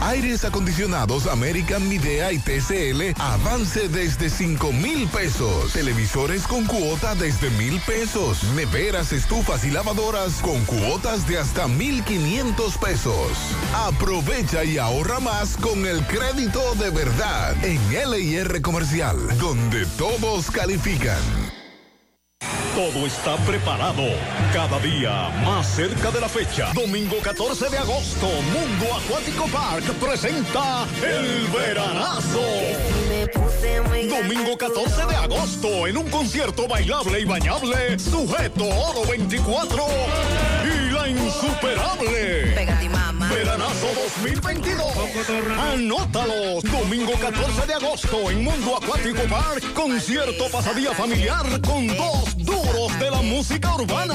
Aires acondicionados American Midea y TCL avance desde 5 mil pesos. Televisores con cuota desde mil pesos. Neveras, estufas y lavadoras con cuotas de hasta 1,500 pesos. Aprovecha y ahorra más con el crédito de verdad en LIR Comercial, donde todos califican. Todo está preparado. Cada día más cerca de la fecha. Domingo 14 de agosto, Mundo Acuático Park presenta el veranazo. Domingo 14 de agosto, en un concierto bailable y bañable, sujeto Oro 24 y la insuperable. Veranazo 2022. Anótalo. Domingo 14 de agosto en Mundo Acuático Park, concierto pasadía familiar con dos duros de la música urbana.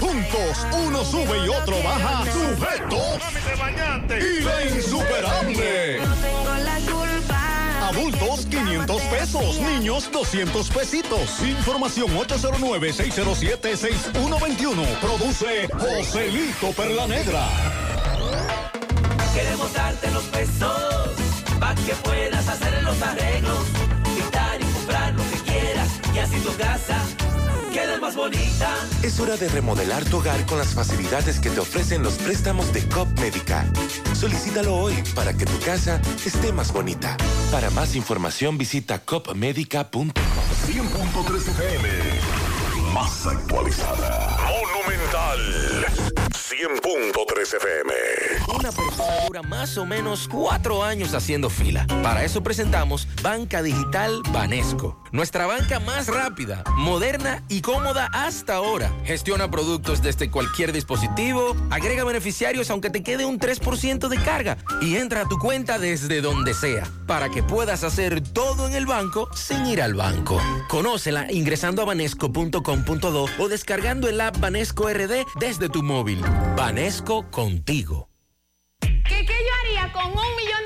Juntos, uno sube y otro baja. Sujeto y la insuperable. Adultos 500 pesos, niños 200 pesitos. Información 809-607-6121. Produce Joselito Perla Negra. Queremos darte los pesos para que puedas hacer los arreglos, y así tu casa quede más bonita. Es hora de remodelar tu hogar con las facilidades que te ofrecen los préstamos de COP Médica. Solicítalo hoy para que tu casa esté más bonita. Para más información visita copmedica.com. 100.3 FM. Más actualizada. Monumental. 100.3 FM. Una persona dura más o menos cuatro años haciendo fila. Para eso presentamos Banca Digital Banesco. Nuestra banca más rápida, moderna y cómoda hasta ahora. Gestiona productos desde cualquier dispositivo, agrega beneficiarios aunque te quede un 3% de carga y entra a tu cuenta desde donde sea para que puedas hacer todo en el banco sin ir al banco. Conócela ingresando a banesco.com.do o descargando el app Banesco RD desde tu móvil. Banesco contigo. ¿Qué, ¿Qué, yo haría con un millón de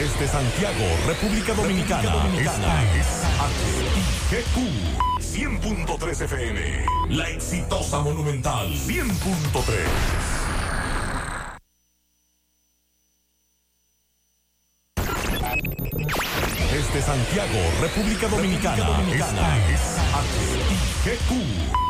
Desde Santiago, República Dominicana. Esta es HIGQ 100.3 FM. La exitosa Monumental 100.3. Desde Santiago, República Dominicana. Esta es HIGQ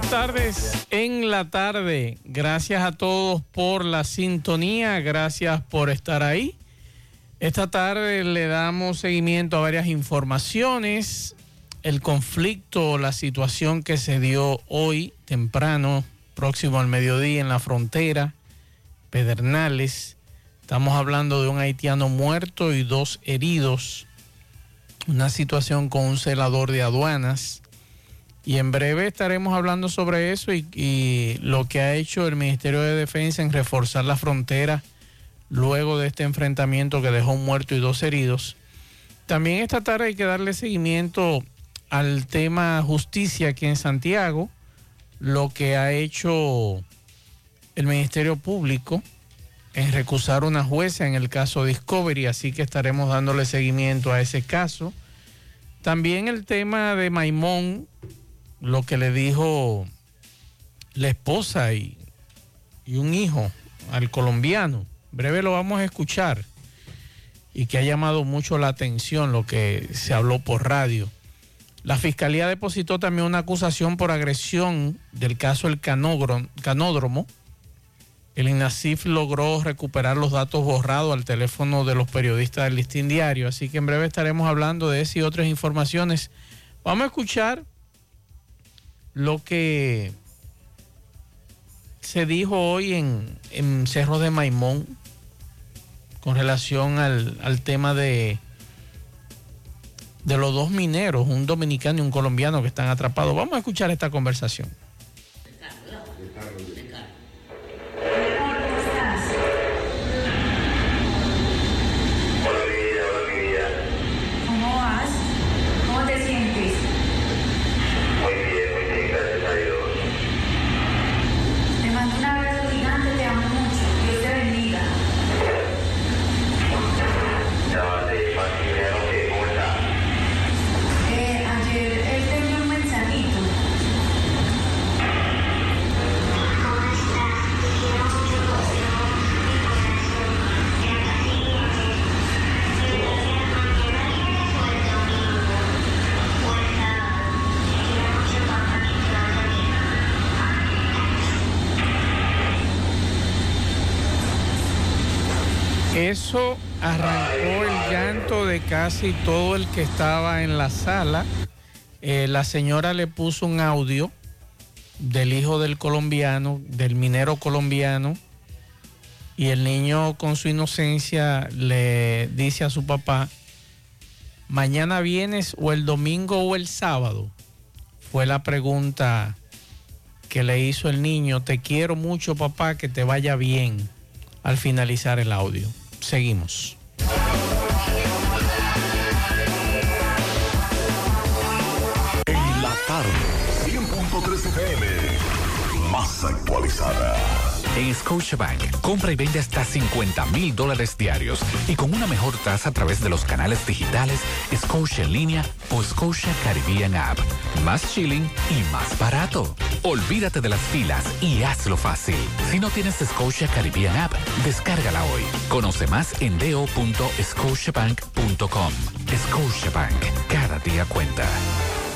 Buenas tardes en la tarde. Gracias a todos por la sintonía, gracias por estar ahí. Esta tarde le damos seguimiento a varias informaciones. El conflicto, la situación que se dio hoy temprano, próximo al mediodía en la frontera, Pedernales. Estamos hablando de un haitiano muerto y dos heridos. Una situación con un celador de aduanas y en breve estaremos hablando sobre eso y, lo que ha hecho el Ministerio de Defensa en reforzar la frontera luego de este enfrentamiento que dejó un muerto y dos heridos. También esta tarde hay que darle seguimiento al tema justicia aquí en Santiago, lo que ha hecho el Ministerio Público en recusar una jueza en el caso Discovery, así que estaremos dándole seguimiento a ese caso. También el tema de Maimón, lo que le dijo la esposa y, y un hijo al colombiano. Breve lo vamos a escuchar y que ha llamado mucho la atención lo que se habló por radio. La fiscalía depositó también una acusación por agresión del caso El Canódromo. El INACIF logró recuperar los datos borrados al teléfono de los periodistas del Listín Diario, así que en breve estaremos hablando de eso y otras informaciones. Vamos a escuchar lo que se dijo hoy en, Cerro de Maimón con relación al, al tema de, de los dos mineros, un dominicano y un colombiano que están atrapados. Vamos a escuchar esta conversación. Arrancó el llanto de casi todo el que estaba en la sala. Eh, la señora le puso un audio del hijo del colombiano, del minero colombiano, y el niño con su inocencia le dice a su papá, mañana vienes o el domingo o el sábado. Fue la pregunta que le hizo el niño, te quiero mucho papá, que te vaya bien al finalizar el audio. Seguimos. En la tarde, 100.3 FM, más actualizada. En Scotiabank, compra y vende hasta 50 mil dólares diarios y con una mejor tasa a través de los canales digitales Scotia en línea o Scotia Caribbean App. Más chilling y más barato. Olvídate de las filas y hazlo fácil. Si no tienes Scotia Caribbean App, descárgala hoy. Conoce más en do.scotiabank.com. Scotiabank, cada día cuenta.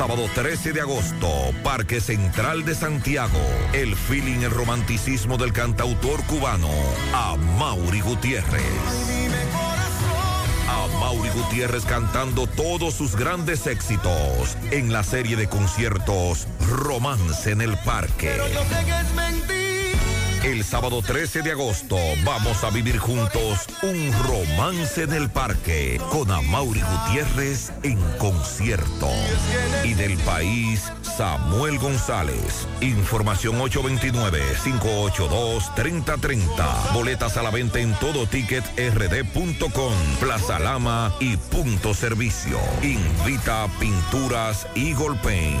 Sábado 13 de agosto, Parque Central de Santiago. El feeling, el romanticismo del cantautor cubano, a Mauri Gutiérrez. A Mauri Gutiérrez cantando todos sus grandes éxitos en la serie de conciertos Romance en el Parque. El sábado 13 de agosto vamos a vivir juntos un romance en el parque con Amaury Gutiérrez en concierto. Y del país, Samuel González. Información 829-582-3030. Boletas a la venta en todo ticket rd.com, Plaza Lama y Punto Servicio. Invita Pinturas Eagle Paint.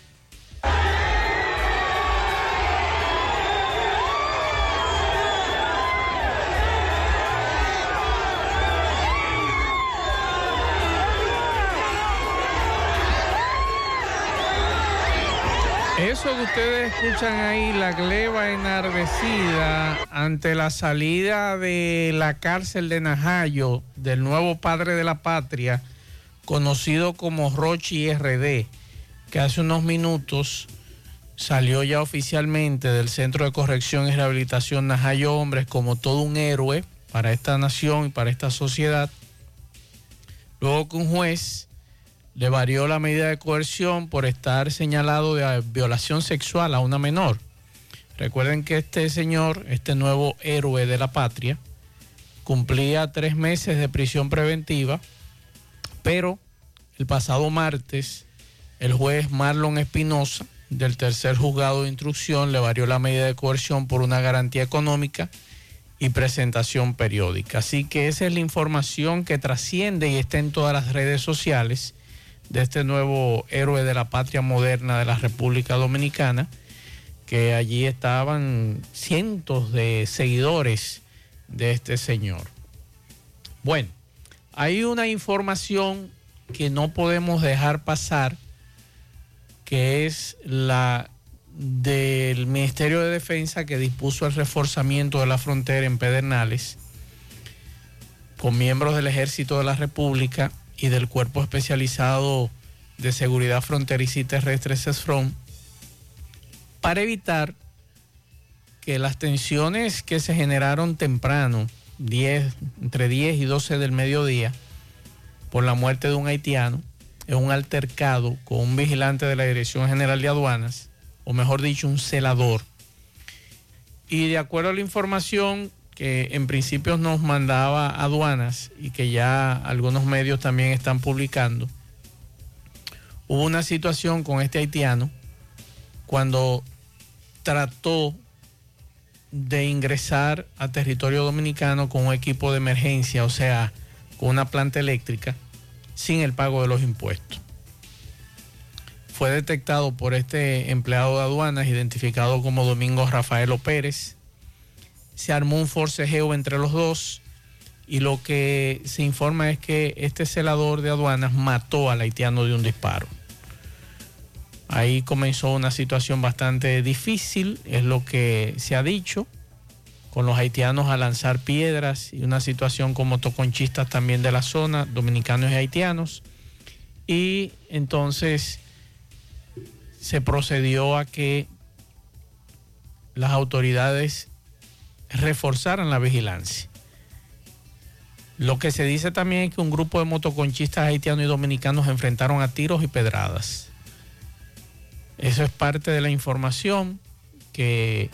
Que ustedes escuchan ahí, la gleba enardecida ante la salida de la cárcel de Najayo del nuevo padre de la patria, conocido como Rochi RD, que hace unos minutos salió ya oficialmente del Centro de Corrección y Rehabilitación Najayo Hombres como todo un héroe para esta nación y para esta sociedad. Luego que un juez le varió la medida de coerción por estar señalado de violación sexual a una menor. Recuerden que este señor, este nuevo héroe de la patria, cumplía tres meses de prisión preventiva, pero el pasado martes el juez Marlon Espinosa del tercer juzgado de instrucción le varió la medida de coerción por una garantía económica y presentación periódica. Así que esa es la información que trasciende y está en todas las redes sociales de este nuevo héroe de la patria moderna de la República Dominicana, que allí estaban cientos de seguidores de este señor. Bueno, hay una información que no podemos dejar pasar, que es la del Ministerio de Defensa que dispuso el reforzamiento de la frontera en Pedernales con miembros del Ejército de la República y del Cuerpo Especializado de Seguridad Fronteriza y Terrestre CESFRON para evitar que las tensiones que se generaron temprano, 10, entre 10 y 12 del mediodía, por la muerte de un haitiano, en un altercado con un vigilante de la Dirección General de Aduanas, o mejor dicho, un celador. Y de acuerdo a la información en principio nos mandaba aduanas y que ya algunos medios también están publicando, hubo una situación con este haitiano cuando trató de ingresar a territorio dominicano con un equipo de emergencia, o sea, con una planta eléctrica, sin el pago de los impuestos. Fue detectado por este empleado de aduanas, identificado como Domingo Rafaelo Pérez, se armó un forcejeo entre los dos y lo que se informa es que este celador de aduanas mató al haitiano de un disparo. Ahí comenzó una situación bastante difícil, es lo que se ha dicho, con los haitianos a lanzar piedras y una situación con motoconchistas también de la zona, dominicanos y haitianos. Y entonces se procedió a que las autoridades reforzaran la vigilancia. Lo que se dice también es que un grupo de motoconchistas haitianos y dominicanos se enfrentaron a tiros y pedradas. Eso es parte de la información que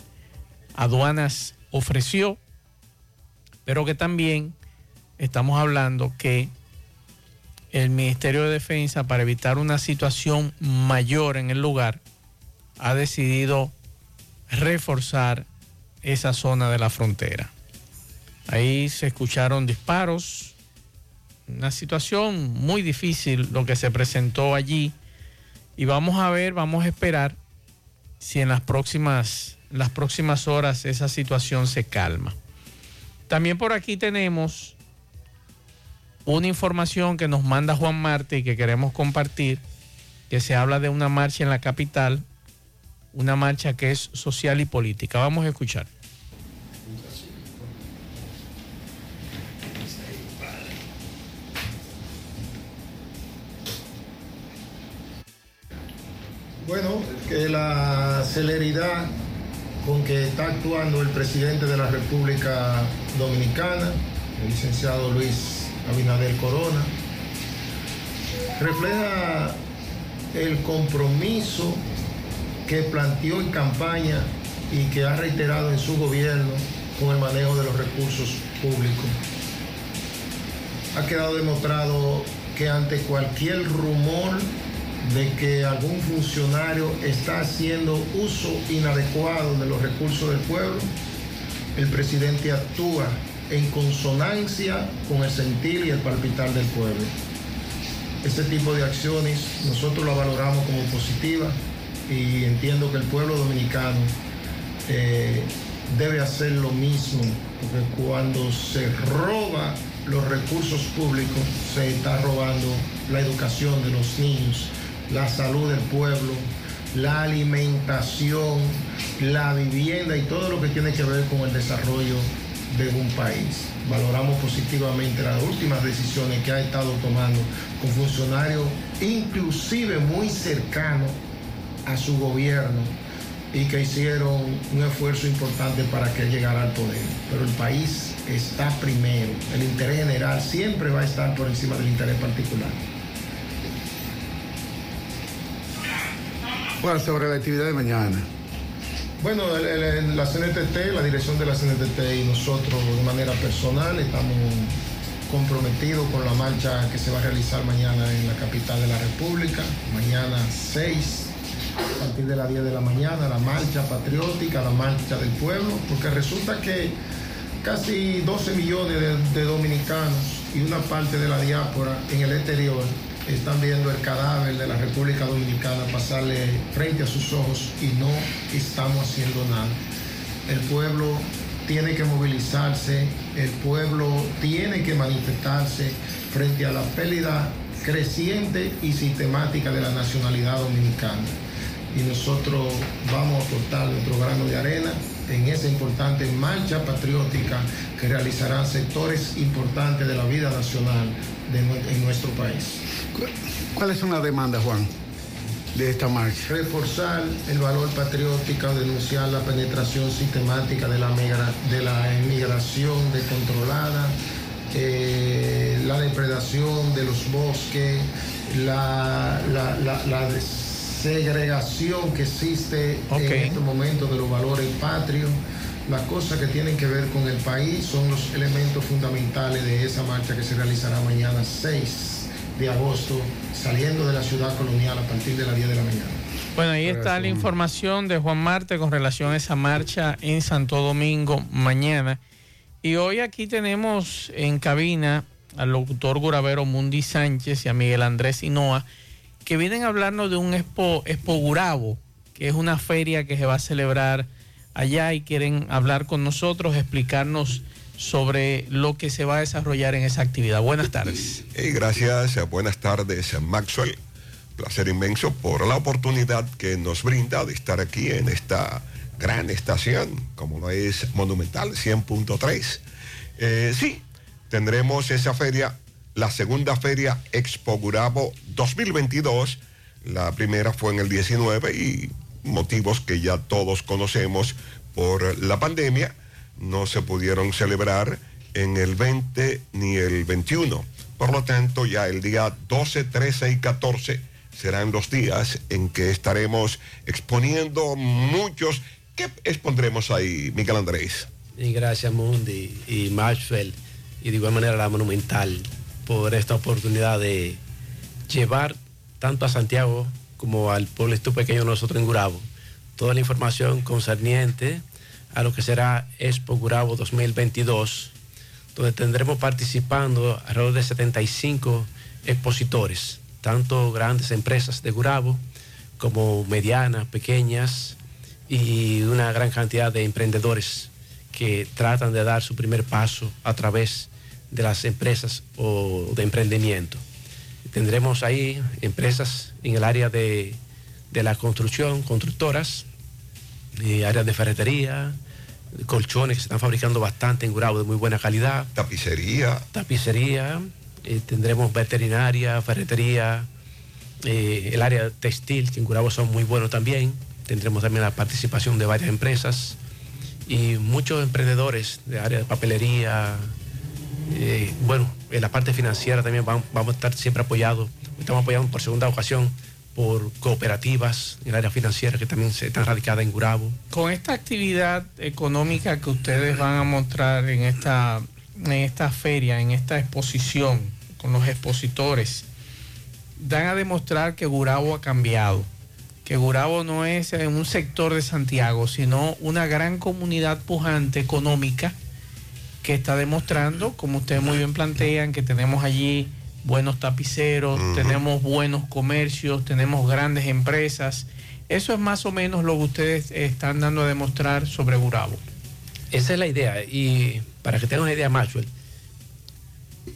aduanas ofreció, pero que también estamos hablando que el Ministerio de Defensa, para evitar una situación mayor en el lugar, ha decidido reforzar esa zona de la frontera. Ahí se escucharon disparos, una situación muy difícil lo que se presentó allí. Y vamos a ver, vamos a esperar si en las próximas, las próximas horas esa situación se calma. También por aquí tenemos una información que nos manda Juan Marte y que queremos compartir, que se habla de una marcha en la capital, una marcha que es social y política. Vamos a escuchar. La celeridad con que está actuando el presidente de la República Dominicana, el licenciado Luis Abinader Corona, refleja el compromiso que planteó en campaña y que ha reiterado en su gobierno con el manejo de los recursos públicos. Ha quedado demostrado que ante cualquier rumor de que algún funcionario está haciendo uso inadecuado de los recursos del pueblo, el presidente actúa en consonancia con el sentir y el palpitar del pueblo. Este tipo de acciones nosotros lo valoramos como positiva y entiendo que el pueblo dominicano eh, debe hacer lo mismo, porque cuando se roba los recursos públicos, se está robando la educación de los niños, la salud del pueblo, la alimentación, la vivienda y todo lo que tiene que ver con el desarrollo de un país. Valoramos positivamente las últimas decisiones que ha estado tomando con funcionarios inclusive muy cercanos a su gobierno y que hicieron un esfuerzo importante para que llegara al poder. Pero el país está primero. El interés general siempre va a estar por encima del interés particular. Bueno, sobre la actividad de mañana. Bueno, la CNTT, la dirección de la CNTT y nosotros de manera personal estamos comprometidos con la marcha que se va a realizar mañana en la capital de la República, mañana 6, a partir de las 10 de la mañana, la marcha patriótica, la marcha del pueblo, porque resulta que casi 12 millones de, de dominicanos y una parte de la diáspora en el exterior están viendo el cadáver de la República Dominicana pasarle frente a sus ojos y no estamos haciendo nada. El pueblo tiene que movilizarse, el pueblo tiene que manifestarse frente a la pérdida creciente y sistemática de la nacionalidad dominicana. Y nosotros vamos a aportar nuestro grano de arena en esa importante marcha patriótica que realizarán sectores importantes de la vida nacional en nuestro país. ¿Cuáles son las demandas, Juan, de esta marcha? Reforzar el valor patriótico, denunciar la penetración sistemática de la, de la emigración descontrolada, eh, la depredación de los bosques, la, la, segregación que existe en estos momentos de los valores patrios. Las cosas que tienen que ver con el país son los elementos fundamentales de esa marcha que se realizará mañana 6 de agosto, saliendo de la ciudad colonial a partir de las 10 de la mañana. Bueno, ahí está la información de Juan Marte con relación a esa marcha en Santo Domingo mañana. Y hoy aquí tenemos en cabina al locutor Guravero Mundi Sánchez y a Miguel Andrés Hinoa, que vienen a hablarnos de un Expo, Expo Gurabo, que es una feria que se va a celebrar allá y quieren hablar con nosotros, explicarnos sobre lo que se va a desarrollar en esa actividad. Buenas tardes. gracias, buenas tardes, Maxwell. Placer inmenso por la oportunidad que nos brinda de estar aquí en esta gran estación, como lo es Monumental 100.3. Eh, sí, tendremos esa feria, la segunda feria Expo Gurabo 2022. La primera fue en el 19 y motivos que ya todos conocemos por la pandemia no se pudieron celebrar en el 20 ni el 21. Por lo tanto, ya el día 12, 13 y 14 serán los días en que estaremos exponiendo muchos. ¿Qué expondremos ahí, Miguel Andrés? Y gracias, Mundi y Maxwell, y de igual manera la Monumental, por esta oportunidad de llevar tanto a Santiago como al pueblo pequeño nosotros en Gurabo toda la información concerniente a lo que será Expo Gurabo 2022, donde tendremos participando alrededor de 75 expositores, tanto grandes empresas de Gurabo como medianas, pequeñas y una gran cantidad de emprendedores que tratan de dar su primer paso a través de las empresas o de emprendimiento. Tendremos ahí empresas en el área de, de la construcción, constructoras, y áreas de ferretería, colchones que se están fabricando bastante en Gurabo de muy buena calidad. Tapicería. Tapicería. Eh, tendremos veterinaria, ferretería, eh, el área textil, que en Gurabo son muy buenos también. Tendremos también la participación de varias empresas y muchos emprendedores de área de papelería. Eh, bueno, en la parte financiera también vamos, vamos a estar siempre apoyados. Estamos apoyados por segunda ocasión por cooperativas en el área financiera que también se están radicadas en Gurabo. Con esta actividad económica que ustedes van a mostrar en esta, en esta feria, en esta exposición, con los expositores, dan a demostrar que Gurabo ha cambiado, que Gurabo no es un sector de Santiago, sino una gran comunidad pujante económica que está demostrando, como ustedes muy bien plantean, que tenemos allí buenos tapiceros, tenemos buenos comercios, tenemos grandes empresas. Eso es más o menos lo que ustedes están dando a demostrar sobre Gurabo. Esa es la idea. Y para que tengan una idea, Maxwell,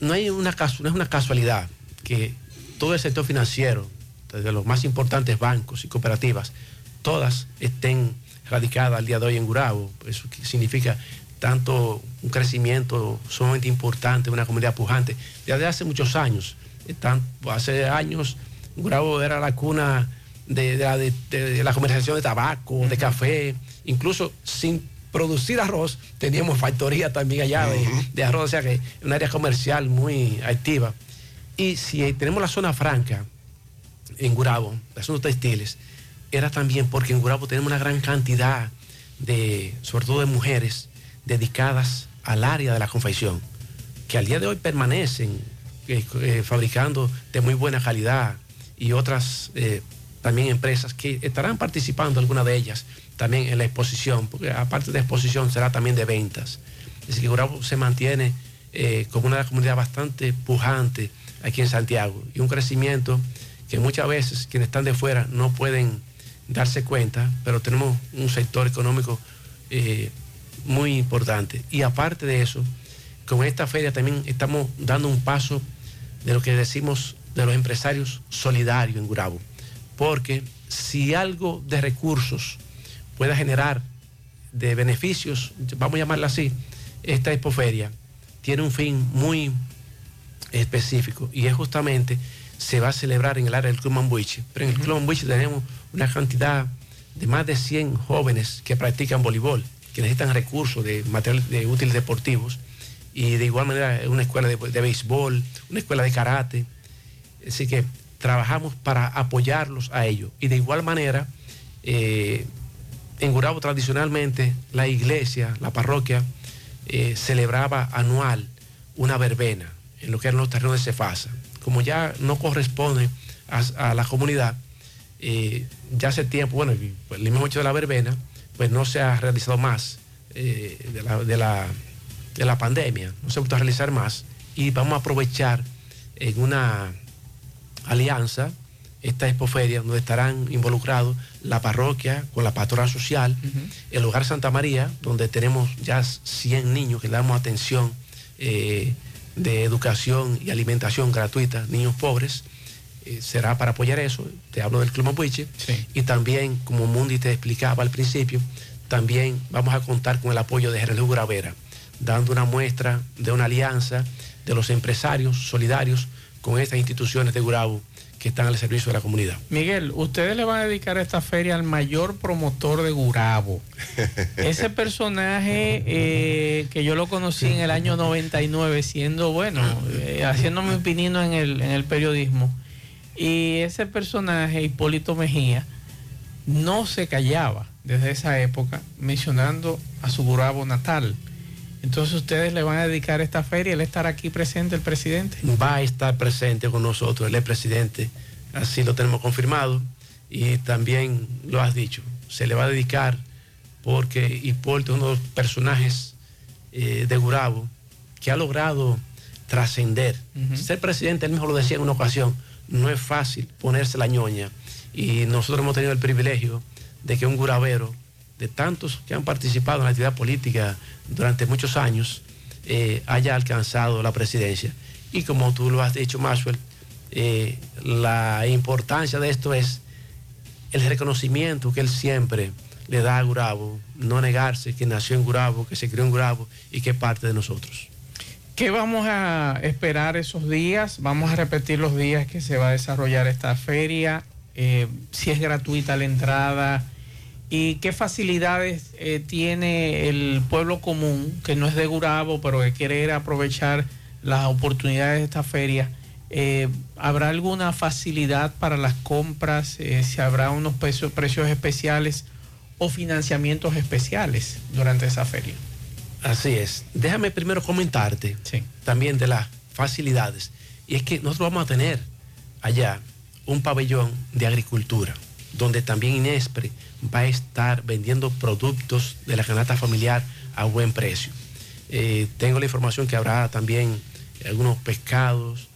no, hay una, no es una casualidad que todo el sector financiero, desde los más importantes bancos y cooperativas, todas estén radicadas al día de hoy en Gurabo. Eso significa tanto un crecimiento sumamente importante, una comunidad pujante, desde hace muchos años. hace años, Gurabo era la cuna de, la, comercialización de tabaco, de café, incluso sin producir arroz, teníamos factoría también allá de, arroz, o sea que un área comercial muy activa. Y si tenemos la zona franca en Gurabo, zonas textiles, era también porque en Gurabo tenemos una gran cantidad de, sobre todo de mujeres, dedicadas al área de la confección, que al día de hoy permanecen eh, eh, fabricando de muy buena calidad y otras eh, también empresas que estarán participando, algunas de ellas, también en la exposición, porque aparte de exposición será también de ventas. Es que Gurabo se mantiene como una comunidad bastante pujante aquí en Santiago y un crecimiento que muchas veces quienes están de fuera no pueden darse cuenta, pero tenemos un sector económico muy importante. Y aparte de eso, con esta feria también estamos dando un paso de lo que decimos de los empresarios solidarios en Gurabo. Porque si algo de recursos pueda generar de beneficios, vamos a llamarla así, esta expoferia tiene un fin muy específico y es justamente se va a celebrar en el área del Club Mambuiche. Pero en el Club Mambuiche tenemos una cantidad de más de 100 jóvenes que practican voleibol que necesitan recursos de material de útiles deportivos y de igual manera una escuela de, béisbol, una escuela de karate. Así que trabajamos para apoyarlos a ellos. Y de igual manera, eh, en Gurabo tradicionalmente la iglesia, la parroquia, eh, celebraba anual una verbena en lo que eran los terrenos de Cefasa. Como ya no corresponde a, la comunidad, eh, ya hace tiempo, bueno, el mismo hecho de la verbena, pues no se ha realizado más eh, de, la, pandemia, no se ha vuelto a realizar más y vamos a aprovechar en una alianza esta expoferia donde estarán involucrados la parroquia con la pastoral social, el hogar Santa María, donde tenemos ya 100 niños que le damos atención eh, de educación y alimentación gratuita, niños pobres. Eh, será para apoyar eso, te hablo del Club Mapuche, y también, como Mundi te explicaba al principio, también vamos a contar con el apoyo de Gerardo Gravera, dando una muestra de una alianza de los empresarios solidarios con estas instituciones de Gurabo que están al servicio de la comunidad. Miguel, ustedes le van a dedicar esta feria al mayor promotor de Gurabo. Ese personaje eh, que yo lo conocí en el año 99, siendo bueno, eh, haciendo mi pinino en el, en el periodismo. Y ese personaje, Hipólito Mejía, no se callaba desde esa época mencionando a su Gurabo natal. Entonces ustedes le van a dedicar esta feria, él estará aquí presente, el presidente. Va a estar presente con nosotros, él es presidente, así lo tenemos confirmado, y también lo has dicho, se le va a dedicar porque Hipólito es uno de los personajes eh, de Gurabo que ha logrado trascender. Ser presidente, él mismo lo decía en una ocasión, no es fácil ponerse la ñoña. Y nosotros hemos tenido el privilegio de que un guravero, de tantos que han participado en la actividad política durante muchos años, eh, haya alcanzado la presidencia. Y como tú lo has dicho, Maxwell, eh, la importancia de esto es el reconocimiento que él siempre le da a Gurabo, no negarse que nació en Gurabo, que se crió en Gurabo y que es parte de nosotros. ¿Qué vamos a esperar esos días? Vamos a repetir los días que se va a desarrollar esta feria, eh, si es gratuita la entrada y qué facilidades eh, tiene el pueblo común que no es de Gurabo, pero que quiere aprovechar las oportunidades de esta feria. Eh, ¿Habrá alguna facilidad para las compras? ¿Si habrá unos precios, precios especiales o financiamientos especiales durante esa feria? Así es. Déjame primero comentarte también de las facilidades. Y es que nosotros vamos a tener allá un pabellón de agricultura, donde también Inespre va a estar vendiendo productos de la canasta familiar a buen precio. Eh, tengo la información que habrá también algunos pescados,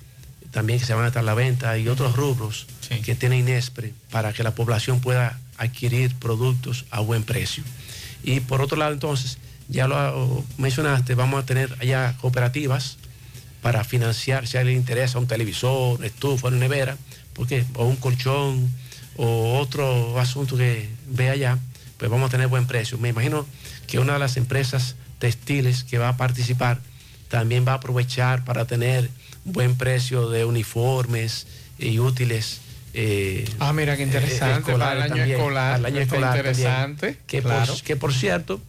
también que se van a estar a la venta y otros rubros que tiene Inespre para que la población pueda adquirir productos a buen precio. Y por otro lado, entonces, ya lo mencionaste, vamos a tener allá cooperativas para financiar, si a alguien le interesa un televisor, una estufa, una nevera, porque, o un colchón, o otro asunto que ve allá, pues vamos a tener buen precio. Me imagino que una de las empresas textiles que va a participar también va a aprovechar para tener buen precio de uniformes y útiles. eh, Ah, mira qué interesante, eh, para el año también, escolar, para el año escolar también. interesante, que, claro. por, que por cierto,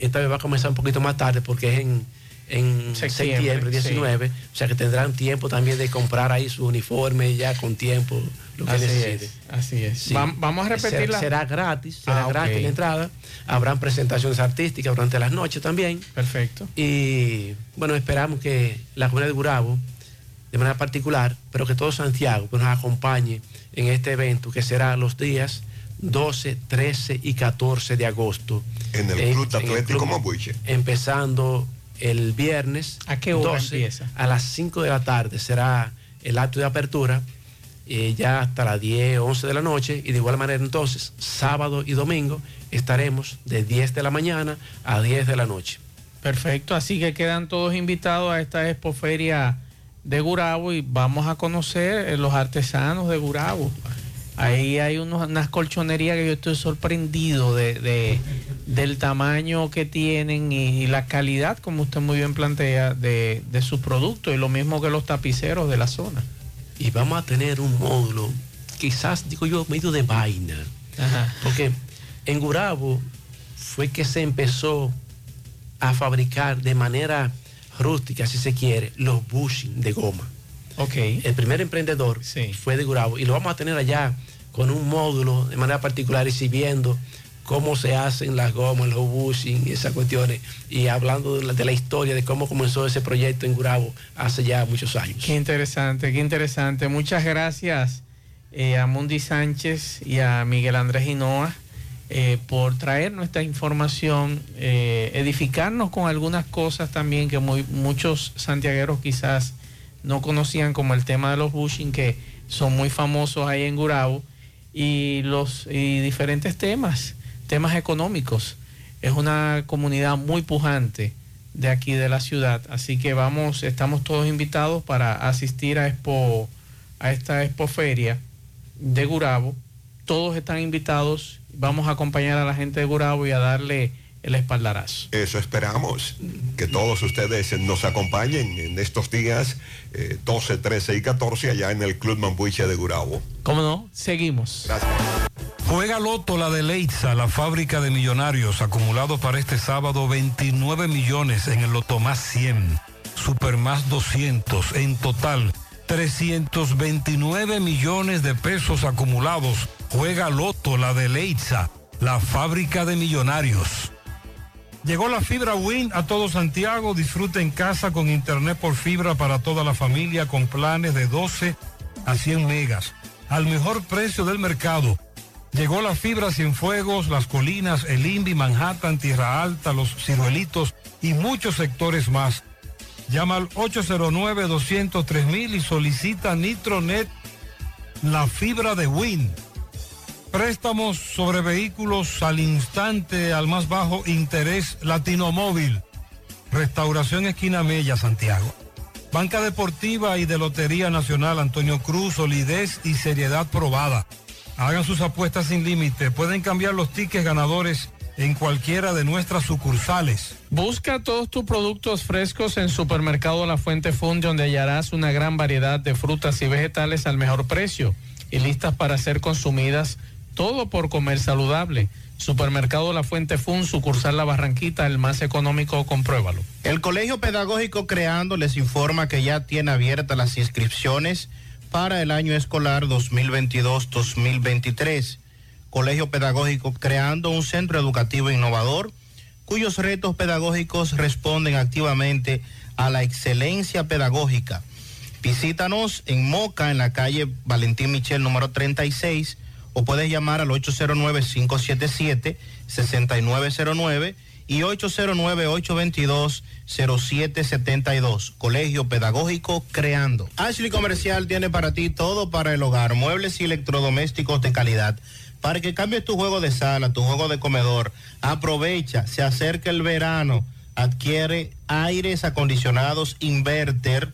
esta vez va a comenzar un poquito más tarde porque es en, en Septiembre, septiembre, 19, o sea que tendrán tiempo también de comprar ahí su uniforme ya con tiempo, lo que Así necesite. es, así es. Sí. Vamos a repetir Será, gratis, será Ah, gratis la entrada. Habrán presentaciones artísticas durante las noches también. Perfecto. Y bueno, esperamos que la comunidad de Gurabo, de manera particular, pero que todo Santiago pues, nos acompañe en este evento que será los días 12, 13 y 14 de agosto. En el En- Club Atlético Mapuche. Empezando el viernes. ¿A qué hora empieza? A las 5 de la tarde será el acto de apertura, eh, ya hasta las 10, 11 de la noche. Y de igual manera entonces, sábado y domingo estaremos de 10 de la mañana a 10 de la noche. Perfecto, así que quedan todos invitados a esta expoferia de Gurabo y vamos a conocer eh, los artesanos de Gurabo. Ahí hay unos, unas colchonerías que yo estoy sorprendido de, de- del tamaño que tienen y, y la calidad, como usted muy bien plantea, de, de sus productos y lo mismo que los tapiceros de la zona. Y vamos a tener un módulo, quizás, digo yo, medio de vaina. Porque en Gurabo fue que se empezó a fabricar de manera rústica, si se quiere, los bushing de goma. Ok. El primer emprendedor fue de Gurabo y lo vamos a tener allá con un módulo de manera particular exhibiendo cómo se hacen las gomas, los bushing y esas cuestiones y hablando de la, de la historia de cómo comenzó ese proyecto en Gurabo hace ya muchos años. Qué interesante, qué interesante. Muchas gracias eh, a Mundi Sánchez y a Miguel Andrés Hinoa eh, por traernos esta información, eh, edificarnos con algunas cosas también que muy, muchos santiagueros quizás no conocían, como el tema de los bushing, que son muy famosos ahí en Gurabo, y los y diferentes temas, temas económicos. Es una comunidad muy pujante de aquí de la ciudad, así que vamos, estamos todos invitados para asistir a Expo, a esta expoferia de Gurabo. Todos están invitados, vamos a acompañar a la gente de Gurabo y a darle el espaldarazo. Eso esperamos, que todos ustedes nos acompañen en estos días eh, 12, 13 y 14 allá en el Club Mambuche de Gurabo. ¿Cómo no? Seguimos. Gracias. Juega Loto la de Leitza, la fábrica de millonarios, acumulado para este sábado 29 millones en el Loto más 100, Super más 200, en total 329 millones de pesos acumulados. Juega Loto la de Leitza, la fábrica de millonarios. Llegó la fibra Win a todo Santiago. Disfruta en casa con internet por fibra para toda la familia con planes de 12 a 100 megas. Al mejor precio del mercado. Llegó la fibra Cienfuegos, Las Colinas, El Invi, Manhattan, Tierra Alta, Los Ciruelitos y muchos sectores más. Llama al 809-203 y solicita Nitronet, la fibra de Win. Préstamos sobre vehículos al instante, al más bajo interés, Latino Móvil. Restauración Esquina Mella, Santiago. Banca Deportiva y de Lotería Nacional Antonio Cruz, solidez y seriedad probada. Hagan sus apuestas sin límite. Pueden cambiar los tickets ganadores en cualquiera de nuestras sucursales. Busca todos tus productos frescos en Supermercado La Fuente Fund, donde hallarás una gran variedad de frutas y vegetales al mejor precio y listas para ser consumidas todo por comer saludable. Supermercado La Fuente Fun, sucursal La Barranquita, el más económico, compruébalo. El Colegio Pedagógico Creando les informa que ya tiene abiertas las inscripciones para el año escolar 2022-2023. Colegio Pedagógico Creando un centro educativo innovador cuyos retos pedagógicos responden activamente a la excelencia pedagógica. Visítanos en Moca, en la calle Valentín Michel número 36 o puedes llamar al 809-577-6909 y 809-822-0772. Colegio Pedagógico Creando. Ashley Comercial tiene para ti todo para el hogar, muebles y electrodomésticos de calidad. Para que cambies tu juego de sala, tu juego de comedor, aprovecha, se acerca el verano, adquiere aires acondicionados inverter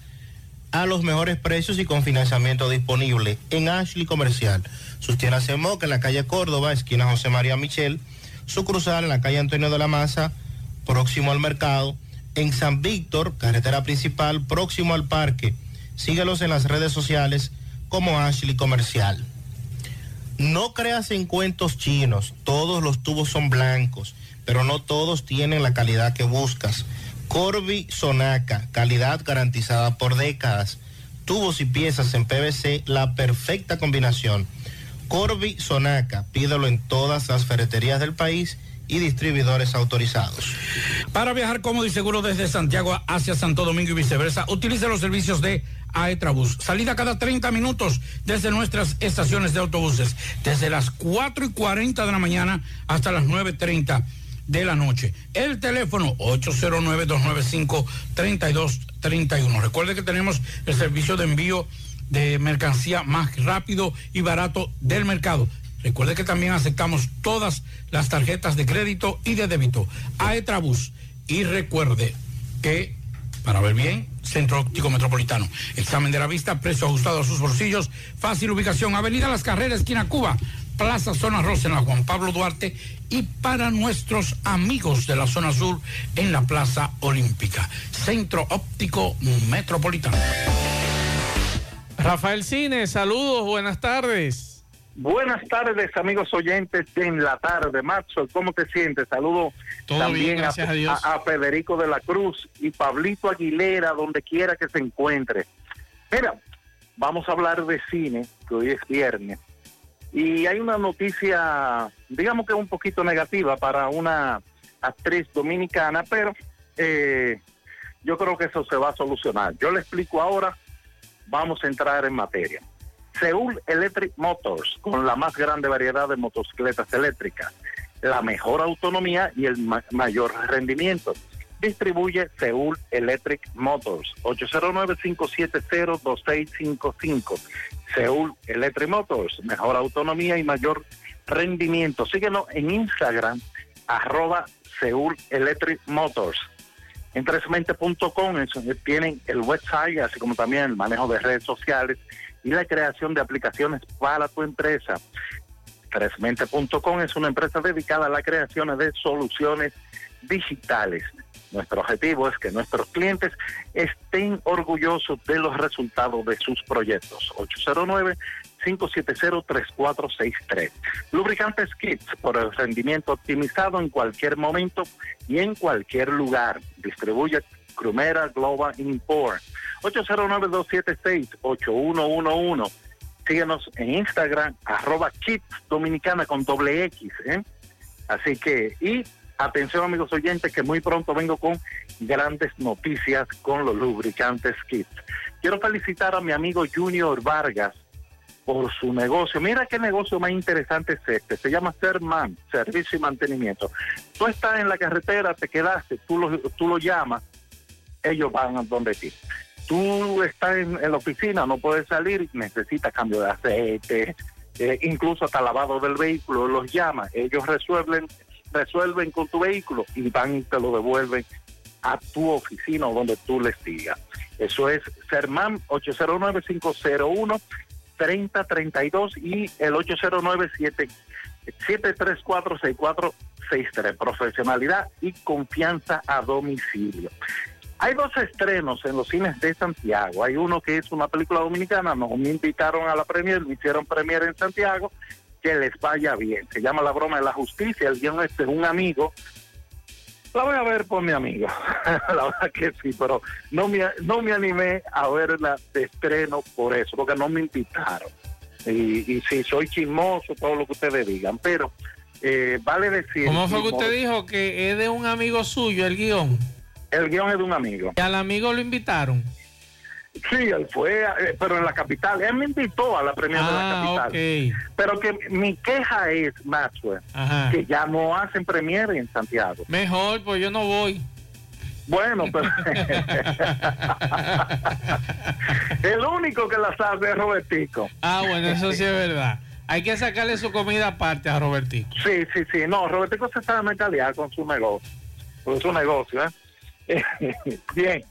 a los mejores precios y con financiamiento disponible en Ashley Comercial. Sus tiendas en en la calle Córdoba, esquina José María Michel. Su cruzal en la calle Antonio de la Maza, próximo al mercado. En San Víctor, carretera principal, próximo al parque. Síguelos en las redes sociales como Ashley Comercial. No creas en cuentos chinos. Todos los tubos son blancos, pero no todos tienen la calidad que buscas. Corby Sonaca, calidad garantizada por décadas. Tubos y piezas en PVC, la perfecta combinación. Corby Sonaca, pídelo en todas las ferreterías del país y distribuidores autorizados. Para viajar cómodo y seguro desde Santiago hacia Santo Domingo y viceversa, utilice los servicios de Aetrabús. Salida cada 30 minutos desde nuestras estaciones de autobuses, desde las 4 y 40 de la mañana hasta las 9.30 de la noche. El teléfono 809-295-3231. Recuerde que tenemos el servicio de envío de mercancía más rápido y barato del mercado. Recuerde que también aceptamos todas las tarjetas de crédito y de débito. Aetrabús. Y recuerde que, para ver bien, Centro Óptico Metropolitano. Examen de la vista, precio ajustado a sus bolsillos, fácil ubicación, Avenida Las Carreras, esquina Cuba, Plaza Zona Rosa en la Juan Pablo Duarte y para nuestros amigos de la zona sur en la Plaza Olímpica. Centro Óptico Metropolitano. Rafael Cine, saludos, buenas tardes. Buenas tardes, amigos oyentes de En la Tarde. Macho, ¿cómo te sientes? Saludo Todo también bien, gracias a Dios. a Federico de la Cruz y Pablito Aguilera, donde quiera que se encuentre. Mira, vamos a hablar de cine, que hoy es viernes. Y hay una noticia, digamos que un poquito negativa para una actriz dominicana, pero eh, yo creo que eso se va a solucionar. Yo le explico ahora, vamos a entrar en materia. Seúl Electric Motors, con la más grande variedad de motocicletas eléctricas, la mejor autonomía y el ma- mayor rendimiento. Distribuye Seúl Electric Motors, 809-570-2655. Seúl Electric Motors, mejor autonomía y mayor rendimiento. Síguenos en Instagram, arroba Seúl Electric Motors. En tresmente.com tienen el website, así como también el manejo de redes sociales y la creación de aplicaciones para tu empresa. Tresmente.com es una empresa dedicada a la creación de soluciones digitales. Nuestro objetivo es que nuestros clientes estén orgullosos de los resultados de sus proyectos. 809-570-3463. Lubricantes Kits por el rendimiento optimizado en cualquier momento y en cualquier lugar. Distribuye Crumera Global Import. 809-276-8111. Síguenos en Instagram, arroba Kits Dominicana con doble X. ¿eh? Así que, y atención amigos oyentes, que muy pronto vengo con grandes noticias con los lubricantes Kits. Quiero felicitar a mi amigo Junior Vargas por su negocio. Mira qué negocio más interesante es este. Se llama Serman, Servicio y Mantenimiento. Tú estás en la carretera, te quedaste, tú lo, tú lo llamas, ellos van a donde ti. Tú estás en, la oficina, no puedes salir, necesitas cambio de aceite, eh, incluso hasta lavado del vehículo, los llamas, ellos resuelven, resuelven con tu vehículo y van y te lo devuelven a tu oficina o donde tú les digas. Eso es Serman 809-501-3032 y el 809-734-6463. Profesionalidad y confianza a domicilio. Hay dos estrenos en los cines de Santiago. Hay uno que es una película dominicana, nos me invitaron a la premier, me hicieron premier en Santiago, que les vaya bien. Se llama La Broma de la Justicia, el guion este es un amigo. La voy a ver por mi amigo, la verdad que sí, pero no me, no me animé a verla de estreno por eso, porque no me invitaron. Y, y sí, soy chismoso, todo lo que ustedes digan, pero eh, vale decir... ¿Cómo fue que usted dijo que es de un amigo suyo el guion? El guion es de un amigo. ¿Y al amigo lo invitaron? Sí, él fue, eh, pero en la capital. Él me invitó a la premier de la Ah, capital. Pero que mi queja es, Maxwell, Ajá. que ya no hacen premier en Santiago. Mejor, pues yo no voy. Bueno, pero el único que las hace es Robertico. Ah, bueno, eso sí es verdad. Hay que sacarle su comida aparte a Robertico. Sí, sí, sí. No, Robertico se está mercadear con su negocio. Con su negocio, ¿eh? Bien.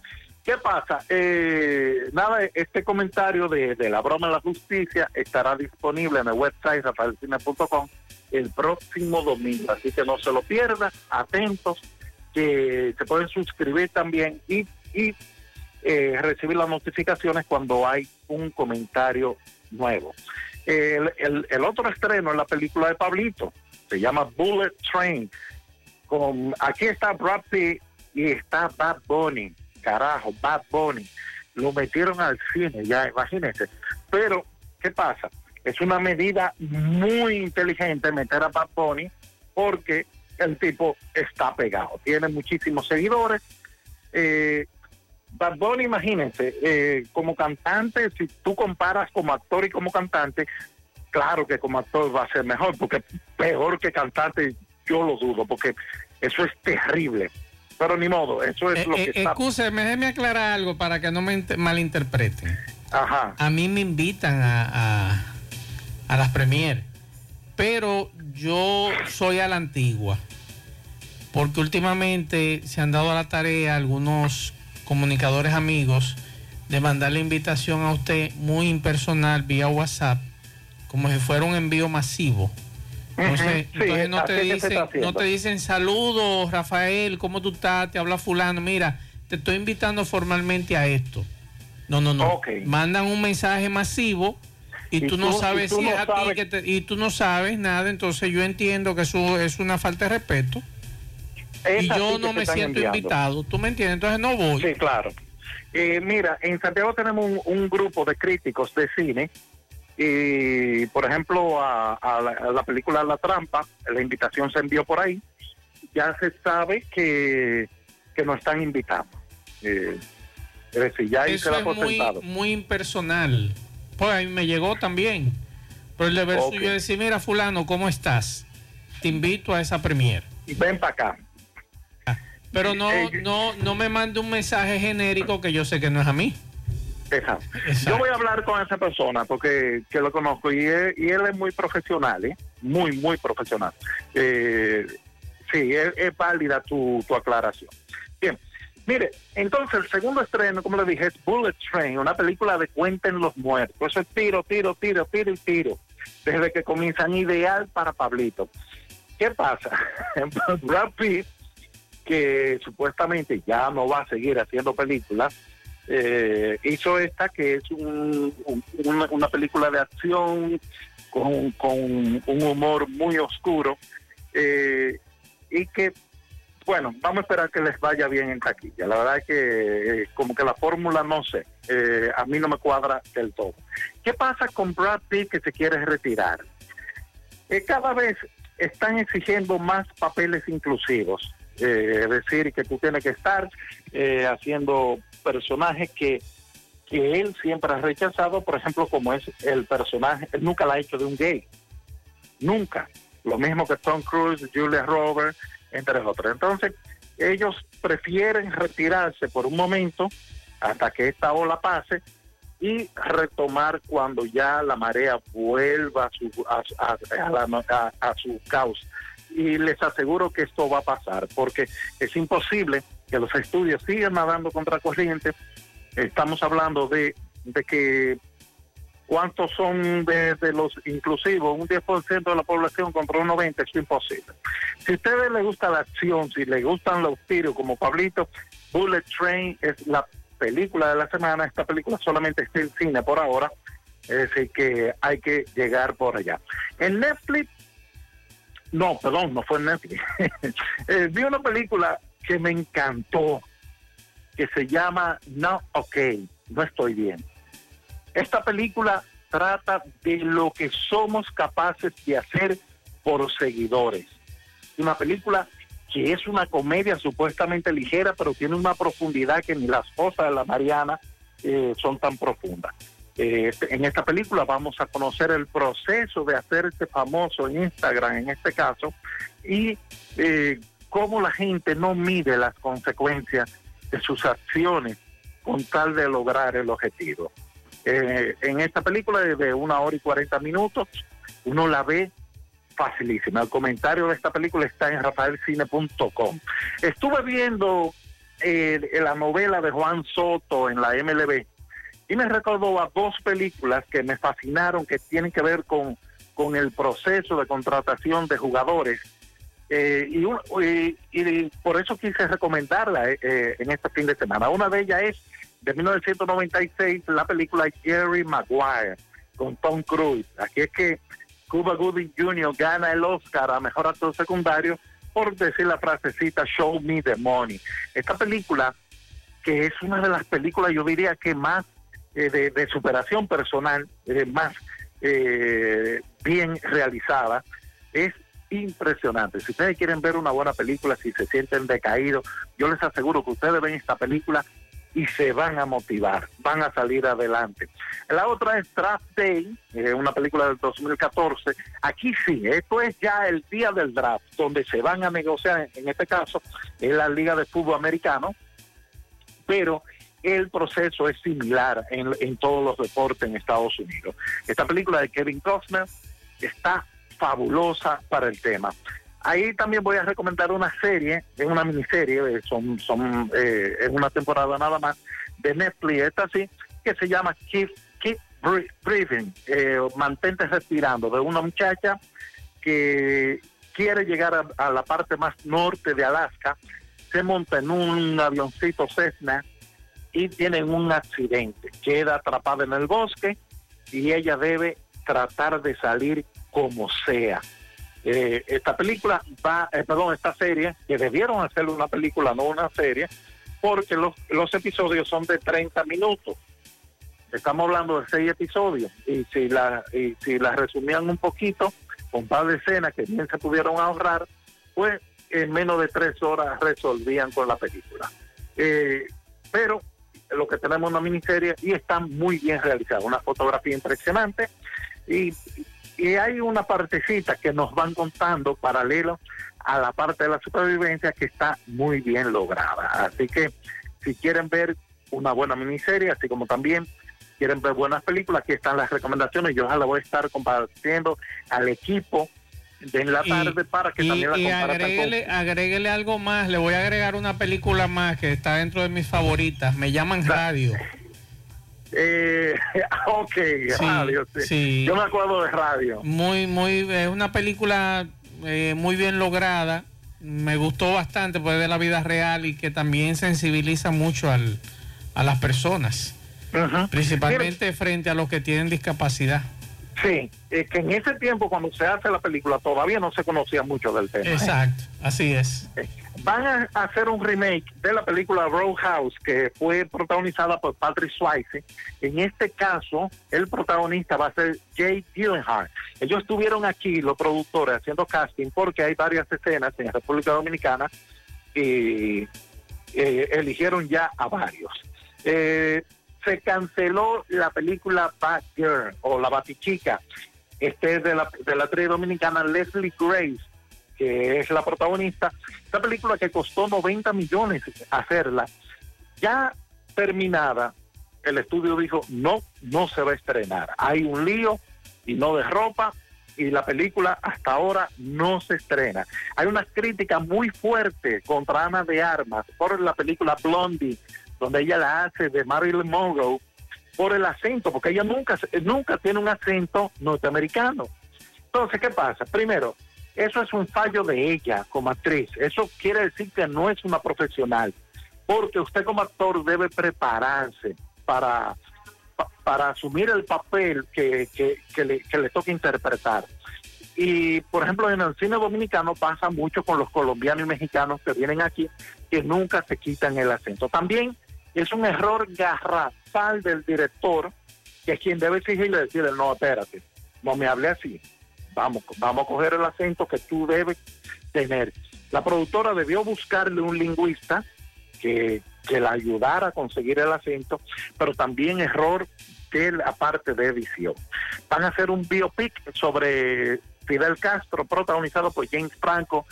¿Qué pasa? Eh, nada, este comentario de, la broma de la justicia estará disponible en el website rafaelcine.com el próximo domingo. Así que no se lo pierda. Atentos, que se pueden suscribir también y, y eh, recibir las notificaciones cuando hay un comentario nuevo. El otro estreno es la película de Pablito, se llama Bullet Train. Con, aquí está Brad Pitt y está Bad Bunny, carajo, Bad Bunny. Lo metieron al cine, ya imagínense. Pero, ¿qué pasa? Es una medida muy inteligente meter a Bad Bunny porque el tipo está pegado, tiene muchísimos seguidores. Eh, Bad Bunny, imagínense, eh, como cantante, si tú comparas como actor y como cantante, claro que como actor va a ser mejor, porque peor que cantante yo lo dudo, porque eso es terrible. Pero ni modo, eso es Eh, lo que eh, está. Excúseme, déjeme aclarar algo para que no me int- malinterpreten. Ajá. A mí me invitan a, a, a las premier, pero yo soy a la antigua, porque últimamente se han dado a la tarea algunos comunicadores amigos de mandarle invitación a usted muy impersonal vía WhatsApp, como si fuera un envío masivo. Entonces, Ujú, sí, entonces no, te dicen, no te dicen saludos, Rafael, ¿cómo tú estás? Te habla fulano, mira, te estoy invitando formalmente a esto. No, no, no. Mandan un mensaje masivo y, Y tú, no sabes tú si no es a ti que te- y tú no sabes nada, entonces yo entiendo que eso es una falta de respeto. y Es yo no me siento enviando. invitado, ¿tú me entiendes? Entonces no voy. Sí, claro. Eh, mira, en Santiago tenemos un, un grupo de críticos de cine y, por ejemplo, a, a la, a la película La Trampa, la invitación se envió por ahí, ya se sabe que, que no están invitados. Eh, es decir, ya ahí se da por muy, sentado. muy impersonal. Pues a mí me llegó también. Pero el deber suyo es decir, mira fulano, ¿cómo estás? Te invito a esa premier. Ven para acá. Pero no, Eh, no, no me mande un mensaje genérico que yo sé que no es a mí. Exacto. Yo voy a hablar con esa persona porque que lo conozco y él, y él es muy profesional, ¿eh? muy, muy profesional. Eh, sí, es, es válida tu, tu aclaración. Bien, mire, entonces el segundo estreno, como le dije, es Bullet Train, una película de Cuenten los Muertos. Eso es tiro, tiro, tiro, tiro y tiro. Desde que comienzan, ideal para Pablito. ¿Qué pasa? Brad Pitt, que supuestamente ya no va a seguir haciendo películas, eh, hizo esta que es un- un- una, película de acción con, con un humor muy oscuro eh, y que, bueno, vamos a esperar que les vaya bien en taquilla. La verdad es que eh, como que la fórmula no sé, a mí no me cuadra del todo. ¿Qué pasa con Brad Pitt que se quiere retirar? Cada vez están exigiendo más papeles inclusivos. Eh, decir, que tú tienes que estar eh, haciendo personajes que, que él siempre ha rechazado, por ejemplo, como es el personaje, él nunca la ha hecho de un gay. Nunca. Lo mismo que Tom Cruise, Julia Roberts, entre otros. Entonces, ellos prefieren retirarse por un momento hasta que esta ola pase y retomar cuando ya la marea vuelva a su, a su causa. Y les aseguro que esto va a pasar, porque es imposible que los estudios sigan nadando contra corriente. Estamos hablando de, de que cuántos son de, los inclusivos, un 10% de la población contra un 90%, es imposible. Si a ustedes les gusta la acción, si les gustan los tiros como Pablito, Bullet Train es la película de la semana. Esta película solamente está en cine por ahora, es decir, que hay que llegar por allá. En Netflix, no, perdón, no fue en Netflix. Eh, vi una película que me encantó, que se llama No OK, no estoy bien. Esta película trata de lo que somos capaces de hacer por seguidores. Una película que es una comedia supuestamente ligera, pero tiene una profundidad que ni las cosas de la Mariana eh, son tan profundas. Eh, en esta película vamos a conocer el proceso de hacerse famoso en Instagram, en este caso, y eh, cómo la gente no mide las consecuencias de sus acciones con tal de lograr el objetivo. Eh, en esta película de, una hora y cuarenta minutos, uno la ve facilísima. El comentario de esta película está en rafaelcine.com. Estuve viendo la novela de Juan Soto en la MLB y me recordó a dos películas que me fascinaron que tienen que ver con, con el proceso de contratación de jugadores. Eh, y, por eso quise recomendarla eh, eh, en este fin de semana. Una de ellas es de 1996, la película Jerry Maguire con Tom Cruise. Aquí es que Cuba Gooding Jr. gana el Oscar a Mejor Actor Secundario por decir la frasecita Show Me the Money. Esta película, que es una de las películas, yo diría que más eh, de, superación personal, eh, más eh, bien realizada, es impresionante. Si ustedes quieren ver una buena película, si se sienten decaídos, yo les aseguro que ustedes ven esta película y se van a motivar, van a salir adelante. La otra es Draft Day, eh, una película del 2014. Aquí sí, esto es ya el día del draft, donde se van a negociar, en este caso, en la Liga de Fútbol Americano, pero el proceso es similar en, todos los deportes en Estados Unidos. Esta película de Kevin Costner está fabulosa para el tema. Ahí también voy a recomendar una serie, es una miniserie, eh, son, son, eh, es una temporada nada más, de Netflix, esta sí, que se llama Keep, Keep Bre- Breathing, eh, mantente respirando, de una muchacha que quiere llegar a, a la parte más norte de Alaska, se monta en un avioncito Cessna y tienen un accidente, queda atrapada en el bosque y ella debe tratar de salir como sea. Eh, esta película va, eh, perdón, esta serie, que debieron hacerle una película, no una serie, porque los, los episodios son de 30 minutos. Estamos hablando de seis episodios y si la, y si la resumían un poquito, con par de escenas que bien se pudieron ahorrar, pues en menos de tres horas resolvían con la película. Eh, pero lo que tenemos es una miniserie y está muy bien realizada, una fotografía impresionante y hay una partecita que nos van contando paralelo a la parte de la supervivencia que está muy bien lograda. Así que si quieren ver una buena miniserie, así como también quieren ver buenas películas, aquí están las recomendaciones. Yo ojalá voy a estar compartiendo al equipo en la tarde para que también la y agréguele, agréguele algo más, le voy a agregar una película más que está dentro de mis favoritas, me llaman Radio. Eh, ok, Sí, radio, sí. sí. Yo me acuerdo de radio. Muy, muy, es una película eh, muy bien lograda. Me gustó bastante, pues de la vida real y que también sensibiliza mucho al, a las personas, principalmente frente a los que tienen discapacidad. Sí, es que en ese tiempo cuando se hace la película todavía no se conocía mucho del tema. Exacto, así es. Van a hacer un remake de la película Roadhouse que fue protagonizada por Patrick Swayze. En este caso, el protagonista va a ser Jay Gyllenhaal. Ellos estuvieron aquí, los productores, haciendo casting porque hay varias escenas en República Dominicana y eh, eligieron ya a varios. Eh, se canceló la película Batgirl o La Batichica. Este es de la, de la actriz dominicana Leslie Grace, que es la protagonista. Esta película que costó 90 millones hacerla, ya terminada, el estudio dijo, no, no se va a estrenar. Hay un lío y no de ropa y la película hasta ahora no se estrena. Hay una crítica muy fuerte contra Ana de Armas por la película Blondie, donde ella la hace de Marilyn Monroe por el acento, porque ella nunca, nunca tiene un acento norteamericano. Entonces, ¿qué pasa? Primero, eso es un fallo de ella como actriz. Eso quiere decir que no es una profesional, porque usted como actor debe prepararse para, pa- para asumir el papel que le, que le toca interpretar. Y, por ejemplo, en el cine dominicano pasa mucho con los colombianos y mexicanos que vienen aquí, que nunca se quitan el acento. También es un error garrafal del director, que es quien debe exigirle decirle, no, espérate, no me hable así. Vamos, vamos a coger el acento que tú debes tener. La productora debió buscarle un lingüista que, que la ayudara a conseguir el acento, pero también error de la parte de edición. Van a hacer un biopic sobre Fidel Castro, protagonizado por James Franco.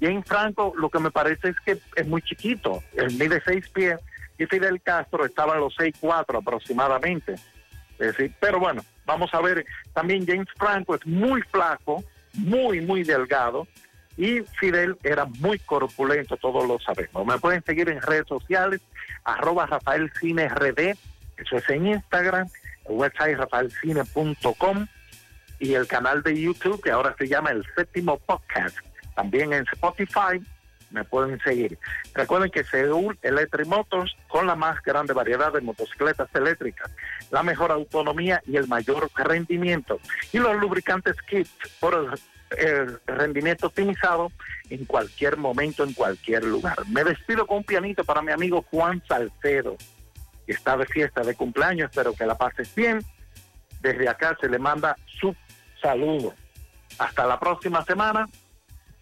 James Franco, lo que me parece es que es muy chiquito, él mide seis pies, y Fidel Castro estaba a los seis cuatro aproximadamente. Es decir, pero bueno, vamos a ver, también James Franco es muy flaco, muy, muy delgado, y Fidel era muy corpulento, todos lo sabemos. Me pueden seguir en redes sociales, arroba Rafael Cine RD, eso es en Instagram, el website rafaelcine.com y el canal de YouTube que ahora se llama El Séptimo Podcast. También en Spotify me pueden seguir. Recuerden que Seúl Electric Motors con la más grande variedad de motocicletas eléctricas, la mejor autonomía y el mayor rendimiento. Y los lubricantes Kits por el, el rendimiento optimizado en cualquier momento, en cualquier lugar. Me despido con un pianito para mi amigo Juan Salcedo, que está de fiesta de cumpleaños. Espero que la pases bien. Desde acá se le manda su saludo. Hasta la próxima semana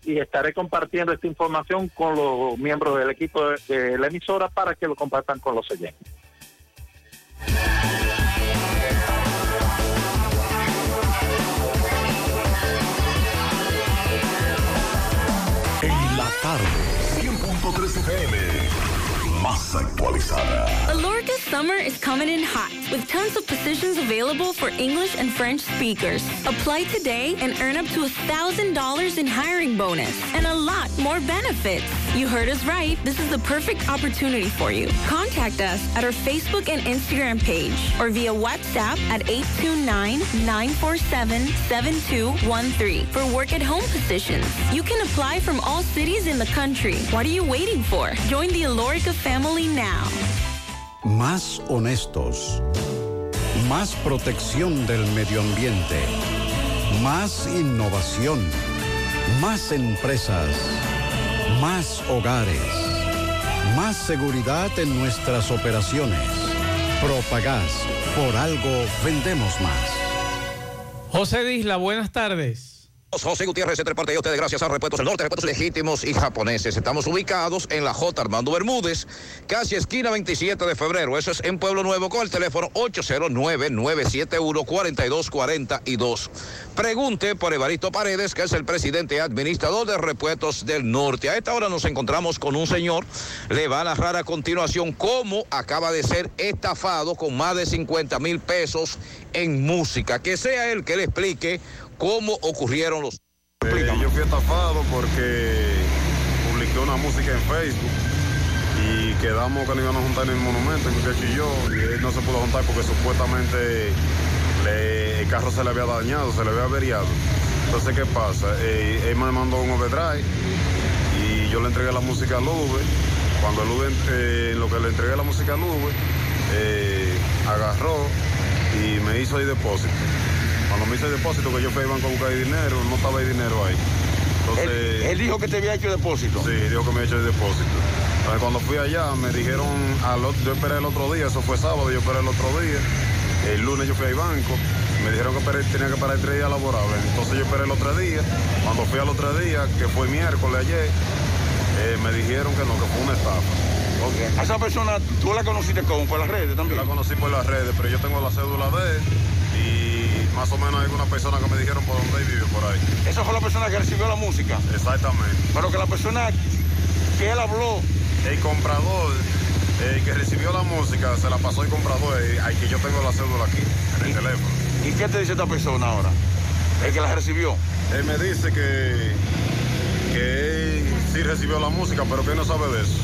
y estaré compartiendo esta información con los miembros del equipo de, la emisora para que lo compartan con los oyentes. Actualizada. Alorca summer is coming in hot with tons of positions available for English and French speakers. Apply today and earn up to $1,000 in hiring bonus and a lot more benefits. You heard us right. This is the perfect opportunity for you. Contact us at our Facebook and Instagram page or via WhatsApp at 829-947-7213 for work at home positions. You can apply from all cities in the country. What are you waiting for? Join the Alorica family now. Más honestos. Más protección del medio ambiente. Más innovación. Más empresas. Más hogares. Más seguridad en nuestras operaciones. Propagás. Por algo vendemos más. José Disla, buenas tardes. José Gutiérrez, entre parte de ustedes, gracias a Repuestos del Norte, Repuestos Legítimos y Japoneses. Estamos ubicados en la J. Armando Bermúdez, casi esquina 27 de febrero. Eso es en Pueblo Nuevo con el teléfono 809-971-4242. Pregunte por Evaristo Paredes, que es el presidente administrador de Repuestos del Norte. A esta hora nos encontramos con un señor, le va a narrar a continuación cómo acaba de ser estafado con más de 50 mil pesos en música. Que sea él que le explique cómo ocurrieron los... Eh, yo fui estafado porque publiqué una música en Facebook y quedamos que nos íbamos a juntar en el monumento, el y yo, y él no se pudo juntar porque supuestamente le- el carro se le había dañado, se le había averiado. Entonces, ¿qué pasa? Eh, él me mandó un overdrive y yo le entregué la música al Uber. Cuando el Uber, eh, lo que le entregué la música al Uber, eh, agarró y me hizo el depósito. Cuando me hizo el depósito, que yo fui al banco a buscar el dinero, no estaba el dinero ahí. Entonces, Él dijo que te había hecho depósito. Sí, dijo que me había hecho el depósito. Entonces, cuando fui allá, me dijeron, al otro- yo esperé el otro día, eso fue sábado, yo esperé el otro día. El lunes yo fui al banco, me dijeron que esperé- tenía que parar tres días laborables. Entonces yo esperé el otro día. Cuando fui al otro día, que fue miércoles ayer, eh, me dijeron que no, que fue una estafa. A esa persona, ¿tú la conociste cómo? ¿Por las redes también? Yo la conocí por las redes, pero yo tengo la cédula de él y más o menos hay algunas personas que me dijeron por dónde él vive por ahí. Esa fue la persona que recibió la música. Exactamente. Pero que la persona que él habló. El comprador eh, que recibió la música se la pasó el comprador, eh, al que yo tengo la cédula aquí, en el teléfono. ¿Y qué te dice esta persona ahora? El que la recibió. Él me dice que, que él sí recibió la música, pero que él no sabe de eso.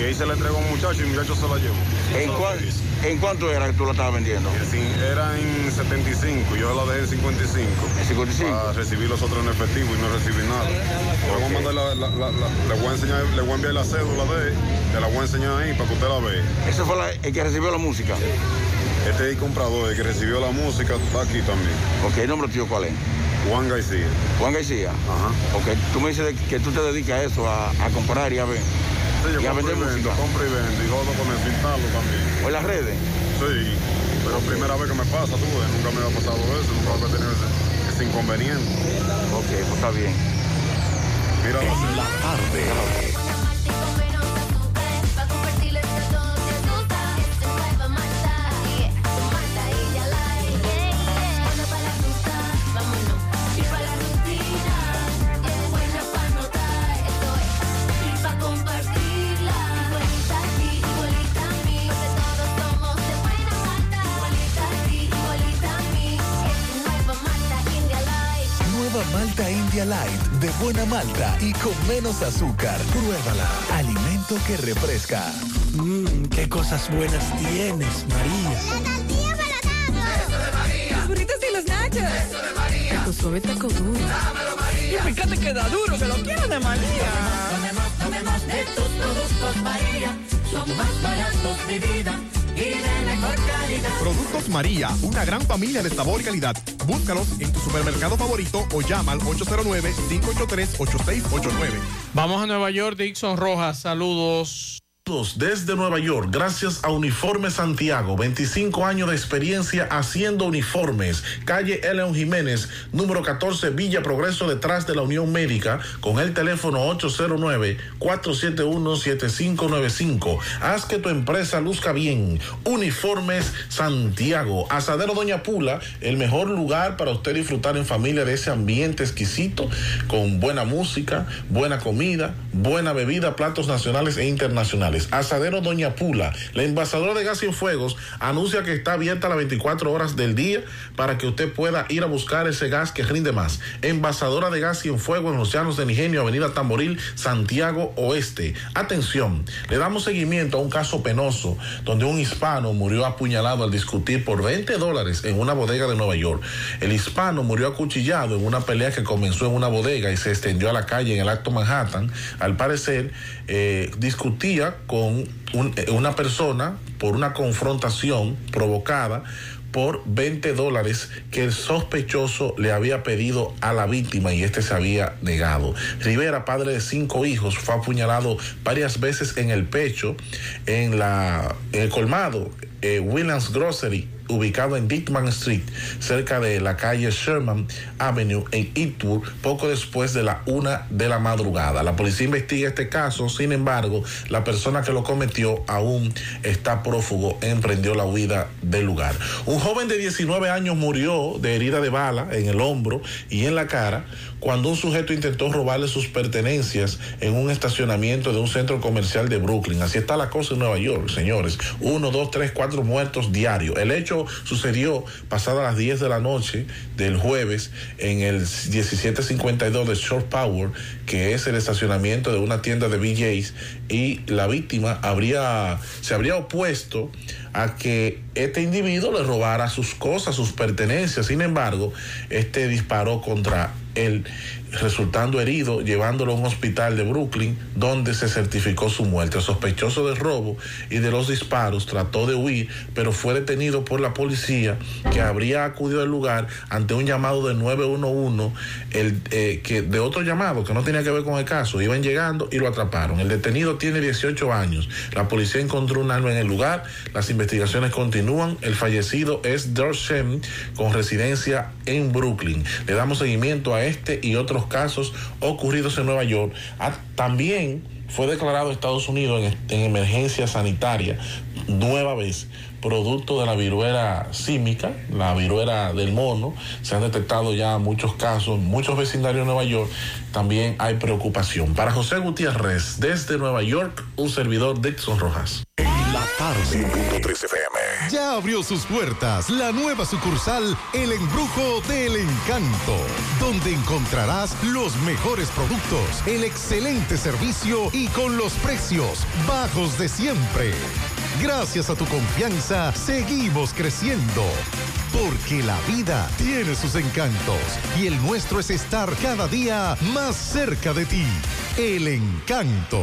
Que él se la entregó a un muchacho y el muchacho se la llevó. ¿En, cuán- ¿En cuánto era que tú la estabas vendiendo? Sí, era en 75, yo la dejé en 55. ¿En 55? Para recibir los otros en efectivo y no recibí nada. Le voy a mandar la, la- la- la- le voy a enseñar, le voy a enviar la cédula de él, te la voy a enseñar ahí para que usted la vea. Ese fue el que recibió la música. Este es el comprador, el que recibió la música, está aquí también. Ok, ¿el nombre tuyo cuál es? Juan García. Juan García. Ajá. Ok, tú me dices que tú te dedicas a eso, a, a comprar y a ver. Sí, yo y a compro vender y vendo, música. compro y vendo, y jodo con el pintarlo también. ¿O en las redes? Sí, pero primera vez que me pasa, tú, ves, nunca me había pasado eso, nunca había tenido ese, ese inconveniente. Ok, pues está bien. Mira En la tarde. Malta India Light, de buena malta y con menos azúcar. Pruébala. Alimento que refresca. Mmm, qué cosas buenas tienes, María. Los burritos y los nachos. Eso de María. Tu suave taco duro. Y fíjate que da duro, que lo quiero de María. Tomemos, tomemos de tus productos, María. Son más baratos de vida y de mejor calidad. Productos María, una gran familia de sabor y calidad. Búscalos en tu supermercado favorito o llama al 809-583-8689. Vamos a Nueva York, Dixon Rojas, saludos. Desde Nueva York, gracias a Uniforme Santiago, 25 años de experiencia haciendo uniformes. Calle Eleon Jiménez, número 14, Villa Progreso, detrás de la Unión Médica, con el teléfono 809-471-7595. Haz que tu empresa luzca bien. Uniformes Santiago. Asadero Doña Pula, el mejor lugar para usted disfrutar en familia de ese ambiente exquisito, con buena música, buena comida, buena bebida, platos nacionales e internacionales. Asadero Doña Pula, la envasadora de gas sin fuegos, anuncia que está abierta las 24 horas del día para que usted pueda ir a buscar ese gas que rinde más. Envasadora de gas sin fuego en los llanos de Nigenio, Avenida Tamboril, Santiago Oeste. Atención, le damos seguimiento a un caso penoso donde un hispano murió apuñalado al discutir por 20 dólares en una bodega de Nueva York. El hispano murió acuchillado en una pelea que comenzó en una bodega y se extendió a la calle en el Acto Manhattan. Al parecer, eh, discutía con eh, una persona por una confrontación provocada por 20 dólares que el sospechoso le había pedido a la víctima y este se había negado. Rivera, padre de cinco hijos, fue apuñalado varias veces en el pecho en, la, el colmado eh, Williams Grocery ubicado en Dickman Street, cerca de la calle Sherman Avenue en Eastwood, poco después de la una de la madrugada. La policía investiga este caso, sin embargo, la persona que lo cometió aún está prófugo, emprendió la huida del lugar. Un joven de 19 años murió de herida de bala en el hombro y en la cara cuando un sujeto intentó robarle sus pertenencias en un estacionamiento de un centro comercial de Brooklyn. Así está la cosa en Nueva York, señores. Uno, dos, tres, cuatro muertos diarios. El hecho sucedió pasada las 10 de la noche del jueves en el 1752 de Short Power, que es el estacionamiento de una tienda de BJ's, y la víctima habría, se habría opuesto a que este individuo le robara sus cosas, sus pertenencias. Sin embargo, este disparó contra él, resultando herido, llevándolo a un hospital de Brooklyn, donde se certificó su muerte. El sospechoso del robo y de los disparos trató de huir, pero fue detenido por la policía, que habría acudido al lugar ante un llamado de 911, el, eh, que, de otro llamado que no tenía que ver con el caso. Iban llegando y lo atraparon. El detenido tiene 18 años. La policía encontró un arma en el lugar. Las investigaciones continúan. El fallecido es Dorshem, con residencia en Brooklyn. Le damos seguimiento a este y otros casos ocurridos en Nueva York. Ah, también fue declarado Estados Unidos en, en, emergencia sanitaria nueva vez, producto de la viruela símica, la viruela del mono. Se han detectado ya muchos casos, muchos vecindarios de Nueva York. También hay preocupación. Para José Gutiérrez, desde Nueva York, un servidor Dixon Rojas. La tarde. 1.3 FM. Ya abrió sus puertas la nueva sucursal El Embrujo del Encanto, donde encontrarás los mejores productos, el excelente servicio y con los precios bajos de siempre. Gracias a tu confianza, seguimos creciendo. Porque la vida tiene sus encantos y el nuestro es estar cada día más cerca de ti. El encanto.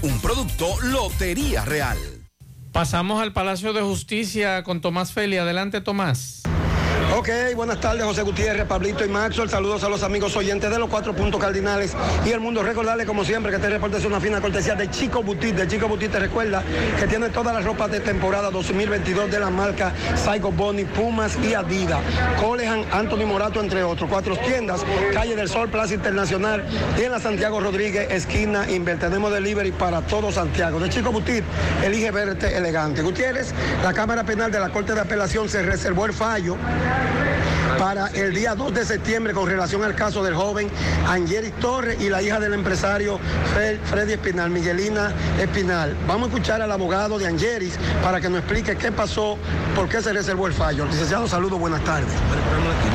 Un producto Lotería Real. Pasamos al Palacio de Justicia con Tomás Feli. Adelante, Tomás. Ok, buenas tardes, José Gutiérrez, Pablito y Maxwell. Saludos a los amigos oyentes de los cuatro puntos cardinales y el mundo. Recordarle, como siempre, que este reporte es una fina cortesía de Chico Butit. De Chico Butit te recuerda que tiene todas las ropas de temporada 2022 de la marca Saigo Bonnie, Pumas y Adidas. Colehan, Anthony Morato, entre otros. Cuatro tiendas, Calle del Sol, Plaza Internacional y en la Santiago Rodríguez, esquina Inver. Tenemos delivery para todo Santiago. De Chico Butit, elige verte elegante. Gutiérrez, la Cámara Penal de la Corte de Apelación se reservó el fallo para el día 2 de septiembre con relación al caso del joven Angelis Torres y la hija del empresario Freddy Espinal, Miguelina Espinal. Vamos a escuchar al abogado de Angelis para que nos explique qué pasó, por qué se reservó el fallo. Licenciado, saludos, buenas tardes.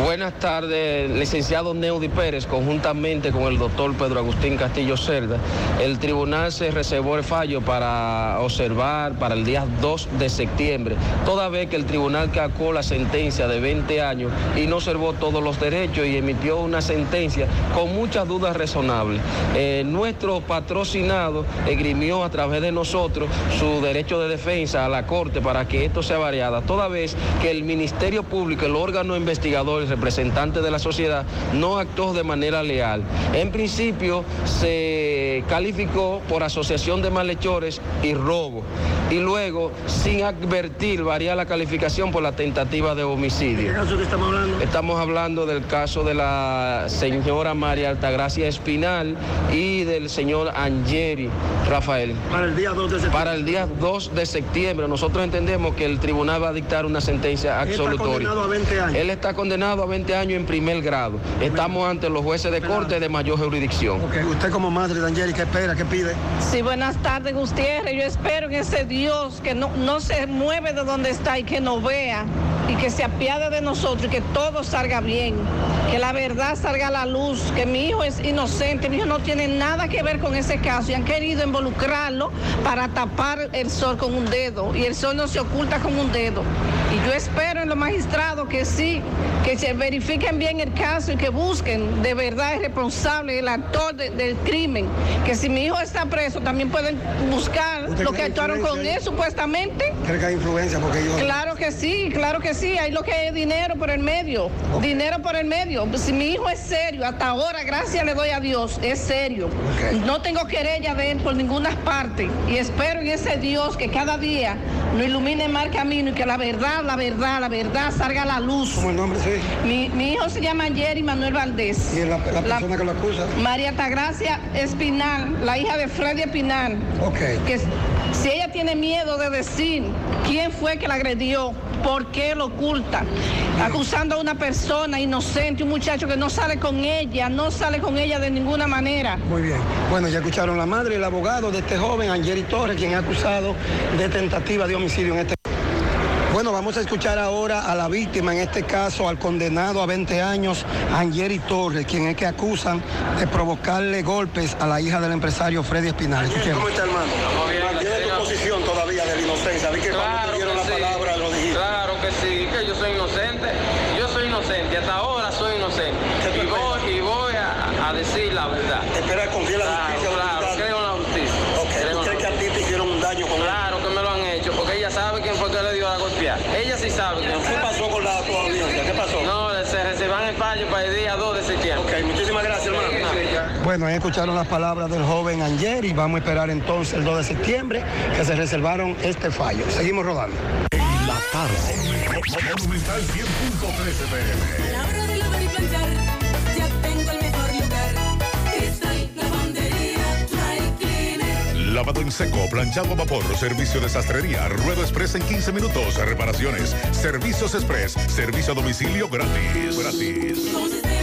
Buenas tardes, licenciado Neudi Pérez, conjuntamente con el doctor Pedro Agustín Castillo Cerda. El tribunal se reservó el fallo para observar para el día 2 de septiembre, toda vez que el tribunal cacó la sentencia de 20 años y no observó todos los derechos y emitió una sentencia con muchas dudas razonables. Eh, nuestro patrocinado esgrimió a través de nosotros su derecho de defensa a la Corte para que esto sea variada, toda vez que el Ministerio Público, el órgano investigador, el representante de la sociedad, no actuó de manera leal. En principio se calificó por asociación de malhechores y robo. Y luego, sin advertir, varía la calificación por la tentativa de homicidio. ¿Qué caso que estamos hablando? Estamos hablando del caso de la señora María Altagracia Espinal y del señor Angeri Rafael. Para el día 2 de septiembre. Para el día 2 de septiembre. Nosotros entendemos que el tribunal va a dictar una sentencia absolutoria. Él está condenado a 20 años. Él está condenado a 20 años en primer grado. Estamos ante los jueces de corte de mayor jurisdicción. Okay. Usted como madre de Angeri, ¿qué espera? ¿Qué pide? Sí, buenas tardes, Gutiérrez. Yo espero en ese Dios que no, no se mueve de donde está y que nos vea y que se apiade de nosotros y que todo salga bien, que la verdad salga a la luz, que mi hijo es inocente, mi hijo no tiene nada que ver con ese caso y han querido involucrarlo para tapar el sol con un dedo y el sol no se oculta con un dedo. Y yo espero en los magistrados que sí, que se verifiquen bien el caso y que busquen de verdad el responsable, el actor de- del crimen, que si mi hijo está preso también pueden buscar ¿Usted lo que actuaron con él supuestamente. ¿Cree que hay influencia? Porque yo... Claro que sí, claro que sí. Hay lo que es dinero por el medio. Dinero por el medio. Si mi hijo es serio, hasta ahora, gracias le doy a Dios, es serio. No tengo querella de él por ninguna parte. Y espero en ese Dios que cada día nos ilumine más el camino y que la verdad, la verdad, la verdad salga a la luz. ¿Cómo el nombre, sí? Mi, mi hijo se llama Jerry Manuel Valdés. ¿Y la, la persona que lo acusa? María Altagracia Espinal, la hija de Freddy Espinal. Ok. Que si ella tiene miedo de decir quién fue que la agredió, por qué lo oculta, acusando a una persona inocente, un muchacho que no sale con ella, no sale con ella de ninguna manera. Muy bien. Bueno, ya escucharon la madre y el abogado de este joven, Angeli Torres, quien es acusado de tentativa de homicidio en este bueno, vamos a escuchar ahora a la víctima, en este caso al condenado a 20 años, Angeli Torres, quien es que acusan de provocarle golpes a la hija del empresario Freddy Espinal. ¿Cómo está, hermano? Posición todavía de la inocencia. Vi que cuando te dieron la palabra lo dijiste. Claro que sí, que yo soy inocente. Yo soy inocente, hasta ahora soy inocente. Y voy, y voy a, a decir la verdad. Espera, confía en la Claro, justicia. Claro, creo en la justicia. Ok, ¿tú crees que a ti te hicieron un daño con Claro que me lo han hecho, porque ella sabe quién fue que le dio a golpear. Ella sí sabe quién fue. ¿Qué pasó con la tu audiencia? ¿Qué pasó? No, se reservan el fallo para el día 2 de septiembre. Ok, muchísimas gracias, hermano. Bueno, ahí escucharon las palabras del joven Angeli. Vamos a esperar entonces el 2 de septiembre que se reservaron este fallo. Seguimos rodando. La tarde. Monumental 100.13 pm. La hora de lavar y planchar, ya tengo el mejor lugar. Cristal, lavandería, dry cleaner. Lavado en seco, planchado a vapor, servicio de sastrería, ruedo express en 15 minutos, reparaciones, servicios express, servicio a domicilio gratis. Gratis.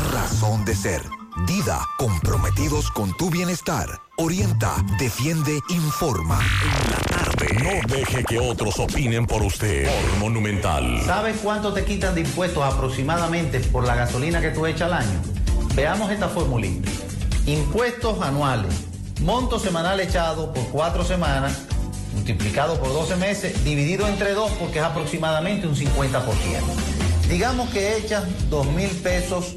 razón de ser. Dida, comprometidos con tu bienestar. Orienta, defiende, informa. No deje que otros opinen por usted. Monumental. ¿Sabes cuánto te quitan de impuestos aproximadamente por la gasolina que tú echas al año? Veamos esta formulita. Impuestos anuales. Monto semanal echado por cuatro semanas, multiplicado por 12 meses, dividido entre dos porque es aproximadamente un 50%. Digamos que echas 2 mil pesos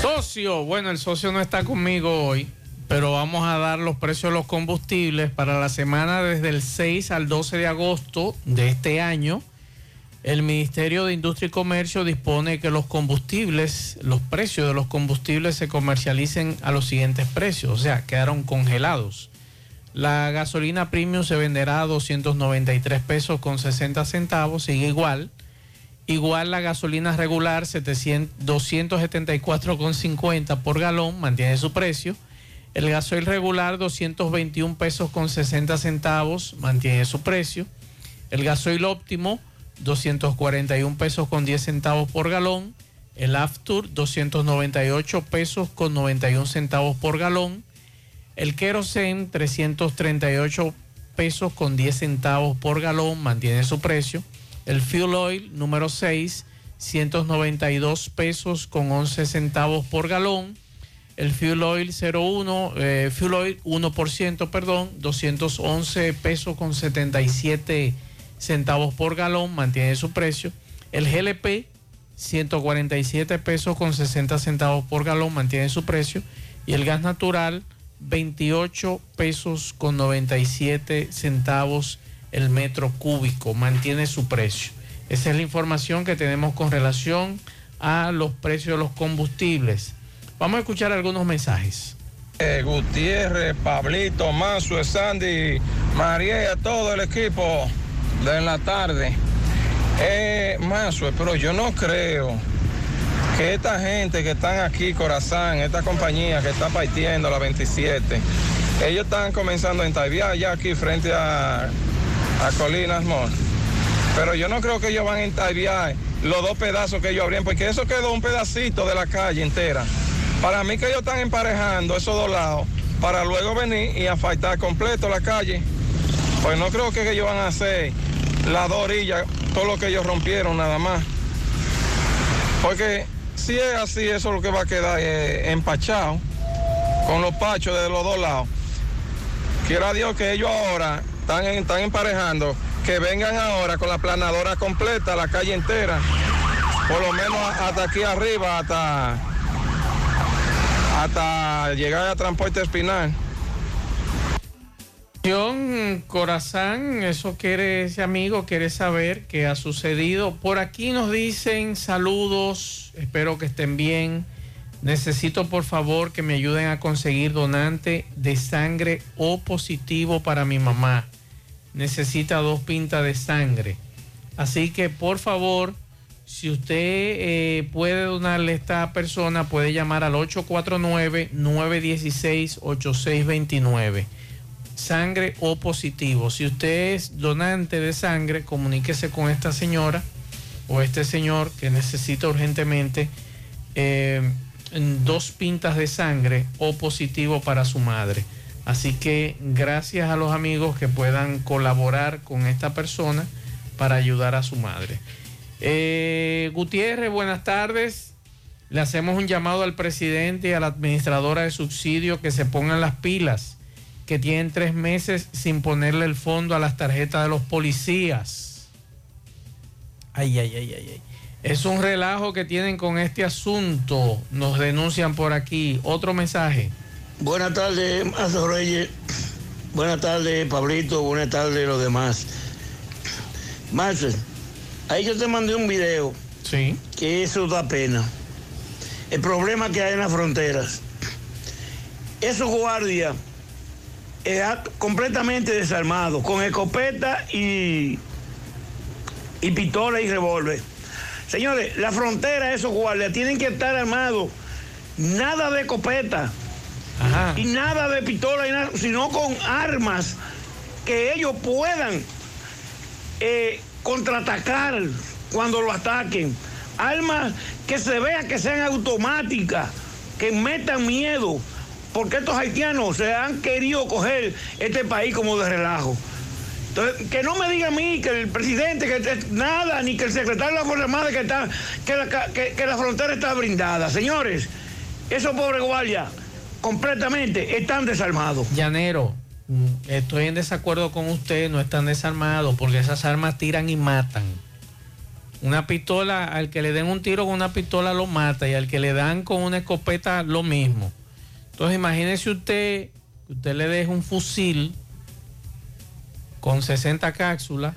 Socio, bueno, el socio no está conmigo hoy, pero vamos a dar los precios de los combustibles para la semana desde el 6 al 12 de agosto de este año. El Ministerio de Industria y Comercio dispone que los combustibles, los precios de los combustibles se comercialicen a los siguientes precios, o sea, quedaron congelados. La gasolina premium se venderá a 293 pesos con 60 centavos, sigue igual. Igual la gasolina regular 700 274,50 por galón mantiene su precio. El gasoil regular 221 pesos con 60 centavos mantiene su precio. El gasoil óptimo 241 pesos con 10 centavos por galón. El Aftur 298 pesos con 91 centavos por galón. El Kerosene 338 pesos con 10 centavos por galón mantiene su precio. El Fuel Oil número 6 192 pesos con 11 centavos por galón. El fuel oil 01, eh, fuel oil 1%, perdón, 211 pesos con 77 centavos por galón, mantiene su precio. El GLP 147 pesos con 60 centavos por galón, mantiene su precio. Y el gas natural 28 pesos con 97 centavos el metro cúbico, mantiene su precio. Esa es la información que tenemos con relación a los precios de los combustibles. Vamos a escuchar algunos mensajes. Eh, Gutiérrez, Pablito, Mazo, Sandy, María todo el equipo de la tarde. Eh, Mazo, pero yo no creo que esta gente que están aquí, Corazán, esta compañía que está partiendo la 27, ellos están comenzando a entaviar ya aquí frente a, a Colinas Mall. Pero yo no creo que ellos van a entaviar los dos pedazos que ellos abrían, porque eso quedó un pedacito de la calle entera. Para mí que ellos están emparejando esos dos lados para luego venir y asfaltar completo la calle. Pues no creo que ellos van a hacer las dos orillas, todo lo que ellos rompieron nada más. Porque si es así, eso es lo que va a quedar eh, empachado con los pachos de los dos lados. Quiera Dios que ellos ahora están, están emparejando, que vengan ahora con la planadora completa, la calle entera, por lo menos hasta aquí arriba, hasta, hasta llegar a transporte espinal. Atención, Corazán, eso quiere ese amigo, quiere saber qué ha sucedido. Por aquí nos dicen saludos, espero que estén bien. Necesito por favor que me ayuden a conseguir donante de sangre O positivo para mi mamá. Necesita dos pintas de sangre. Así que por favor, si usted eh, puede donarle a esta persona, puede llamar al 849-916-8629 sangre O positivo. Si usted es donante de sangre, comuníquese con esta señora o este señor que necesita urgentemente eh, dos pintas de sangre O positivo para su madre. Así que gracias a los amigos que puedan colaborar con esta persona para ayudar a su madre. Eh, Gutiérrez, buenas tardes. Le hacemos un llamado al presidente y a la administradora de subsidio que se pongan las pilas que tienen tres meses sin ponerle el fondo a las tarjetas de los policías. Ay, ay, ay, ay, ay. Es un relajo que tienen con este asunto. Nos denuncian por aquí. Otro mensaje. Buenas tardes, Mazo Reyes. Buenas tardes, Pablito. Buenas tardes, los demás. Mazo, ahí yo te mandé un video. Sí. Que eso da pena. El problema que hay en las fronteras. Esos guardias eh, ah, completamente desarmados, con escopeta y, y pistola y revólver. Señores, la frontera, esos guardias tienen que estar armados. Nada de escopeta. Y nada de pistola, y nada, sino con armas que ellos puedan eh, contraatacar cuando lo ataquen. Armas que se vea que sean automáticas, que metan miedo, porque estos haitianos se han querido coger este país como de relajo. Entonces, que no me diga a mí que el presidente, que nada, ni que el secretario de la Fuerza Armada que, está, que, la, que- la frontera está brindada. Señores, esos pobres guardias completamente están desarmados. Llanero, mm, estoy en desacuerdo con usted. No están desarmados porque esas armas tiran y matan. Una pistola, al que le den un tiro con una pistola lo mata y al que le dan con una escopeta lo mismo. Entonces imagínese usted usted le deje un fusil con 60 cápsulas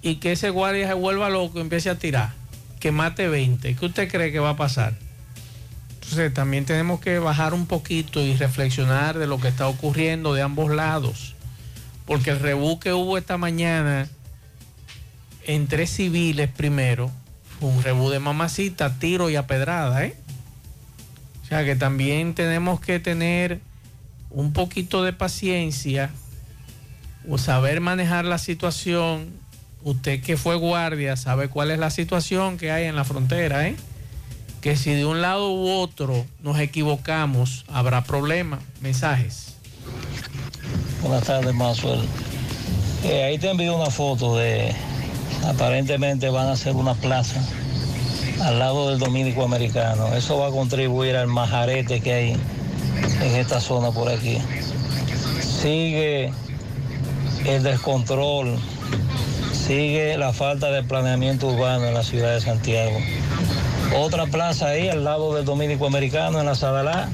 y que ese guardia se vuelva loco y empiece a tirar, que mate 20. ¿Qué usted cree que va a pasar? Entonces también tenemos que bajar un poquito y reflexionar de lo que está ocurriendo de ambos lados. Porque el rebú que hubo esta mañana entre civiles primero un rebú de mamacita, tiro y a pedrada, ¿eh? O sea que también tenemos que tener un poquito de paciencia o saber manejar la situación. Usted que fue guardia sabe cuál es la situación que hay en la frontera, ¿eh? Que si de un lado u otro nos equivocamos, habrá problemas. Mensajes. Buenas tardes, Maxwell. Eh, ahí te envío una foto de aparentemente van a hacer una plaza al lado del Dominico Americano. Eso va a contribuir al majarete que hay en esta zona por aquí. Sigue el descontrol, sigue la falta de planeamiento urbano en la ciudad de Santiago. Otra plaza ahí al lado del Dominico Americano en la Sadalá.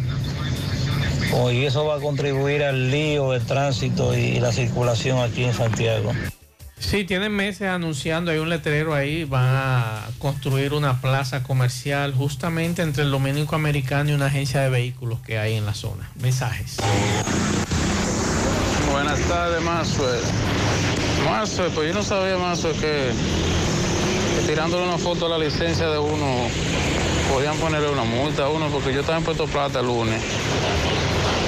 Y eso va a contribuir al lío, el tránsito y la circulación aquí en Santiago. Sí, tienen meses anunciando, hay un letrero ahí, van a construir una plaza comercial justamente entre el Dominico Americano y una agencia de vehículos que hay en la zona. Mensajes. Buenas tardes, Mazue. Mazue, pues yo no sabía, Mazue, que, que tirándole una foto a la licencia de uno, podían ponerle una multa a uno, porque yo estaba en Puerto Plata el lunes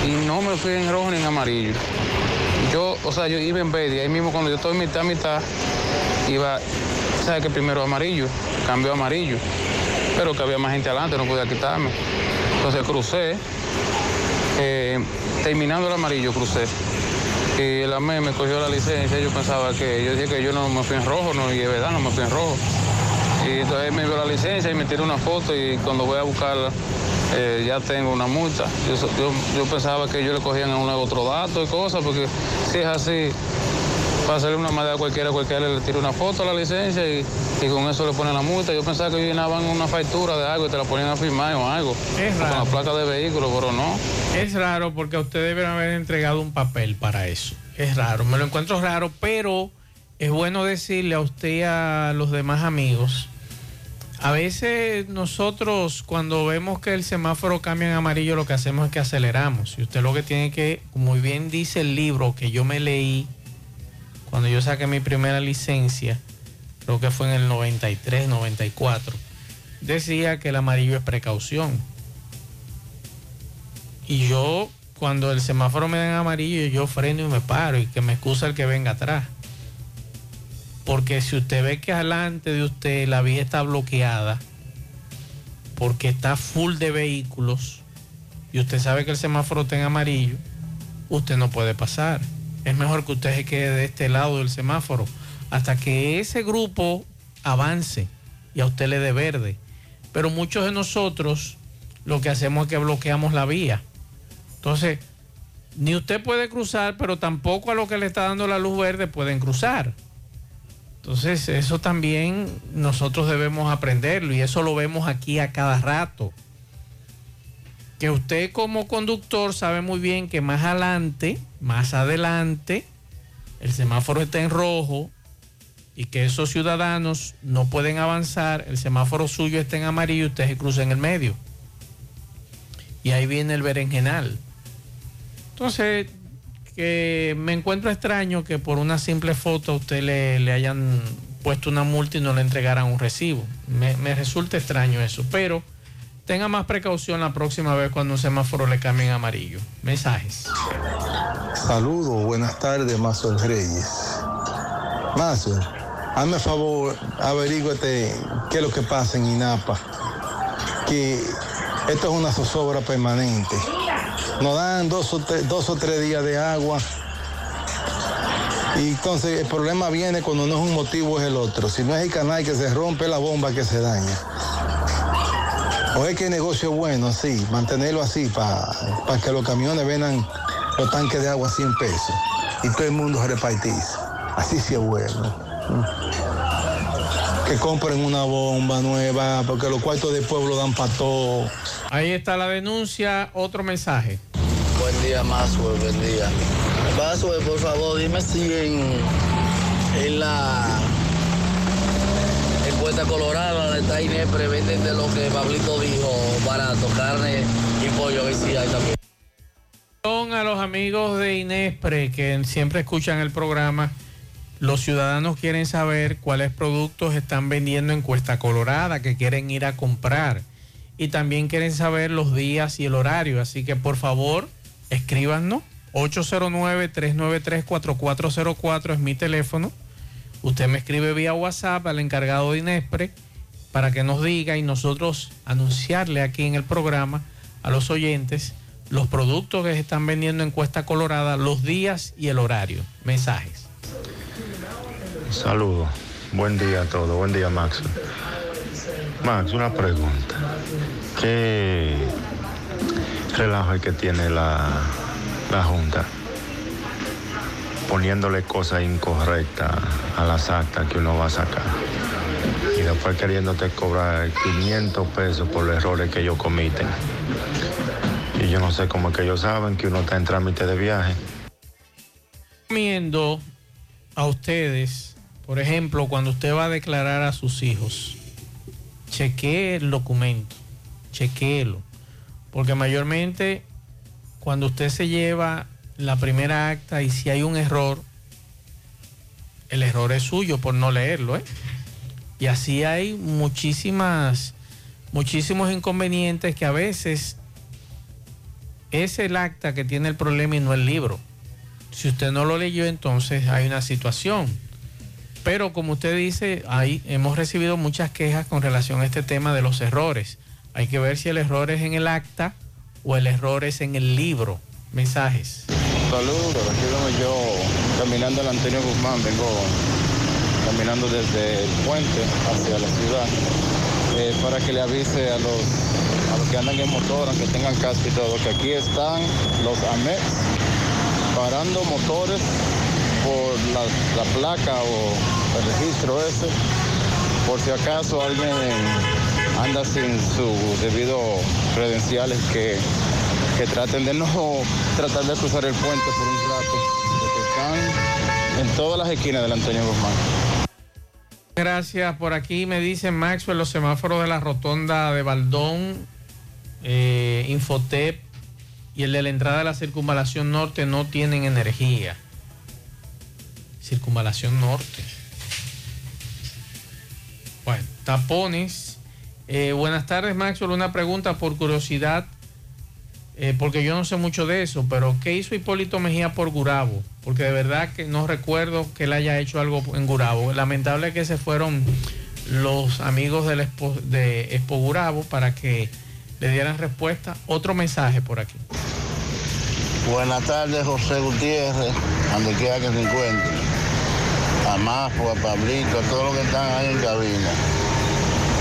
y no me fui en rojo ni en amarillo. Yo, o sea, yo iba en verde, ahí mismo cuando yo estoy mitad, mitad, iba, ¿sabes que Primero amarillo, cambió a amarillo, pero que había más gente adelante, no podía quitarme. Entonces crucé, eh, terminando el amarillo crucé. Y la AME me cogió la licencia, yo pensaba que, yo dije que yo no me fui en rojo, no, y es verdad, no me fui en rojo. Y entonces me dio la licencia y me tiró una foto y cuando voy a buscarla eh, ya tengo una multa. Yo, yo, yo pensaba que ellos le cogían a uno otro dato y cosas, porque si es así, para hacerle una maldad a cualquiera, cualquiera le tira una foto a la licencia y, y con eso le ponen la multa. Yo pensaba que llenaban una factura de algo y te la ponían a firmar o algo. Es Con la placa de vehículo, pero no. Es raro porque a usted deben haber entregado un papel para eso. Es raro, me lo encuentro raro, pero es bueno decirle a usted y a los demás amigos. A veces nosotros cuando vemos que el semáforo cambia en amarillo lo que hacemos es que aceleramos. Y usted lo que tiene que, muy bien dice el libro que yo me leí cuando yo saqué mi primera licencia, creo que fue en el 93, 94, decía que el amarillo es precaución. Y yo, cuando el semáforo me da en amarillo, yo freno y me paro y que me excusa el que venga atrás. Porque si usted ve que adelante de usted la vía está bloqueada, porque está full de vehículos, y usted sabe que el semáforo está en amarillo, usted no puede pasar. Es mejor que usted se quede de este lado del semáforo hasta que ese grupo avance y a usted le dé verde. Pero muchos de nosotros lo que hacemos es que bloqueamos la vía. Entonces, ni usted puede cruzar, pero tampoco a lo que le está dando la luz verde pueden cruzar. Entonces, eso también nosotros debemos aprenderlo y eso lo vemos aquí a cada rato. Que usted como conductor sabe muy bien que más adelante, más adelante, el semáforo está en rojo y que esos ciudadanos no pueden avanzar, el semáforo suyo está en amarillo y usted se cruza en el medio. Y ahí viene el berenjenal. Entonces, que me encuentro extraño que por una simple foto a usted le, le hayan puesto una multa y no le entregaran un recibo. Me, me resulta extraño eso, pero tenga más precaución la próxima vez cuando un semáforo le cambie en amarillo. Mensajes. Saludos, buenas tardes, Mazo Reyes. Mazo, hazme favor, averígüete qué es lo que pasa en INAPA. Que esto es una zozobra permanente. Nos dan dos o, tres, dos o tres días de agua. Y entonces el problema viene cuando no es un motivo, es el otro. Si no es el canal que se rompe, es la bomba que se daña. O es que el negocio es bueno, sí, mantenerlo así para que los camiones vendan los tanques de agua a 100 pesos y todo el mundo se repartirse. Así sí es bueno. Que compren una bomba nueva, porque los cuartos del pueblo dan para todo. Ahí está la denuncia, otro mensaje. Buen día, Maswell, buen día. Maswell, por favor, dime si en, en la Puerta Colorada, la está Inepre, venden de lo que Pablito dijo, barato, carne y pollo, a los amigos de Inespre que siempre escuchan el programa. Los ciudadanos quieren saber cuáles productos están vendiendo en Cuesta Colorada, que quieren ir a comprar. Y también quieren saber los días y el horario. Así que por favor, escríbanos. 809-393-4404 es mi teléfono. Usted me escribe vía WhatsApp al encargado de Inespre para que nos diga y nosotros anunciarle aquí en el programa a los oyentes los productos que se están vendiendo en Cuesta Colorada, los días y el horario. Mensajes. Saludos. Buen día a todos. Buen día, Max. Max, una pregunta. ¿Qué relajo es que tiene la, la Junta poniéndole cosas incorrectas a las actas que uno va a sacar? Y después queriéndote cobrar 500 pesos por los errores que ellos comiten. Y yo no sé cómo es que ellos saben que uno está en trámite de viaje. recomiendo a ustedes, por ejemplo, cuando usted va a declarar a sus hijos, chequee el documento, chequéelo, porque mayormente cuando usted se lleva la primera acta y si hay un error, el error es suyo por no leerlo, ¿eh? Y así hay muchísimas, muchísimos inconvenientes que a veces es el acta que tiene el problema y no el libro. Si usted no lo leyó, entonces hay una situación. Pero como usted dice, ahí hemos recibido muchas quejas con relación a este tema de los errores. Hay que ver si el error es en el acta o el error es en el libro. Mensajes. Saludos, aquí vengo yo caminando el Antonio Guzmán, vengo caminando desde el puente hacia la ciudad eh, para que le avise a los, a los que andan en motor, aunque tengan casco y todo, que aquí están los AMEX parando motores por la, la placa o el registro ese, por si acaso alguien anda sin sus debidos credenciales que, que traten de no tratar de cruzar el puente por un rato, están en todas las esquinas del Antonio Guzmán. Gracias. Por aquí me dicen Maxwell, los semáforos de la rotonda de Baldón, eh, Infotep y el de la entrada de la circunvalación norte no tienen energía. Circunvalación norte. Bueno, tapones. Eh, buenas tardes, Maxwell. Una pregunta por curiosidad, eh, porque yo no sé mucho de eso, pero ¿qué hizo Hipólito Mejía por Gurabo? Porque de verdad que no recuerdo que él haya hecho algo en Gurabo. Lamentable que se fueron los amigos de Expo Gurabo para que le dieran respuesta. Otro mensaje por aquí. Buenas tardes, José Gutiérrez, donde quiera que se encuentre. A Mafo, a Pablito, a todos los que están ahí en cabina.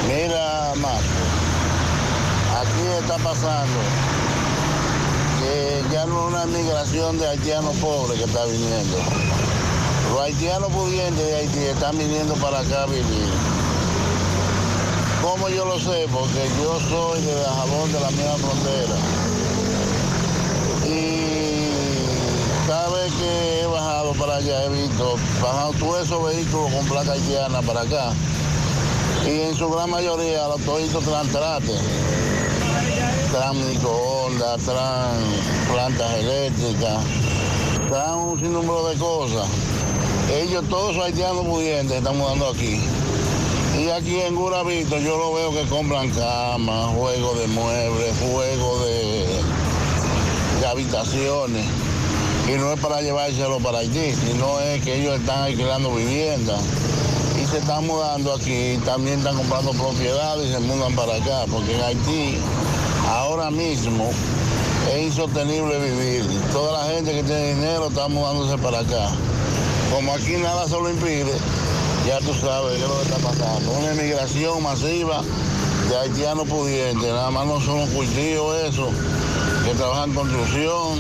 Mira, Mafo, aquí está pasando que ya no es una migración de haitianos pobres que está viniendo. Los haitianos pudientes de Haití están viniendo para acá a vivir. ¿Cómo yo lo sé? Porque yo soy de Jabón de la misma frontera. Y cada vez que he bajado para allá he visto bajado todos esos vehículos con placa haitiana para acá. Y en su gran mayoría los toditos traen trate. Traen microondas, traen plantas eléctricas, traen un sinnúmero de cosas. Ellos, todos esos haitianos pudientes, están mudando aquí. Y aquí en Guravito yo lo veo que compran camas, juegos de muebles, juegos de, de habitaciones. Y no es para llevárselo para Haití, sino es que ellos están alquilando viviendas. Y se están mudando aquí, también están comprando propiedades y se mudan para acá, porque en Haití ahora mismo es insostenible vivir. Toda la gente que tiene dinero está mudándose para acá. Como aquí nada se lo impide, ya tú sabes qué es lo que está pasando. Una inmigración masiva de haitianos pudientes, nada más no son los cultivos eso, que trabajan construcción,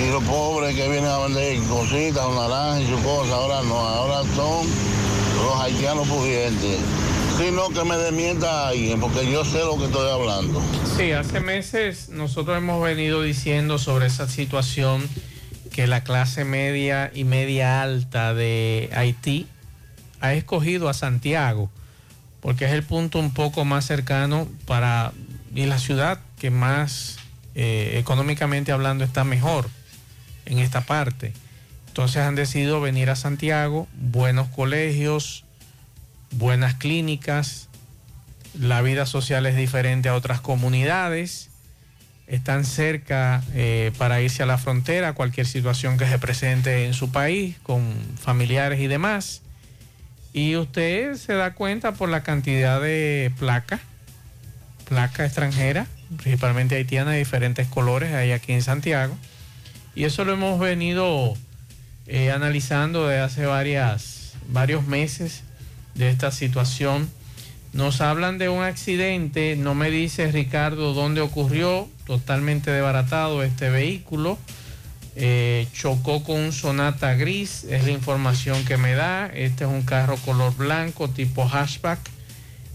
y los pobres que vienen a vender cositas, naranjas y sus cosas, ahora no, ahora son los haitianos pudientes. Sino que me desmienta alguien, porque yo sé lo que estoy hablando. Sí, hace meses nosotros hemos venido diciendo sobre esa situación que la clase media y media alta de Haití ha escogido a Santiago, porque es el punto un poco más cercano para y la ciudad que más eh, económicamente hablando está mejor en esta parte. Entonces han decidido venir a Santiago, buenos colegios, buenas clínicas, la vida social es diferente a otras comunidades, están cerca eh, para irse a la frontera, cualquier situación que se presente en su país, con familiares y demás. Y usted se da cuenta por la cantidad de placa, placa extranjera, principalmente haitiana de diferentes colores, hay aquí en Santiago. Y eso lo hemos venido eh, analizando desde hace varias, varios meses de esta situación. Nos hablan de un accidente, no me dice Ricardo dónde ocurrió, totalmente desbaratado este vehículo. Eh, chocó con un Sonata gris, es la información que me da. Este es un carro color blanco tipo hatchback.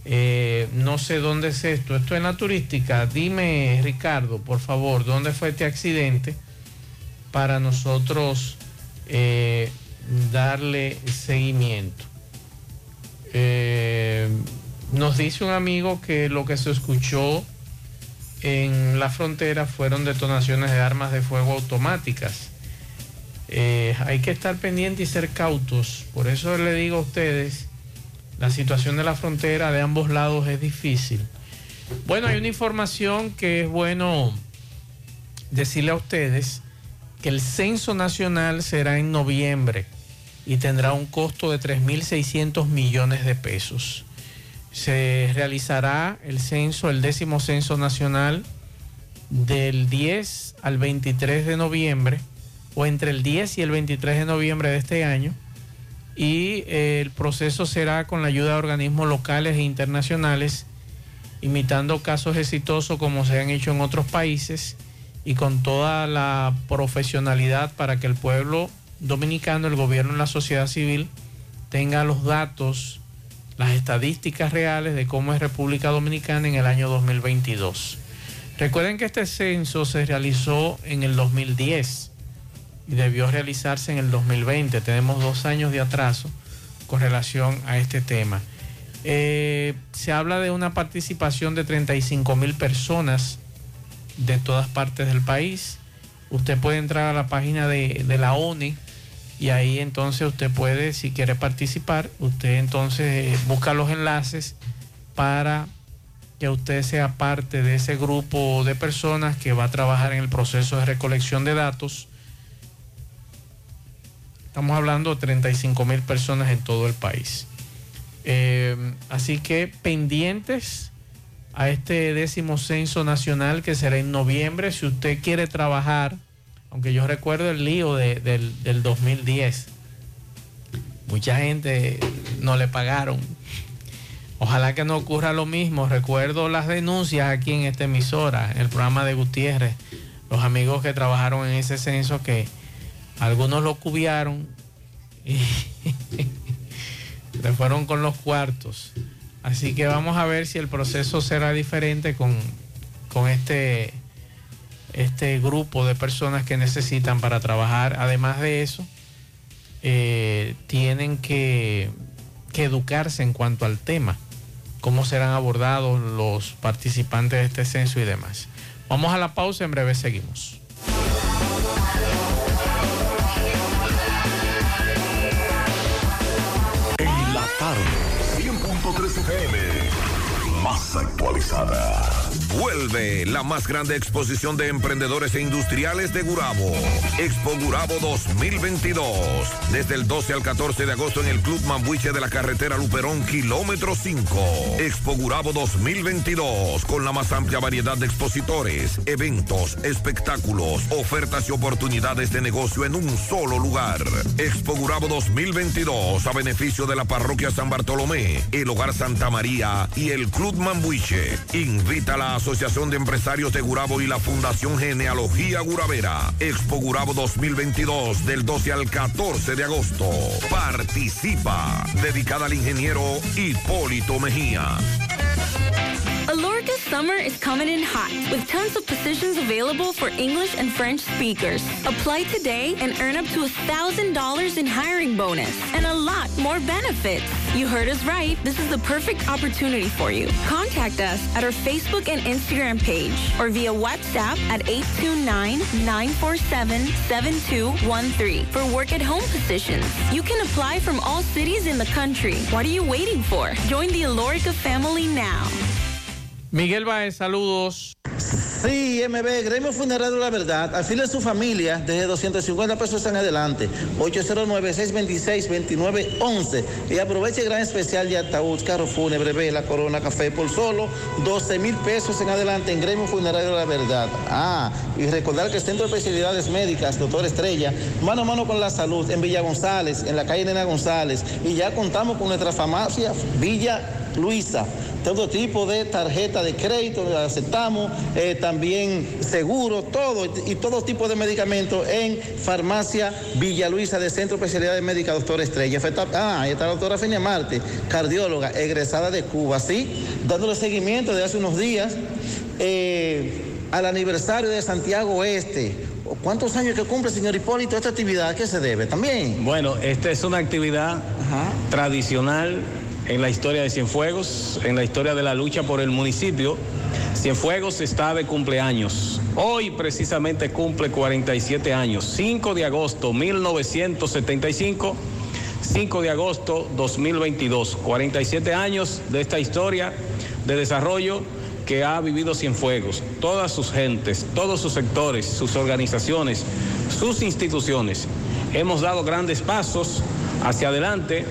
Eh, no sé dónde es esto. Esto es la turística. Dime, Ricardo, por favor, ¿dónde fue este accidente? Para nosotros eh, darle seguimiento. Eh, nos dice un amigo que lo que se escuchó en la frontera fueron detonaciones de armas de fuego automáticas. Eh, hay que estar pendiente y ser cautos. Por eso le digo a ustedes, la situación de la frontera de ambos lados es difícil. Bueno, hay una información que es bueno decirle a ustedes que el censo nacional será en noviembre y tendrá un costo de 3.600 millones de pesos. Se realizará el censo, el décimo censo nacional, del 10 al 23 de noviembre, o entre el 10 y el 23 de noviembre de este año, y eh, el proceso será con la ayuda de organismos locales e internacionales, imitando casos exitosos como se han hecho en otros países y con toda la profesionalidad para que el pueblo dominicano, el gobierno y la sociedad civil tenga los datos, las estadísticas reales de cómo es República Dominicana en el año 2022. Recuerden que este censo se realizó en el 2010 y debió realizarse en el 2020. Tenemos dos años de atraso con relación a este tema. Eh, se habla de una participación de 35 mil personas de todas partes del país. Usted puede entrar a la página de, de la ONI y ahí entonces usted puede, si quiere participar, usted entonces eh, busca los enlaces para que usted sea parte de ese grupo de personas que va a trabajar en el proceso de recolección de datos. Estamos hablando de 35 mil personas en todo el país. Eh, así que pendientes a este décimo censo nacional que será en noviembre. Si usted quiere trabajar, aunque yo recuerdo el lío de- del, del 2010, mucha gente no le pagaron. Ojalá que no ocurra lo mismo. Recuerdo las denuncias aquí en esta emisora, en el programa de Gutiérrez, los amigos que trabajaron en ese censo que algunos lo cubiaron y se fueron con los cuartos. Así que vamos a ver si el proceso será diferente con, con este, este grupo de personas que necesitan para trabajar. Además de eso, eh, tienen que, que educarse en cuanto al tema, cómo serán abordados los participantes de este censo y demás. Vamos a la pausa, en breve seguimos. En la tarde, 100.3 FM, actualizada. Vuelve la más grande exposición de emprendedores e industriales de Gurabo. Expo Gurabo 2022. Desde el 12 al 14 de agosto en el Club Mambuche de la carretera Luperón, kilómetro 5. Expo Gurabo 2022. Con la más amplia variedad de expositores, eventos, espectáculos, ofertas y oportunidades de negocio en un solo lugar. Expo Gurabo 2022. A beneficio de la parroquia San Bartolomé, el Hogar Santa María y el Club Mambuche. Invita a la Asociación de Empresarios de Gurabo y la Fundación Genealogía Guravera. Expo Gurabo 2022 del 12 al 14 de agosto. Participa. Dedicada al ingeniero Hipólito Mejía. Alorca summer is coming in hot with tons of positions available for English and French speakers. Apply today and earn up to $1,000 in hiring bonus and a lot more benefits. You heard us right. This is the perfect opportunity for you. Contact us at our Facebook and Instagram page or via WhatsApp at 829-947-7213 for work at home positions. You can apply from all cities in the country. What are you waiting for? Join the Alorica family now. Miguel Baez, saludos. Sí, MB, Gremio Funerario La Verdad, afile su familia desde 250 pesos en adelante, 809-626-2911 y aproveche el gran especial de ataúd, carro fúnebre, vela, corona, café por solo 12 mil pesos en adelante en Gremio Funerario La Verdad. Ah, y recordar que el Centro de Especialidades Médicas, Doctor Estrella, mano a mano con la salud en Villa González, en la calle Nena González, y ya contamos con nuestra farmacia Villa Luisa todo tipo de tarjeta de crédito, aceptamos eh, también seguro, todo y todo tipo de medicamentos en Farmacia Villa Luisa de Centro de Especialidades Médicas Doctor Estrella. Ah, ahí está la doctora Fenia Marte, cardióloga, egresada de Cuba, ¿sí? Dándole seguimiento de hace unos días eh, al aniversario de Santiago Oeste. ¿Cuántos años que cumple, señor Hipólito, esta actividad? ¿A qué se debe? También. Bueno, esta es una actividad tradicional en la historia de Cienfuegos, en la historia de la lucha por el municipio. Cienfuegos está de cumpleaños. Hoy precisamente cumple 47 años, 5 de agosto 1975, 5 de agosto 2022. 47 años de esta historia de desarrollo que ha vivido Cienfuegos, todas sus gentes, todos sus sectores, sus organizaciones, sus instituciones. Hemos dado grandes pasos hacia adelante,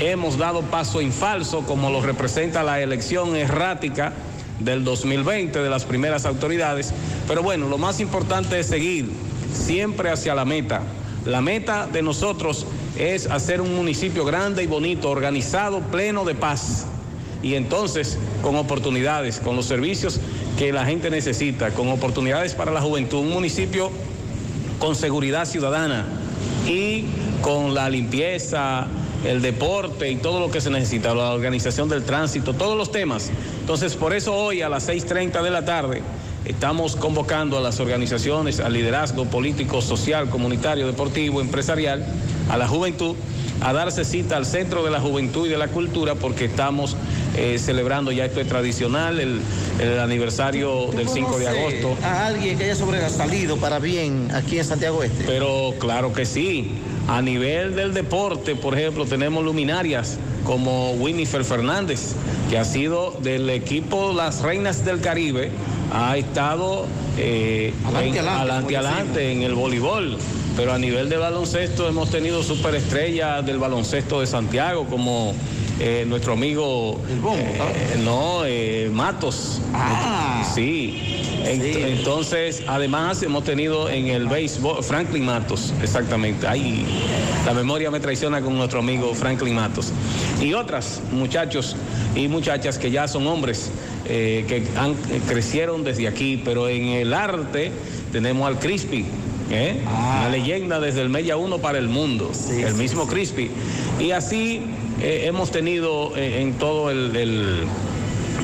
hemos dado paso en falso como lo representa la elección errática del 2020 de las primeras autoridades, pero bueno, lo más importante es seguir siempre hacia la meta. La meta de nosotros es hacer un municipio grande y bonito, organizado, pleno de paz y entonces con oportunidades, con los servicios que la gente necesita, con oportunidades para la juventud, un municipio con seguridad ciudadana y con la limpieza, el deporte y todo lo que se necesita, la organización del tránsito, todos los temas. Entonces, por eso hoy a las 6.30 de la tarde estamos convocando a las organizaciones, al liderazgo político, social, comunitario, deportivo, empresarial, a la juventud, a darse cita al Centro de la Juventud y de la Cultura porque estamos eh, celebrando ya esto es tradicional, el, el aniversario del 5 de ¿Conoce agosto. A alguien que haya sobresalido para bien aquí en Santiago Este. Pero claro que sí. A nivel del deporte, por ejemplo, tenemos luminarias como Winifred Fernández, que ha sido del equipo Las Reinas del Caribe, ha estado eh, Adelante, en, adelante, adelante en el voleibol. Pero a nivel de baloncesto hemos tenido superestrellas del baloncesto de Santiago, como eh, nuestro amigo eh, no eh, Matos. Sí. Ent- Entonces, además hemos tenido en el béisbol Franklin Matos, exactamente. Ahí la memoria me traiciona con nuestro amigo Franklin Matos. Y otras muchachos y muchachas que ya son hombres que han, crecieron desde aquí, pero en el arte tenemos al Crispy. ¿eh? Una leyenda desde el Media 1 para el mundo, el mismo Crispy. Y así eh, hemos tenido eh, en todo el- el,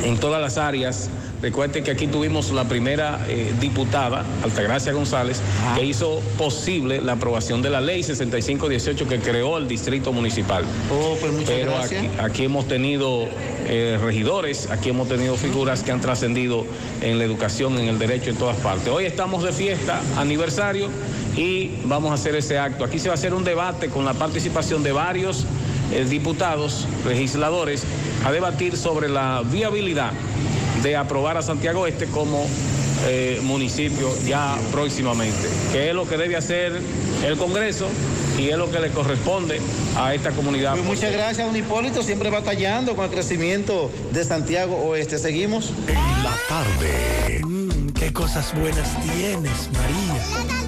en todas las áreas. Recuerden que aquí tuvimos la primera eh, diputada, Altagracia González, que hizo posible la aprobación de la ley 6518 que creó el distrito municipal. pues muchas Pero gracias. aquí, aquí hemos tenido eh, regidores, aquí hemos tenido figuras que han trascendido en la educación, en el derecho, en todas partes. Hoy estamos de fiesta, aniversario, y vamos a hacer ese acto. Aquí se va a hacer un debate con la participación de varios eh, diputados, legisladores, a debatir sobre la viabilidad de aprobar a Santiago Este como eh, municipio ya próximamente, que es lo que debe hacer el Congreso y es lo que le corresponde a esta comunidad. Pues muchas gracias, don Hipólito, siempre batallando con el crecimiento de Santiago Oeste. Seguimos. En la tarde. Mmm, qué cosas buenas tienes, María.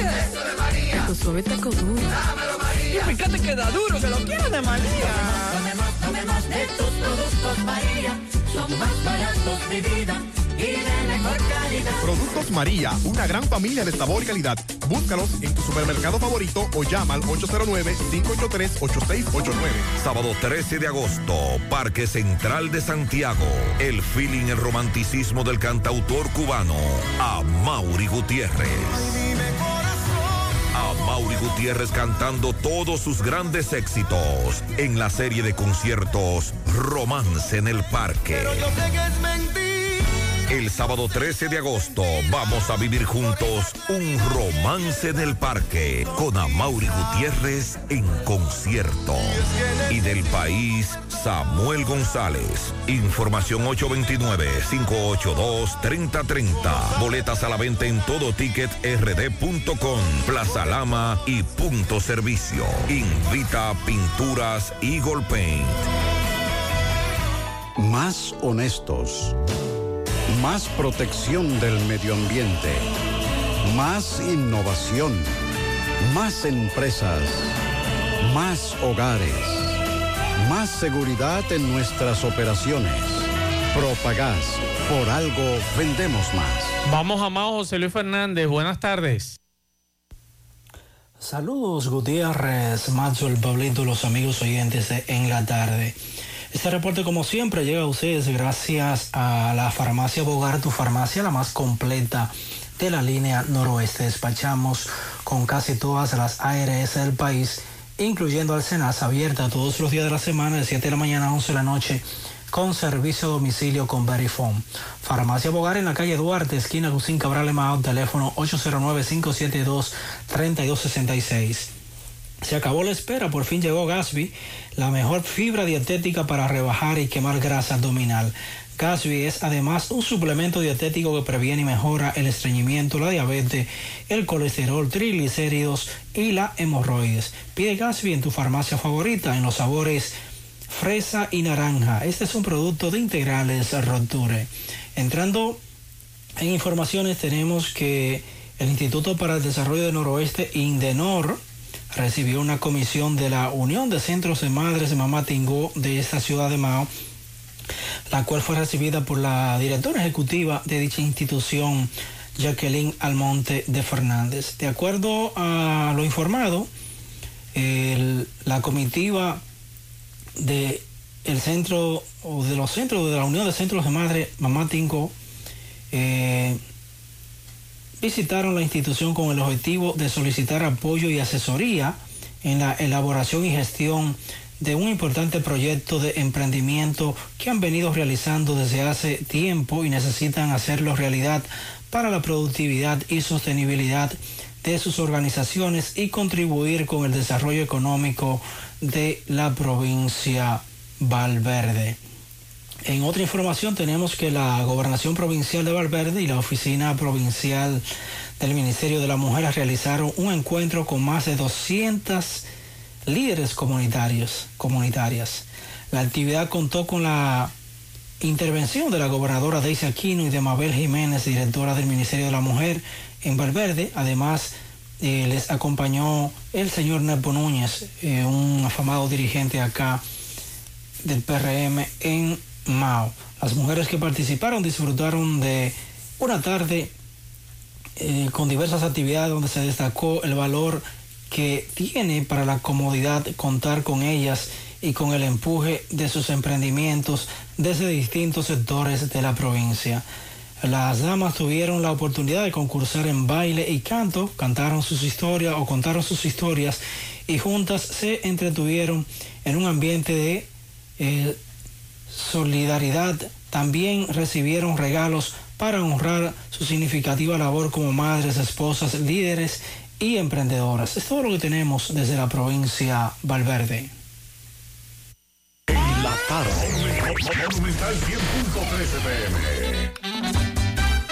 Eso de María. Tu suave taco duro. Dámelo, María. Y fíjate que da duro, que lo quiero de María. Tomemos, tomemos de tus productos, María. Son más baratos de vida y de mejor calidad. Productos María, una gran familia de sabor y calidad. Búscalos en tu supermercado favorito o llama al 809-583-8689. Sábado 13 de agosto, Parque Central de Santiago. El feeling, el romanticismo del cantautor cubano, a Mauri Gutiérrez. Mauri Gutiérrez cantando todos sus grandes éxitos en la serie de conciertos Romance en el Parque. El sábado 13 de agosto vamos a vivir juntos un romance en el parque con Amaury Gutiérrez en concierto. Y del país, Samuel González. Información 829-582-3030. Boletas a la venta en todo ticket rd.com, Plaza Lama y Punto Servicio. Invita Pinturas Eagle Paint. Más honestos. Más protección del medio ambiente. Más innovación. Más empresas. Más hogares. Más seguridad en nuestras operaciones. Propagás. Por algo vendemos más. Vamos a Mao José Luis Fernández. Buenas tardes. Saludos Gutiérrez, Macho, el Pablito, los amigos oyentes de En la Tarde. Este reporte, como siempre, llega a ustedes gracias a la farmacia Bogar, tu farmacia, la más completa de la línea noroeste. Despachamos con casi todas las ARS del país, incluyendo al Senas, abierta todos los días de la semana, de 7 de la mañana a 11 de la noche, con servicio a domicilio con Verifone. Farmacia Bogar en la calle Duarte, esquina Lucín Cabral Emao, teléfono 809-572-3266. Se acabó la espera, por fin llegó Gasby, la mejor fibra dietética para rebajar y quemar grasa abdominal. Gasby es además un suplemento dietético que previene y mejora el estreñimiento, la diabetes, el colesterol, triglicéridos y la hemorroides. Pide Gasby en tu farmacia favorita en los sabores fresa y naranja. Este es un producto de integrales Roture. Entrando en informaciones tenemos que el Instituto para el Desarrollo del Noroeste, INDENOR, recibió una comisión de la Unión de Centros de Madres de Mamá Tingó de esta ciudad de Mao, la cual fue recibida por la directora ejecutiva de dicha institución, Jacqueline Almonte de Fernández. De acuerdo a lo informado, la comitiva de el centro o de los centros de la Unión de Centros de Madres Mamá Tingó eh, visitaron la institución con el objetivo de solicitar apoyo y asesoría en la elaboración y gestión de un importante proyecto de emprendimiento que han venido realizando desde hace tiempo y necesitan hacerlo realidad para la productividad y sostenibilidad de sus organizaciones y contribuir con el desarrollo económico de la provincia Valverde. En otra información tenemos que la Gobernación Provincial de Valverde y la Oficina Provincial del Ministerio de la Mujer realizaron un encuentro con más de 200 líderes comunitarios, comunitarias. La actividad contó con la intervención de la gobernadora Daisy Aquino y de Mabel Jiménez, directora del Ministerio de la Mujer en Valverde. Además, eh, les acompañó el señor Nepo Núñez, eh, un afamado dirigente acá del PRM en Mao. Las mujeres que participaron disfrutaron de una tarde eh, con diversas actividades donde se destacó el valor que tiene para la comodidad contar con ellas y con el empuje de sus emprendimientos desde distintos sectores de la provincia. Las damas tuvieron la oportunidad de concursar en baile y canto, cantaron sus historias o contaron sus historias y juntas se entretuvieron en un ambiente de eh, solidaridad. También recibieron regalos para honrar su significativa labor como madres, esposas, líderes y emprendedoras. Es todo lo que tenemos desde la provincia Valverde.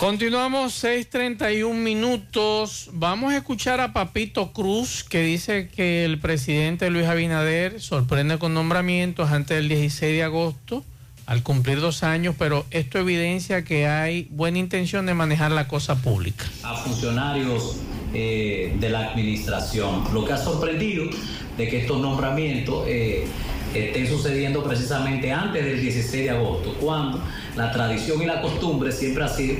Continuamos 6:31 minutos. Vamos a escuchar a Papito Cruz que dice que el presidente Luis Abinader sorprende con nombramientos antes del 16 de agosto al cumplir dos años, pero esto evidencia que hay buena intención de manejar la cosa pública. A funcionarios eh, de la administración, lo que ha sorprendido de que estos nombramientos eh, estén sucediendo precisamente antes del 16 de agosto, cuando la tradición y la costumbre siempre ha sido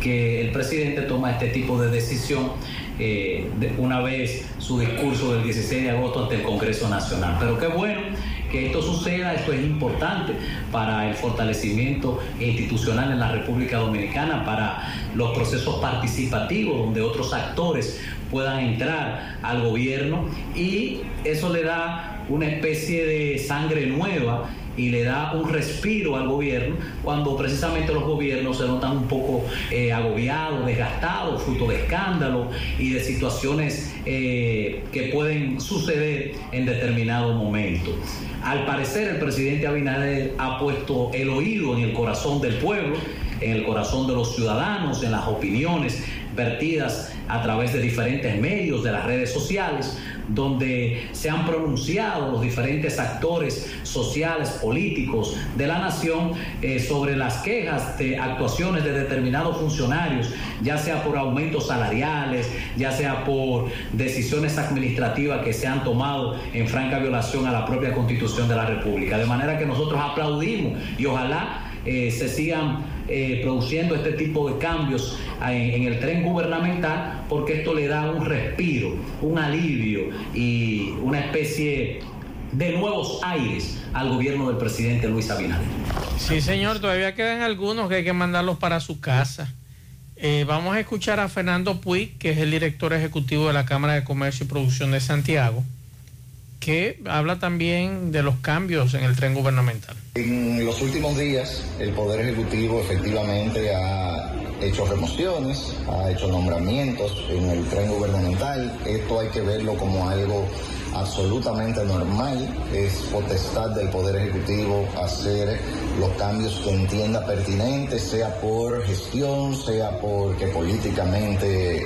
que el presidente toma este tipo de decisión eh, una vez su discurso del 16 de agosto ante el Congreso Nacional. Pero qué bueno que esto suceda, esto es importante para el fortalecimiento institucional en la República Dominicana, para los procesos participativos donde otros actores puedan entrar al gobierno y eso le da una especie de sangre nueva y le da un respiro al gobierno cuando precisamente los gobiernos se notan un poco eh, agobiados, desgastados, fruto de escándalos y de situaciones eh, que pueden suceder en determinado momento. Al parecer el presidente Abinader ha puesto el oído en el corazón del pueblo, en el corazón de los ciudadanos, en las opiniones vertidas a través de diferentes medios, de las redes sociales, donde se han pronunciado los diferentes actores sociales, políticos de la nación eh, sobre las quejas de actuaciones de determinados funcionarios, ya sea por aumentos salariales, ya sea por decisiones administrativas que se han tomado en franca violación a la propia constitución de la República. De manera que nosotros aplaudimos y ojalá eh, se sigan eh, produciendo este tipo de cambios eh, en, el tren gubernamental porque esto le da un respiro, un alivio y una especie de nuevos aires al gobierno del presidente Luis Abinader. Sí, señor, todavía quedan algunos que hay que mandarlos para su casa. vamos a escuchar a Fernando Puig, que es el director ejecutivo de la Cámara de Comercio y Producción de Santiago que habla también de los cambios en el tren gubernamental. En los últimos días, el Poder Ejecutivo efectivamente ha hecho remociones, ha hecho nombramientos en el tren gubernamental. Esto hay que verlo como algo absolutamente normal, es potestad del Poder Ejecutivo hacer los cambios que entienda pertinentes, sea por gestión, sea porque políticamente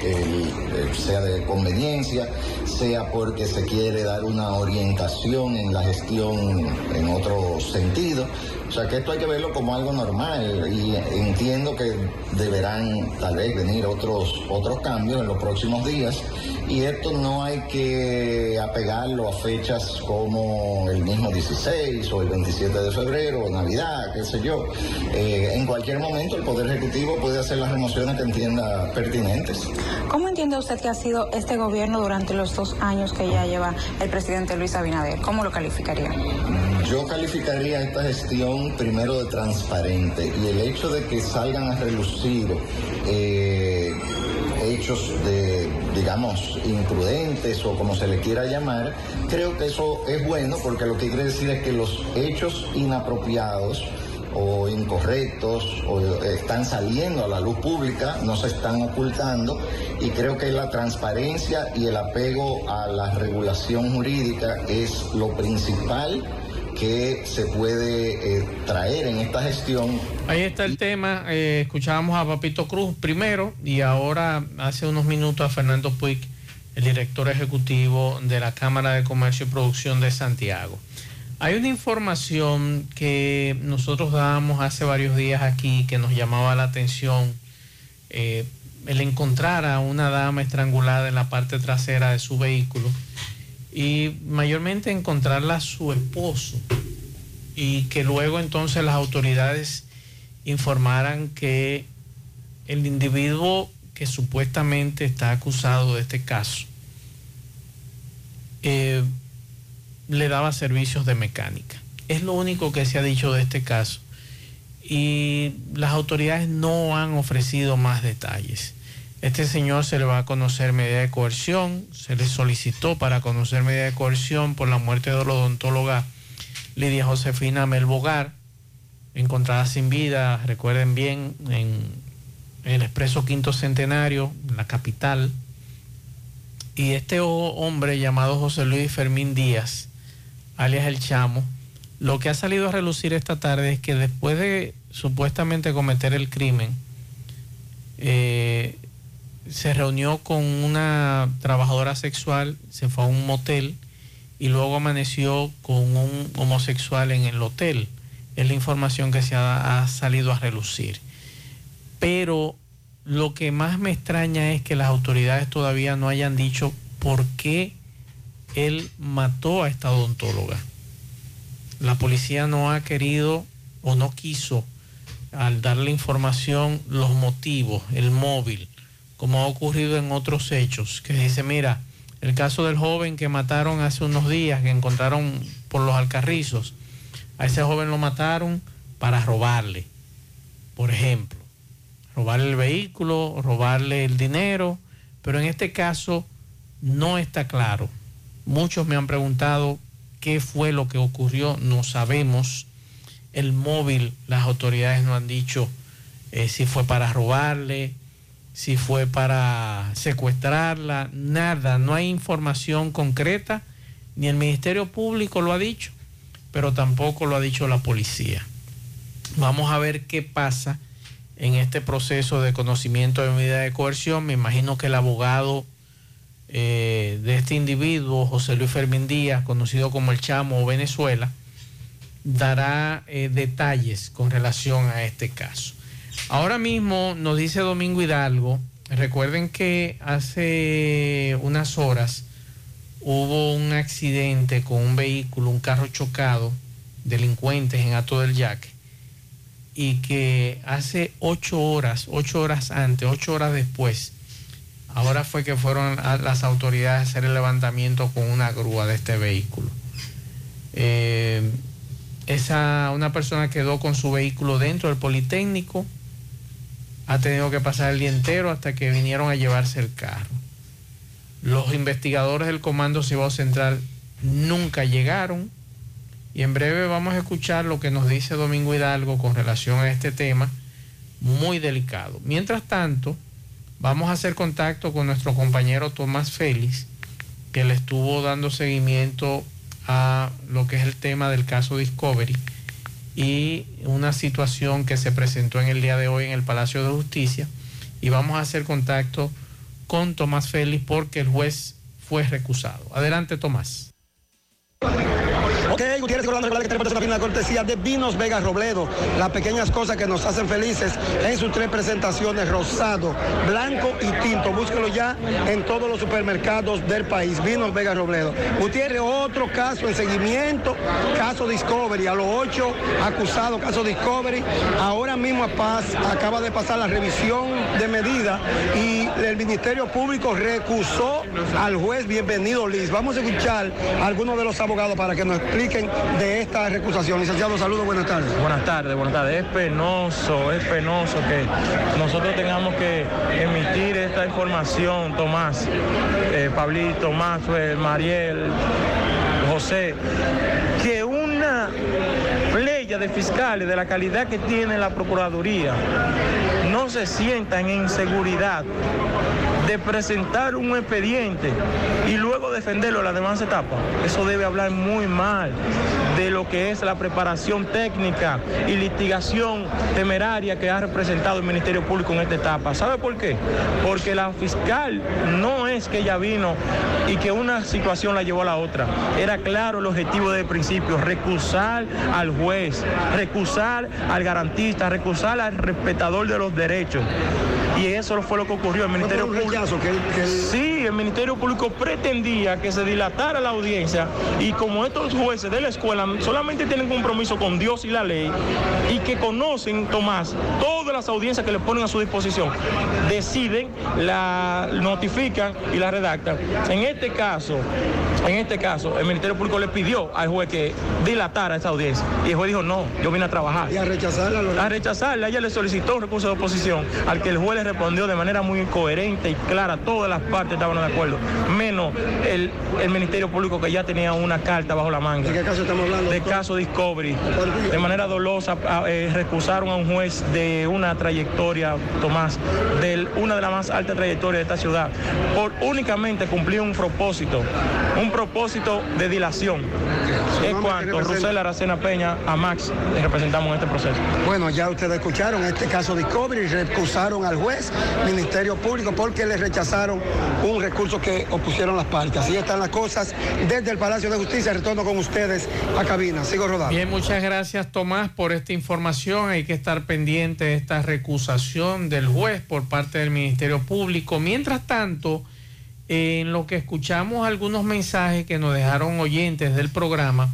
sea de conveniencia, sea porque se quiere dar una orientación en la gestión en otro sentido. O sea que esto hay que verlo como algo normal y entiendo que deberán tal vez venir otros, otros cambios en los próximos días y esto no hay que apegarlo a fechas como el mismo 16 o el 27 de febrero o Navidad, qué sé yo. Eh, en cualquier momento el Poder Ejecutivo puede hacer las remociones que entienda pertinentes. ¿Cómo entiende usted que ha sido este gobierno durante los dos años que ya lleva el presidente Luis Abinader? ¿Cómo lo calificaría? Yo calificaría esta gestión primero de transparente y el hecho de que salgan a relucir eh, hechos de, digamos, imprudentes o como se le quiera llamar, creo que eso es bueno porque lo que quiere decir es que los hechos inapropiados o incorrectos o están saliendo a la luz pública, no se están ocultando y creo que la transparencia y el apego a la regulación jurídica es lo principal que se puede eh, traer en esta gestión. Ahí está el tema. Eh, escuchábamos a Papito Cruz primero y ahora hace unos minutos a Fernando Puig, el director ejecutivo de la Cámara de Comercio y Producción de Santiago. Hay una información que nosotros dábamos hace varios días aquí que nos llamaba la atención. Eh, el encontrar a una dama estrangulada en la parte trasera de su vehículo y mayormente encontrarla su esposo y que luego entonces las autoridades informaran que el individuo que supuestamente está acusado de este caso eh, le daba servicios de mecánica. Es lo único que se ha dicho de este caso. Y las autoridades no han ofrecido más detalles. Este señor se le va a conocer medida de coerción, se le solicitó para conocer medida de coerción por la muerte de la odontóloga Lidia Josefina Melbogar, encontrada sin vida, recuerden bien, en el expreso Quinto Centenario, en la capital. Y este hombre llamado José Luis Fermín Díaz, alias El Chamo, lo que ha salido a relucir esta tarde es que después de supuestamente cometer el crimen, eh, se reunió con una trabajadora sexual, se fue a un motel y luego amaneció con un homosexual en el hotel. Es la información que se ha, ha salido a relucir. Pero lo que más me extraña es que las autoridades todavía no hayan dicho por qué él mató a esta odontóloga. La policía no ha querido o no quiso al darle información los motivos, el móvil, como ha ocurrido en otros hechos, que dice, mira, el caso del joven que mataron hace unos días, que encontraron por los alcarrizos, a ese joven lo mataron para robarle, por ejemplo, robarle el vehículo, robarle el dinero, pero en este caso no está claro. Muchos me han preguntado qué fue lo que ocurrió, no sabemos. El móvil, las autoridades no han dicho eh, si fue para robarle, si fue para secuestrarla, nada, no hay información concreta, ni el Ministerio Público lo ha dicho, pero tampoco lo ha dicho la policía. Vamos a ver qué pasa en este proceso de conocimiento de medida de coerción. Me imagino que el abogado eh, de este individuo, José Luis Fermín Díaz, conocido como el Chamo o Venezuela, dará eh, detalles con relación a este caso. Ahora mismo nos dice Domingo Hidalgo, recuerden que hace unas horas hubo un accidente con un vehículo, un carro chocado, delincuentes en Ato del Yaque, y que hace ocho horas, ocho horas antes, ocho horas después, ahora fue que fueron las autoridades a hacer el levantamiento con una grúa de este vehículo. Eh, esa, una persona quedó con su vehículo dentro del Politécnico, ha tenido que pasar el día entero hasta que vinieron a llevarse el carro. Los investigadores del Comando Cibao Central nunca llegaron y en breve vamos a escuchar lo que nos dice Domingo Hidalgo con relación a este tema muy delicado. Mientras tanto, vamos a hacer contacto con nuestro compañero Tomás Félix, que le estuvo dando seguimiento a lo que es el tema del caso Discovery y una situación que se presentó en el día de hoy en el Palacio de Justicia y vamos a hacer contacto con Tomás Félix porque el juez fue recusado. Adelante, Tomás. Ok, Gutiérrez, recordando que tenemos una cortesía de Vinos Vega Robledo. Las pequeñas cosas que nos hacen felices en sus tres presentaciones, rosado, blanco y tinto. Búsquelo ya en todos los supermercados del país. Vinos Vega Robledo. Gutiérrez, otro caso en seguimiento, caso Discovery. A los ocho acusados, caso Discovery. Ahora mismo a Paz acaba de pasar la revisión de medida y el Ministerio Público recusó al juez. Bienvenido, Liz. Vamos a escuchar algunos de los abogados para que nos expliquen de esta recusación. Licenciado, saludos, buenas tardes. Buenas tardes, buenas tardes. Es penoso, es penoso que nosotros tengamos que emitir esta información, Tomás, eh, Pablito, Maxwell, Mariel, José, que una playa de fiscales de la calidad que tiene la Procuraduría se sientan en seguridad de presentar un expediente y luego defenderlo en la demás etapas. Eso debe hablar muy mal de lo que es la preparación técnica y litigación temeraria que ha representado el Ministerio Público en esta etapa. ¿Sabe por qué? Porque la fiscal no es que ella vino y que una situación la llevó a la otra. Era claro el objetivo del principio, recusar al juez, recusar al garantista, recusar al respetador de los derechos 就 Y eso fue lo que ocurrió. El Ministerio Público. Sí, el Ministerio Público pretendía que se dilatara la audiencia y como estos jueces de la escuela solamente tienen compromiso con Dios y la ley y que conocen, Tomás, todas las audiencias que le ponen a su disposición, deciden, la notifican y la redactan. En este caso, en este caso, el Ministerio Público le pidió al juez que dilatara esa audiencia y el juez dijo no, yo vine a trabajar. Y a rechazarla. A rechazarla, ella le solicitó un recurso de oposición al que el juez le respondió de manera muy coherente y clara, todas las partes estaban de acuerdo, menos el, el Ministerio Público que ya tenía una carta bajo la manga. ¿De qué caso estamos hablando? De caso Discovery. De manera dolosa ah, eh, recusaron a un juez de una trayectoria, Tomás, de una de las más altas trayectorias de esta ciudad, por únicamente cumplir un propósito, un propósito de dilación. Es cuanto Rusel Aracena Peña a Max representamos en este proceso. Bueno, ya ustedes escucharon este caso Discovery, recusaron al juez, Ministerio Público, porque le rechazaron un recurso que opusieron las partes. Así están las cosas desde el Palacio de Justicia. Retorno con ustedes a cabina. Sigo rodando. Bien, muchas gracias Tomás por esta información. Hay que estar pendiente de esta recusación del juez por parte del Ministerio Público. Mientras tanto, en lo que escuchamos algunos mensajes que nos dejaron oyentes del programa,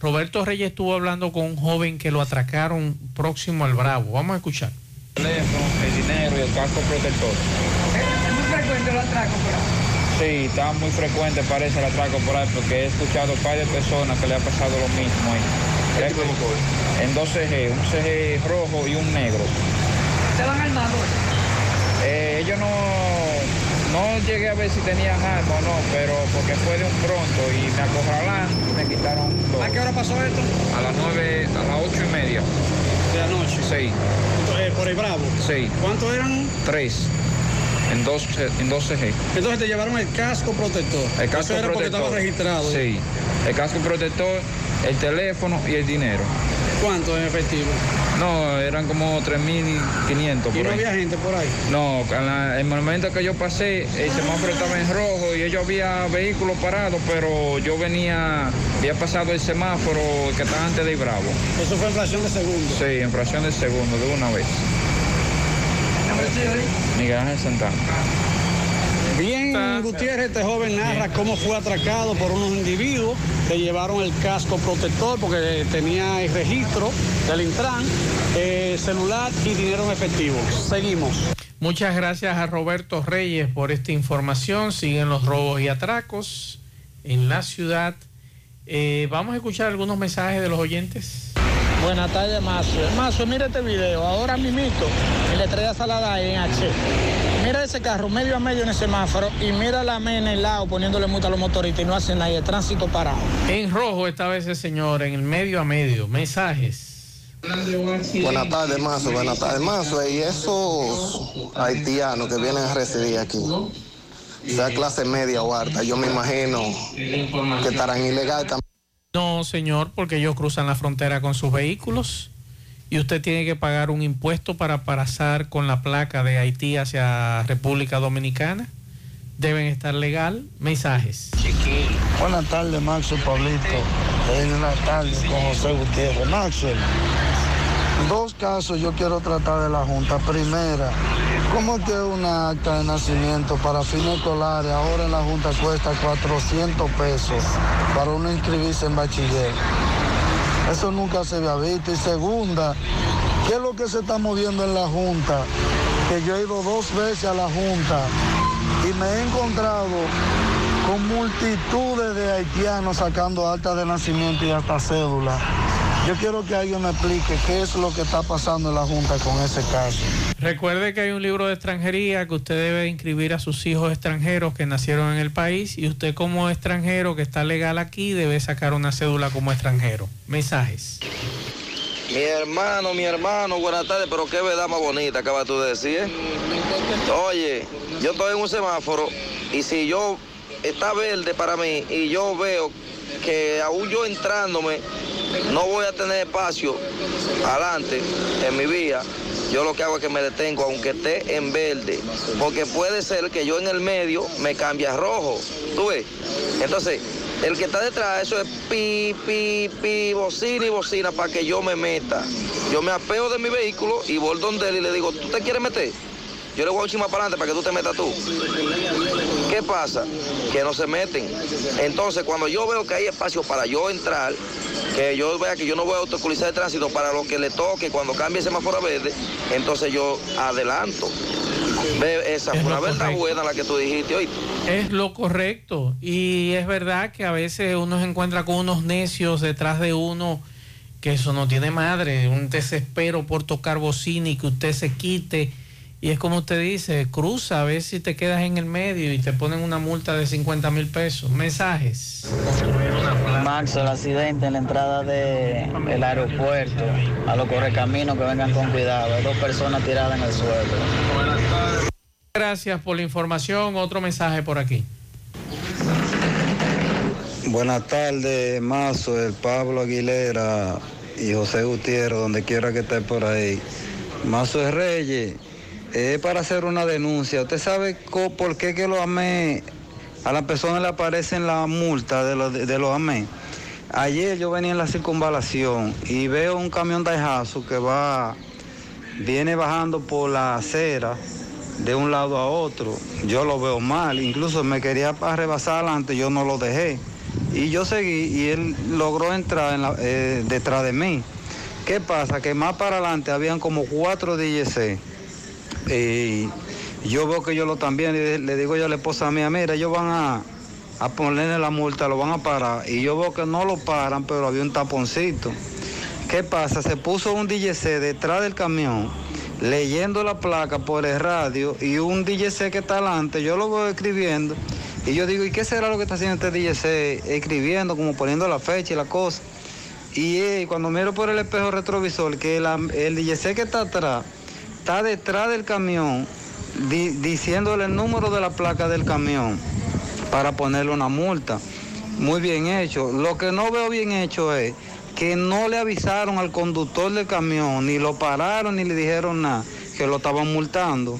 Roberto Reyes estuvo hablando con un joven que lo atracaron próximo al Bravo. Vamos a escuchar. El teléfono, el dinero y el casco protector. ¿Es muy frecuente el atraco por ahí? Sí, está muy frecuente parece el atraco por ahí porque he escuchado a varias personas que le ha pasado lo mismo ahí. En dos CG, un CG rojo y un negro. ¿Se van armados? Eh, ellos no, no llegué a ver si tenían arma o no, pero porque fue de un pronto y me acorralan y me quitaron todo. ¿A qué hora pasó esto? A las nueve, a las ocho y media. ¿De la noche? Sí. Eh, ¿Por el Bravo? Sí. ¿Cuántos eran? Tres. En dos, en dos CG. Entonces te llevaron el casco protector. El casco Eso era porque protector. estaba registrado. Sí. El casco protector, el teléfono y el dinero. ¿Cuánto en efectivo? No, eran como 3.500 ¿Y por no ahí. había gente por ahí? No, en la- el momento que yo pasé, el semáforo estaba en rojo y ellos había vehículos parados, pero yo venía, había pasado el semáforo que está antes de Bravo. Eso fue en fracción de segundo. Sí, en fracción de segundo, de una vez. Miguel Ángel Santana. Bien, Gutiérrez, este joven narra cómo fue atracado por unos individuos que llevaron el casco protector porque tenía el registro del Intran, eh, celular y dinero en efectivo. Seguimos. Muchas gracias a Roberto Reyes por esta información. Siguen los robos y atracos en la ciudad. Eh, vamos a escuchar algunos mensajes de los oyentes. Buenas tardes, Mazo. Mazo, mira este video. Ahora mismito, en la estrella salada en H. Mira ese carro medio a medio en el semáforo y mira la MEN en el lado poniéndole multa a los motoristas y no hacen nada. y El tránsito parado. En rojo esta vez el señor, en el medio a medio. Mensajes. Buenas tardes, Mazo. Buenas tardes, Mazo. Y esos haitianos que vienen a residir aquí, sea clase media o alta, yo me imagino que estarán ilegal también. No, señor, porque ellos cruzan la frontera con sus vehículos y usted tiene que pagar un impuesto para pasar con la placa de Haití hacia República Dominicana. Deben estar legal. Mensajes. Buenas tardes, Maxwell Pablito. En la tarde con José Gutiérrez. Maxwell, dos casos yo quiero tratar de la Junta. Primera, ¿cómo que una acta de nacimiento para fines escolares ahora en la Junta cuesta 400 pesos para uno inscribirse en bachiller? Eso nunca se había visto. Y segunda, ¿qué es lo que se está moviendo en la Junta? Que yo he ido dos veces a la Junta y me he encontrado con multitudes de haitianos sacando acta de nacimiento y hasta cédula. Yo quiero que alguien me explique qué es lo que está pasando en la Junta con ese caso. Recuerde que hay un libro de extranjería que usted debe inscribir a sus hijos extranjeros que nacieron en el país y usted como extranjero que está legal aquí debe sacar una cédula como extranjero. Mensajes. Mi hermano, mi hermano, buenas tardes, pero qué verdad más bonita acabas tú de decir. ¿eh? Oye, yo estoy en un semáforo y si yo está verde para mí y yo veo que aún yo entrándome no voy a tener espacio adelante en mi vía, yo lo que hago es que me detengo aunque esté en verde, porque puede ser que yo en el medio me cambie a rojo, ¿tú ves? Entonces, el que está detrás, eso es pi, pi, pi, bocina y bocina para que yo me meta. Yo me apeo de mi vehículo y voy donde él y le digo, ¿tú te quieres meter? Yo le voy a un chima para adelante para que tú te metas tú. ¿Qué pasa? Que no se meten. Entonces, cuando yo veo que hay espacio para yo entrar, que yo vea que yo no voy a autoculizar el tránsito para lo que le toque cuando cambie el semáforo a verde, entonces yo adelanto. Ve, esa Es fue una verdad correcto. buena la que tú dijiste hoy. Es lo correcto. Y es verdad que a veces uno se encuentra con unos necios detrás de uno que eso no tiene madre, un desespero por tocar bocina y que usted se quite. Y es como usted dice, cruza a ver si te quedas en el medio y te ponen una multa de 50 mil pesos. Mensajes. Max, el accidente en la entrada del aeropuerto, a los correcaminos que vengan con cuidado. Hay dos personas tiradas en el suelo. Gracias por la información. Otro mensaje por aquí. Buenas tardes, Mazo, el Pablo Aguilera y José Gutiérrez, donde quiera que esté por ahí. Mazo de Reyes, es para hacer una denuncia. ¿Usted sabe por qué que lo amé? A la persona le aparecen la multa de los de, los. Ayer yo venía en la circunvalación y veo un camión Daihatsu que va, viene bajando por la acera de un lado a otro. Yo lo veo mal, incluso me quería pa- rebasar adelante, yo no lo dejé. Y yo seguí y él logró entrar eh, detrás de mí. ¿Qué pasa? Que más para adelante habían como cuatro DJC. Y yo veo que yo lo también, le, le digo yo a la esposa mía, mira, ellos van a, a ponerle la multa, lo van a parar. Y yo veo que no lo paran, pero había un taponcito. ¿Qué pasa? Se puso un DJC detrás del camión, leyendo la placa por el radio, y un DJC que está adelante, yo lo veo escribiendo, y yo digo, ¿y qué será lo que está haciendo este DJC? Escribiendo, como poniendo la fecha y la cosa. Y eh, cuando miro por el espejo retrovisor, que la- el DJC que está atrás, está detrás del camión, di- diciéndole el número de la placa del camión para ponerle una multa. Muy bien hecho. Lo que no veo bien hecho es que no le avisaron al conductor del camión, ni lo pararon, ni le dijeron nada, que lo estaban multando.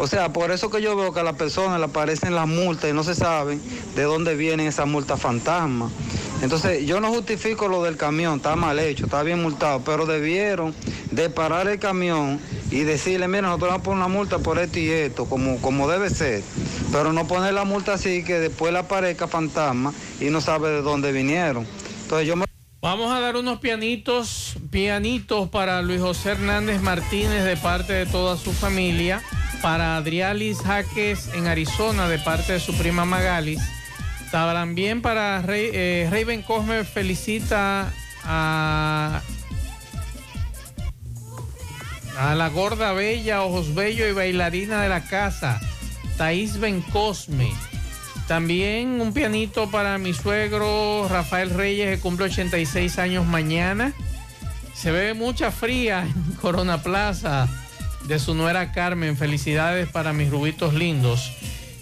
O sea, por eso que yo veo que a las personas le aparecen las multas y no se saben de dónde vienen esas multas fantasmas. Entonces, yo no justifico lo del camión, está mal hecho, está bien multado, pero debieron de parar el camión y decirle, mira, nosotros vamos a poner una multa por esto y esto, como, como debe ser. Pero no poner la multa así que después le aparezca fantasma y no sabe de dónde vinieron. Entonces, yo me... Vamos a dar unos pianitos, pianitos para Luis José Hernández Martínez de parte de toda su familia, para Adrialis Jaques en Arizona de parte de su prima Magalis. También para Rey- eh, Cosme felicita a, la gorda bella, ojos bellos y bailarina de la casa, Thais Ben Cosme. También un pianito para mi suegro Rafael Reyes, que cumple 86 años mañana. Se ve mucha fría en Corona Plaza de su nuera Carmen. Felicidades para mis rubitos lindos.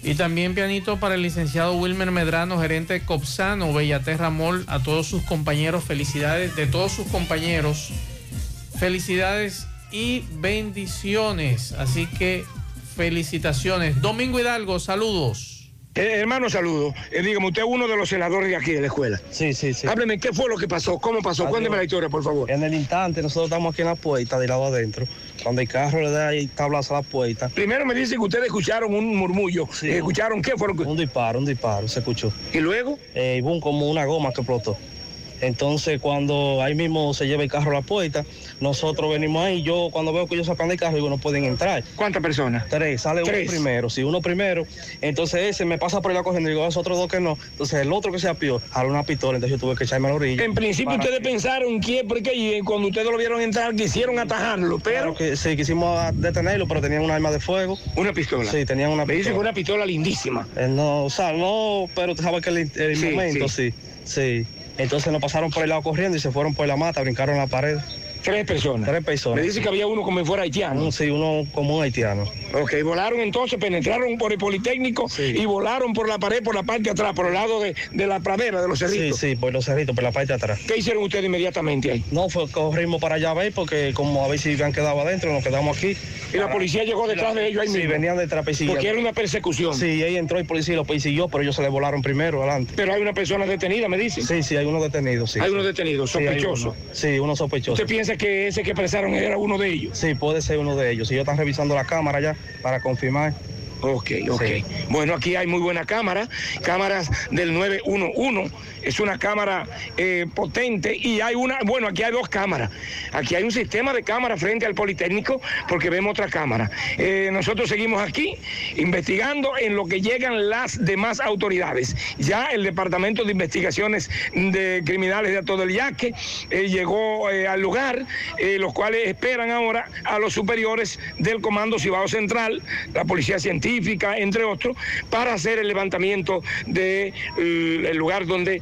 Y también pianito para el licenciado Wilmer Medrano, gerente de Copsano, Bellaterra Mall, a todos sus compañeros. Felicidades de todos sus compañeros. Felicidades y bendiciones. Así que felicitaciones. Domingo Hidalgo, saludos. Eh, hermano, saludo. Eh, dígame, usted es uno de los senadores de aquí de la escuela. Sí, sí, sí. Hábleme, ¿qué fue lo que pasó? ¿Cómo pasó? Adiós. Cuénteme la historia, por favor. En el instante, nosotros estamos aquí en la puerta, de lado adentro. Cuando el carro le da ahí tablas a la puerta. Primero me dice que ustedes escucharon un murmullo. Sí. ¿Escucharon qué fueron? Un disparo, un disparo, se escuchó. ¿Y luego? Eh, y boom, como una goma que explotó. Entonces, cuando ahí mismo se lleva el carro a la puerta, nosotros venimos ahí. Yo, cuando veo que ellos sacan el carro, digo, no pueden entrar. ¿Cuántas personas? Tres, sale Tres. uno primero. Sí, uno primero. Entonces, ese me pasa por la corriendo, digo, a esos otros dos que no. Entonces, el otro que se apió, jaló una pistola, entonces yo tuve que echarme a la orilla. En principio ustedes pensaron que porque y cuando ustedes lo vieron entrar quisieron atajarlo, pero Claro que sí, quisimos detenerlo, pero tenían un arma de fuego. una pistola. Sí, tenían una Me dice que pistola. una pistola lindísima. Eh, no, o sea, no, pero tú sabes que el, el Sí, momento, sí. sí, Entonces nos pasaron por el lado corriendo y se fueron por la mata, brincaron la pared. Tres personas. Tres personas. Me dice que había uno como si fuera haitiano. Un- Sí, uno como un haitiano. Ok, volaron entonces, penetraron por el Politécnico y volaron por la pared, por la parte de atrás, por el lado de, de la pradera, de los Sí, cerritos. sí, por los cerritos, por la parte de atrás. ¿Qué hicieron ustedes inmediatamente ahí? No, fue corrimos para allá a ver porque como a ver si habían quedado adentro, nos quedamos aquí. Y la policía llegó detrás de ellos ahí Sí, mismo. venían detrás persiguiendo. Porque era una persecución. Sí, ahí entró el policía y lo persiguió, pero ellos se le volaron primero adelante. Pero hay una persona detenida, me dice. Sí, sí, hay uno detenido, sí. Hay sí. uno detenido, Sí, sospechoso. uno. Sí, uno sospechoso. ¿Usted piensa parece que ese que expresaron era uno de ellos. Sí, puede ser uno de ellos. Si ellos están revisando la cámara ya para confirmar. Ok, ok. Bueno, aquí hay muy buena cámara, cámaras del 911. Es una cámara eh, potente y hay una, bueno, aquí hay dos cámaras. Aquí hay un sistema de cámara frente al Politécnico porque vemos otra cámara. Eh, nosotros seguimos aquí investigando en lo que llegan las demás autoridades. Ya el Departamento de Investigaciones de Criminales de todo el Yaque eh, llegó al lugar, los cuales esperan ahora a los superiores del Comando Cibao Central, la Policía Científica, entre otros, para hacer el levantamiento del lugar donde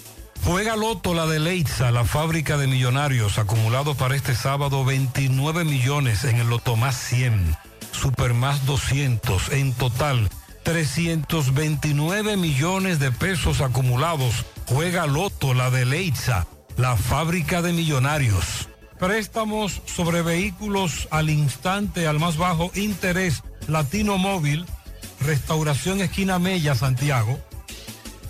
Juega Loto la de Leitza, la fábrica de millonarios, acumulado para este sábado 29 millones en el Loto más 100, Super más 200, en total 329 millones de pesos acumulados. Juega Loto la de Leitza, la fábrica de millonarios. Préstamos sobre vehículos al instante, al más bajo interés, Latino Móvil, Restauración Esquina Mella, Santiago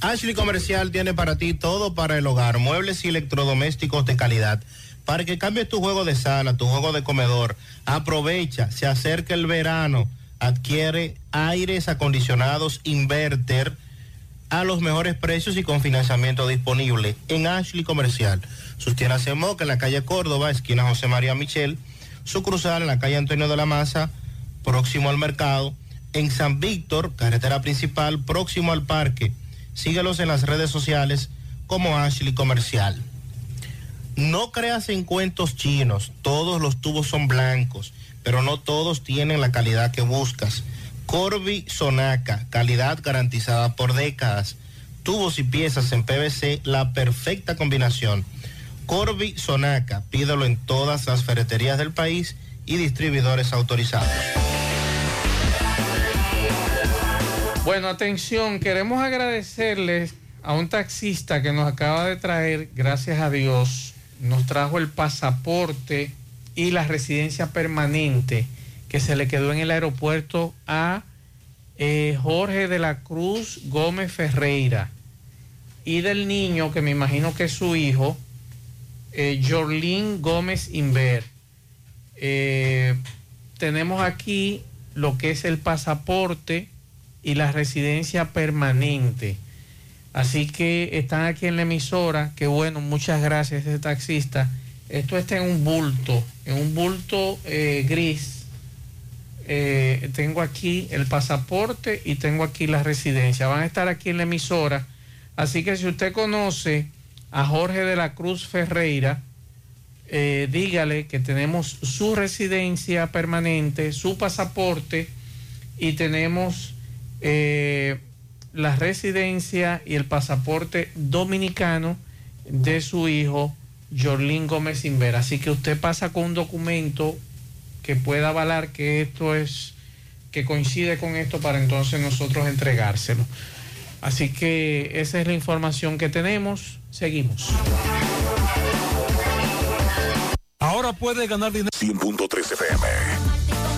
Ashley Comercial tiene para ti todo para el hogar, muebles y electrodomésticos de calidad. Para que cambies tu juego de sala, tu juego de comedor, aprovecha, se acerca el verano, adquiere aires acondicionados inverter a los mejores precios y con financiamiento disponible en Ashley Comercial. Sus tiendas en en la calle Córdoba, esquina José María Michel, su cruzal en la calle Antonio de la Maza, próximo al mercado, en San Víctor, carretera principal, próximo al parque Síguelos en las redes sociales como Ashley Comercial. No creas en cuentos chinos, todos los tubos son blancos, pero no todos tienen la calidad que buscas. Corby Sonaca, calidad garantizada por décadas. Tubos y piezas en PVC, la perfecta combinación. Corby Sonaca, pídelo en todas las ferreterías del país y distribuidores autorizados. Bueno, atención, queremos agradecerles a un taxista que nos acaba de traer, gracias a Dios, nos trajo el pasaporte y la residencia permanente que se le quedó en el aeropuerto a eh, Jorge de la Cruz Gómez Ferreira y del niño, que me imagino que es su hijo, eh, Jorlín Gómez Inver. Eh, tenemos aquí lo que es el pasaporte y la residencia permanente. Así que están aquí en la emisora, que bueno, muchas gracias este taxista. Esto está en un bulto, en un bulto eh, gris. Eh, tengo aquí el pasaporte y tengo aquí la residencia. Van a estar aquí en la emisora. Así que si usted conoce a Jorge de la Cruz Ferreira, eh, dígale que tenemos su residencia permanente, su pasaporte y tenemos eh, la residencia y el pasaporte dominicano de su hijo, Jorlín Gómez Inver. Así que usted pasa con un documento que pueda avalar que esto es, que coincide con esto para entonces nosotros entregárselo. Así que esa es la información que tenemos. Seguimos. Ahora puede ganar dinero. 100.3 FM.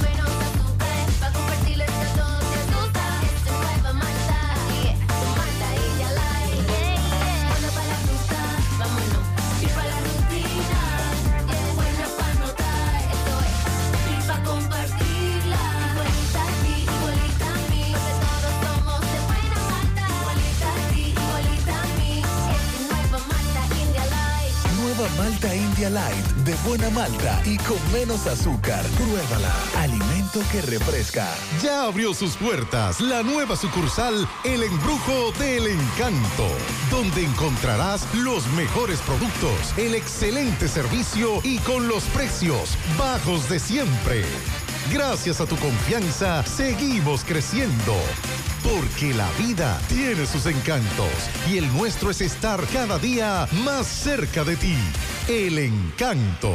India Light de buena malta y con menos azúcar. Pruébala. Alimento que refresca. Ya abrió sus puertas la nueva sucursal El Embrujo del Encanto, donde encontrarás los mejores productos, el excelente servicio y con los precios bajos de siempre. Gracias a tu confianza, seguimos creciendo. Porque la vida tiene sus encantos y el nuestro es estar cada día más cerca de ti. El encanto.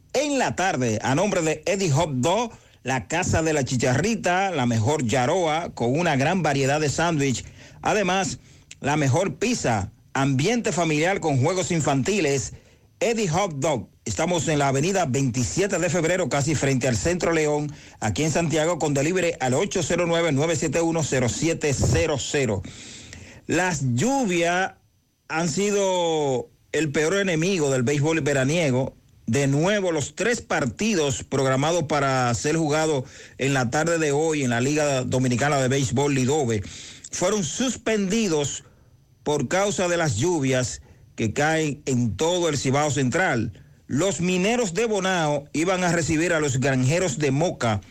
en la tarde a nombre de Eddie Hot Dog, la Casa de la Chicharrita, la mejor Yaroa con una gran variedad de sándwich. Además, la mejor pizza, ambiente familiar con juegos infantiles. Eddie Hot Dog. Estamos en la avenida 27 de febrero, casi frente al Centro León, aquí en Santiago, con delivery al 809-971-0700. Las lluvias han sido el peor enemigo del béisbol veraniego de nuevo los tres partidos programados para ser jugados en la tarde de hoy en la Liga Dominicana de Béisbol Lidove fueron suspendidos por causa de las lluvias que caen en todo el Cibao Central. Los mineros de Bonao iban a recibir a los granjeros de Moca,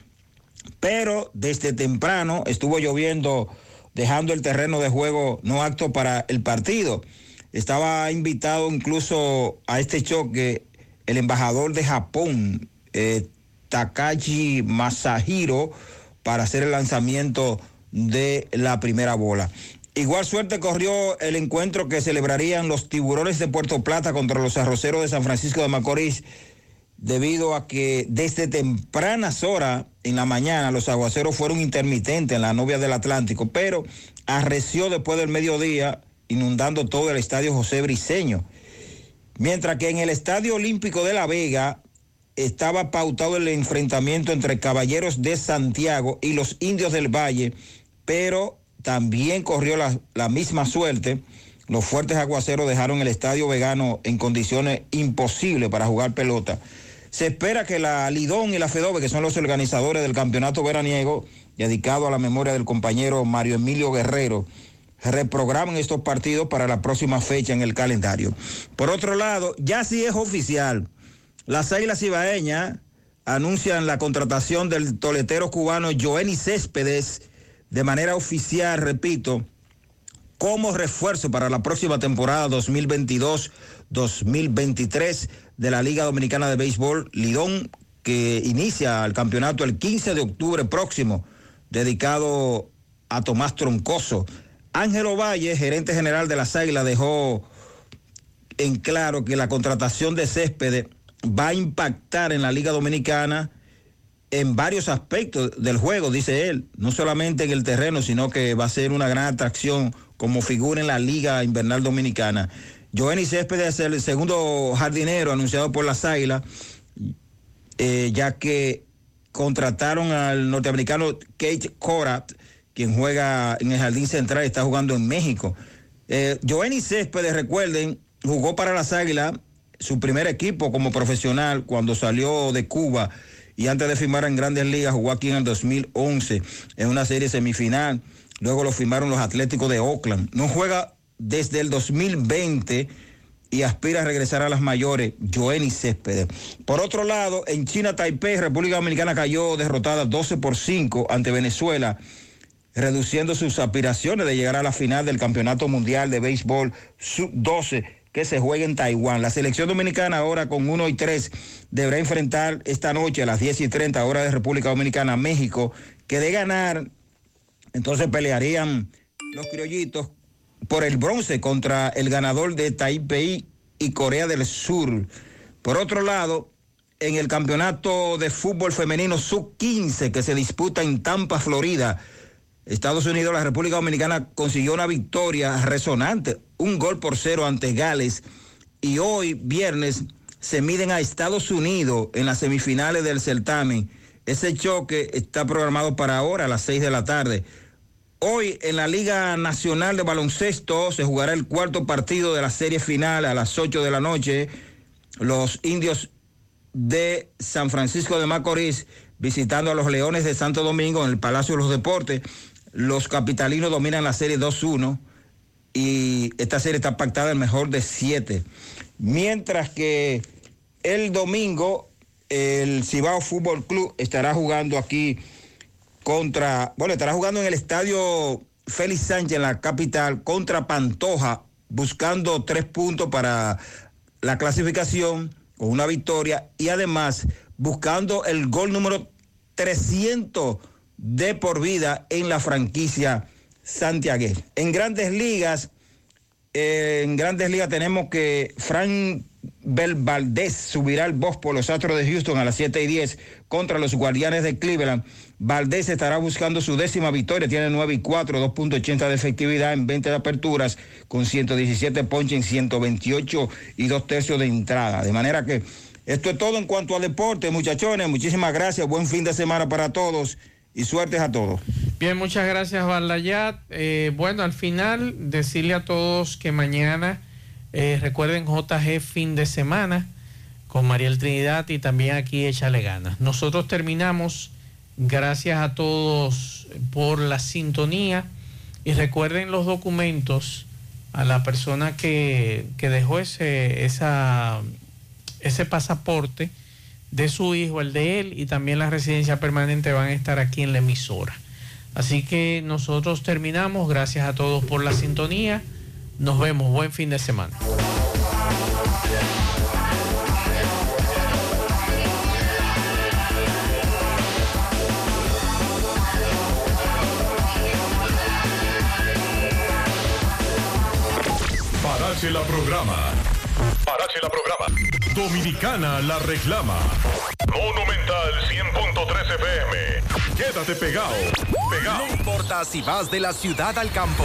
pero desde temprano estuvo lloviendo, dejando el terreno de juego no apto para el partido. Estaba invitado incluso a este choque el embajador de Japón, eh, Takashi Masahiro, para hacer el lanzamiento de la primera bola. Igual suerte corrió el encuentro que celebrarían los tiburones de Puerto Plata contra los arroceros de San Francisco de Macorís, debido a que desde tempranas horas en la mañana los aguaceros fueron intermitentes en la novia del Atlántico, pero arreció después del mediodía, inundando todo el estadio José Briceño. Mientras que en el Estadio Olímpico de La Vega estaba pautado el enfrentamiento entre Caballeros de Santiago y los Indios del Valle, pero también corrió la, la misma suerte. Los fuertes aguaceros dejaron el estadio vegano en condiciones imposibles para jugar pelota. Se espera que la Lidón y la FEDOBE, que son los organizadores del campeonato veraniego, dedicado a la memoria del compañero Mario Emilio Guerrero, reprogramen estos partidos para la próxima fecha en el calendario. Por otro lado, ya sí es oficial, las Águilas Ibaeñas anuncian la contratación del toletero cubano Joenny Céspedes de manera oficial, repito, como refuerzo para la próxima temporada 2022-2023 de la Liga Dominicana de Béisbol Lidón, que inicia el campeonato el 15 de octubre próximo, dedicado a Tomás Troncoso. Ángelo Valle, gerente general de las Águilas, dejó en claro que la contratación de Céspedes va a impactar en la Liga Dominicana en varios aspectos del juego, dice él, no solamente en el terreno, sino que va a ser una gran atracción como figura en la Liga Invernal Dominicana. Joenny Céspedes es el segundo jardinero anunciado por las Águilas, eh, ya que contrataron al norteamericano Kate Korat, quien juega en el Jardín Central está jugando en México. Eh, Joenny Céspedes, recuerden, jugó para las Águilas, su primer equipo como profesional cuando salió de Cuba y antes de firmar en Grandes Ligas jugó aquí en el 2011 en una serie semifinal. Luego lo firmaron los Atléticos de Oakland. No juega desde el 2020 y aspira a regresar a las mayores, Joenny Céspedes. Por otro lado, en China, Taipei, República Dominicana cayó derrotada 12 por 5 ante Venezuela reduciendo sus aspiraciones de llegar a la final del Campeonato Mundial de Béisbol Sub-12 que se juega en Taiwán. La selección dominicana ahora con 1 y 3 deberá enfrentar esta noche a las 10 y 30 hora de República Dominicana México, que de ganar, entonces pelearían los criollitos por el bronce contra el ganador de Taipei y Corea del Sur. Por otro lado, en el campeonato de fútbol femenino sub-15 que se disputa en Tampa, Florida, Estados Unidos, la República Dominicana consiguió una victoria resonante, un gol por cero ante Gales. Y hoy, viernes, se miden a Estados Unidos en las semifinales del certamen. Ese choque está programado para ahora a las seis de la tarde. Hoy en la Liga Nacional de Baloncesto se jugará el cuarto partido de la serie final a las 8 de la noche. Los indios de San Francisco de Macorís visitando a los Leones de Santo Domingo en el Palacio de los Deportes. Los capitalinos dominan la serie 2-1 y esta serie está pactada el mejor de siete. Mientras que el domingo el Cibao Fútbol Club estará jugando aquí contra, bueno, estará jugando en el estadio Félix Sánchez en la capital contra Pantoja, buscando tres puntos para la clasificación con una victoria y además buscando el gol número 300 de por vida en la franquicia Santiago. En grandes ligas, eh, en grandes ligas tenemos que Frank Bel Valdés subirá al boss por los Astros de Houston a las 7 y 10 contra los Guardianes de Cleveland. Valdés estará buscando su décima victoria, tiene 9 y 4, 2.80 de efectividad en 20 de aperturas, con 117 ponches en 128 y 2 tercios de entrada. De manera que esto es todo en cuanto al deporte, muchachones. Muchísimas gracias, buen fin de semana para todos y suertes a todos. Bien, muchas gracias, Balayat. Eh, bueno, al final, decirle a todos que mañana eh, recuerden JG fin de semana con Mariel Trinidad y también aquí échale ganas. Nosotros terminamos. Gracias a todos por la sintonía y recuerden los documentos a la persona que, que dejó ese, ese pasaporte de su hijo, el de él y también la residencia permanente van a estar aquí en la emisora. Así que nosotros terminamos. Gracias a todos por la sintonía. Nos vemos. Buen fin de semana. Parache la programa. Parache la programa. Dominicana la reclama. Monumental 100.13 FM. Quédate pegado. Pegado. No importa si vas de la ciudad al campo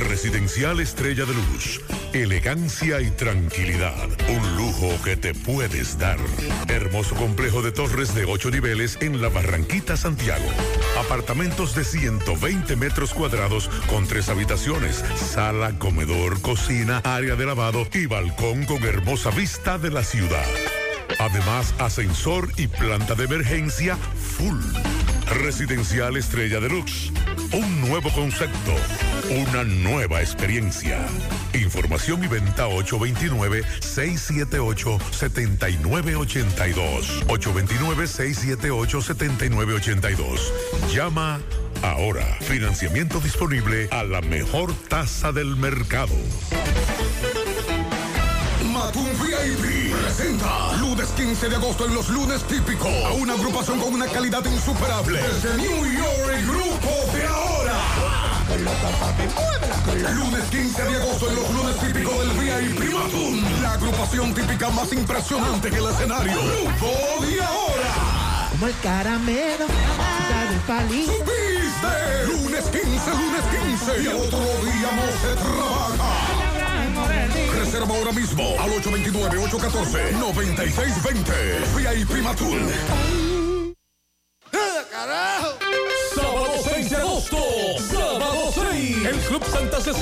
Residencial Estrella de Luz. Elegancia y tranquilidad. Un lujo que te puedes dar. Hermoso complejo de torres de 8 niveles en la Barranquita, Santiago. Apartamentos de 120 metros cuadrados con tres habitaciones, sala, comedor, cocina, área de lavado y balcón con hermosa vista de la ciudad. Además, ascensor y planta de emergencia full. Residencial Estrella Deluxe. Un nuevo concepto. Una nueva experiencia. Información y venta 829-678-7982. 829-678-7982. Llama ahora. Financiamiento disponible a la mejor tasa del mercado. Presenta lunes 15 de agosto en los lunes típicos a una agrupación con una calidad insuperable. Desde New York, el grupo de ahora. Lunes 15 de agosto en los lunes típicos del VIP Matun. La agrupación típica más impresionante en el escenario. Grupo de ahora. Como el caramelo. ¡Subiste! Lunes 15, lunes 15. Y otro día no se trabaja. Reserva ahora mismo al 829-814-9620. VIP Matul. Sábado 6 de agosto. Sábado 6. El Club Santa Cecilia.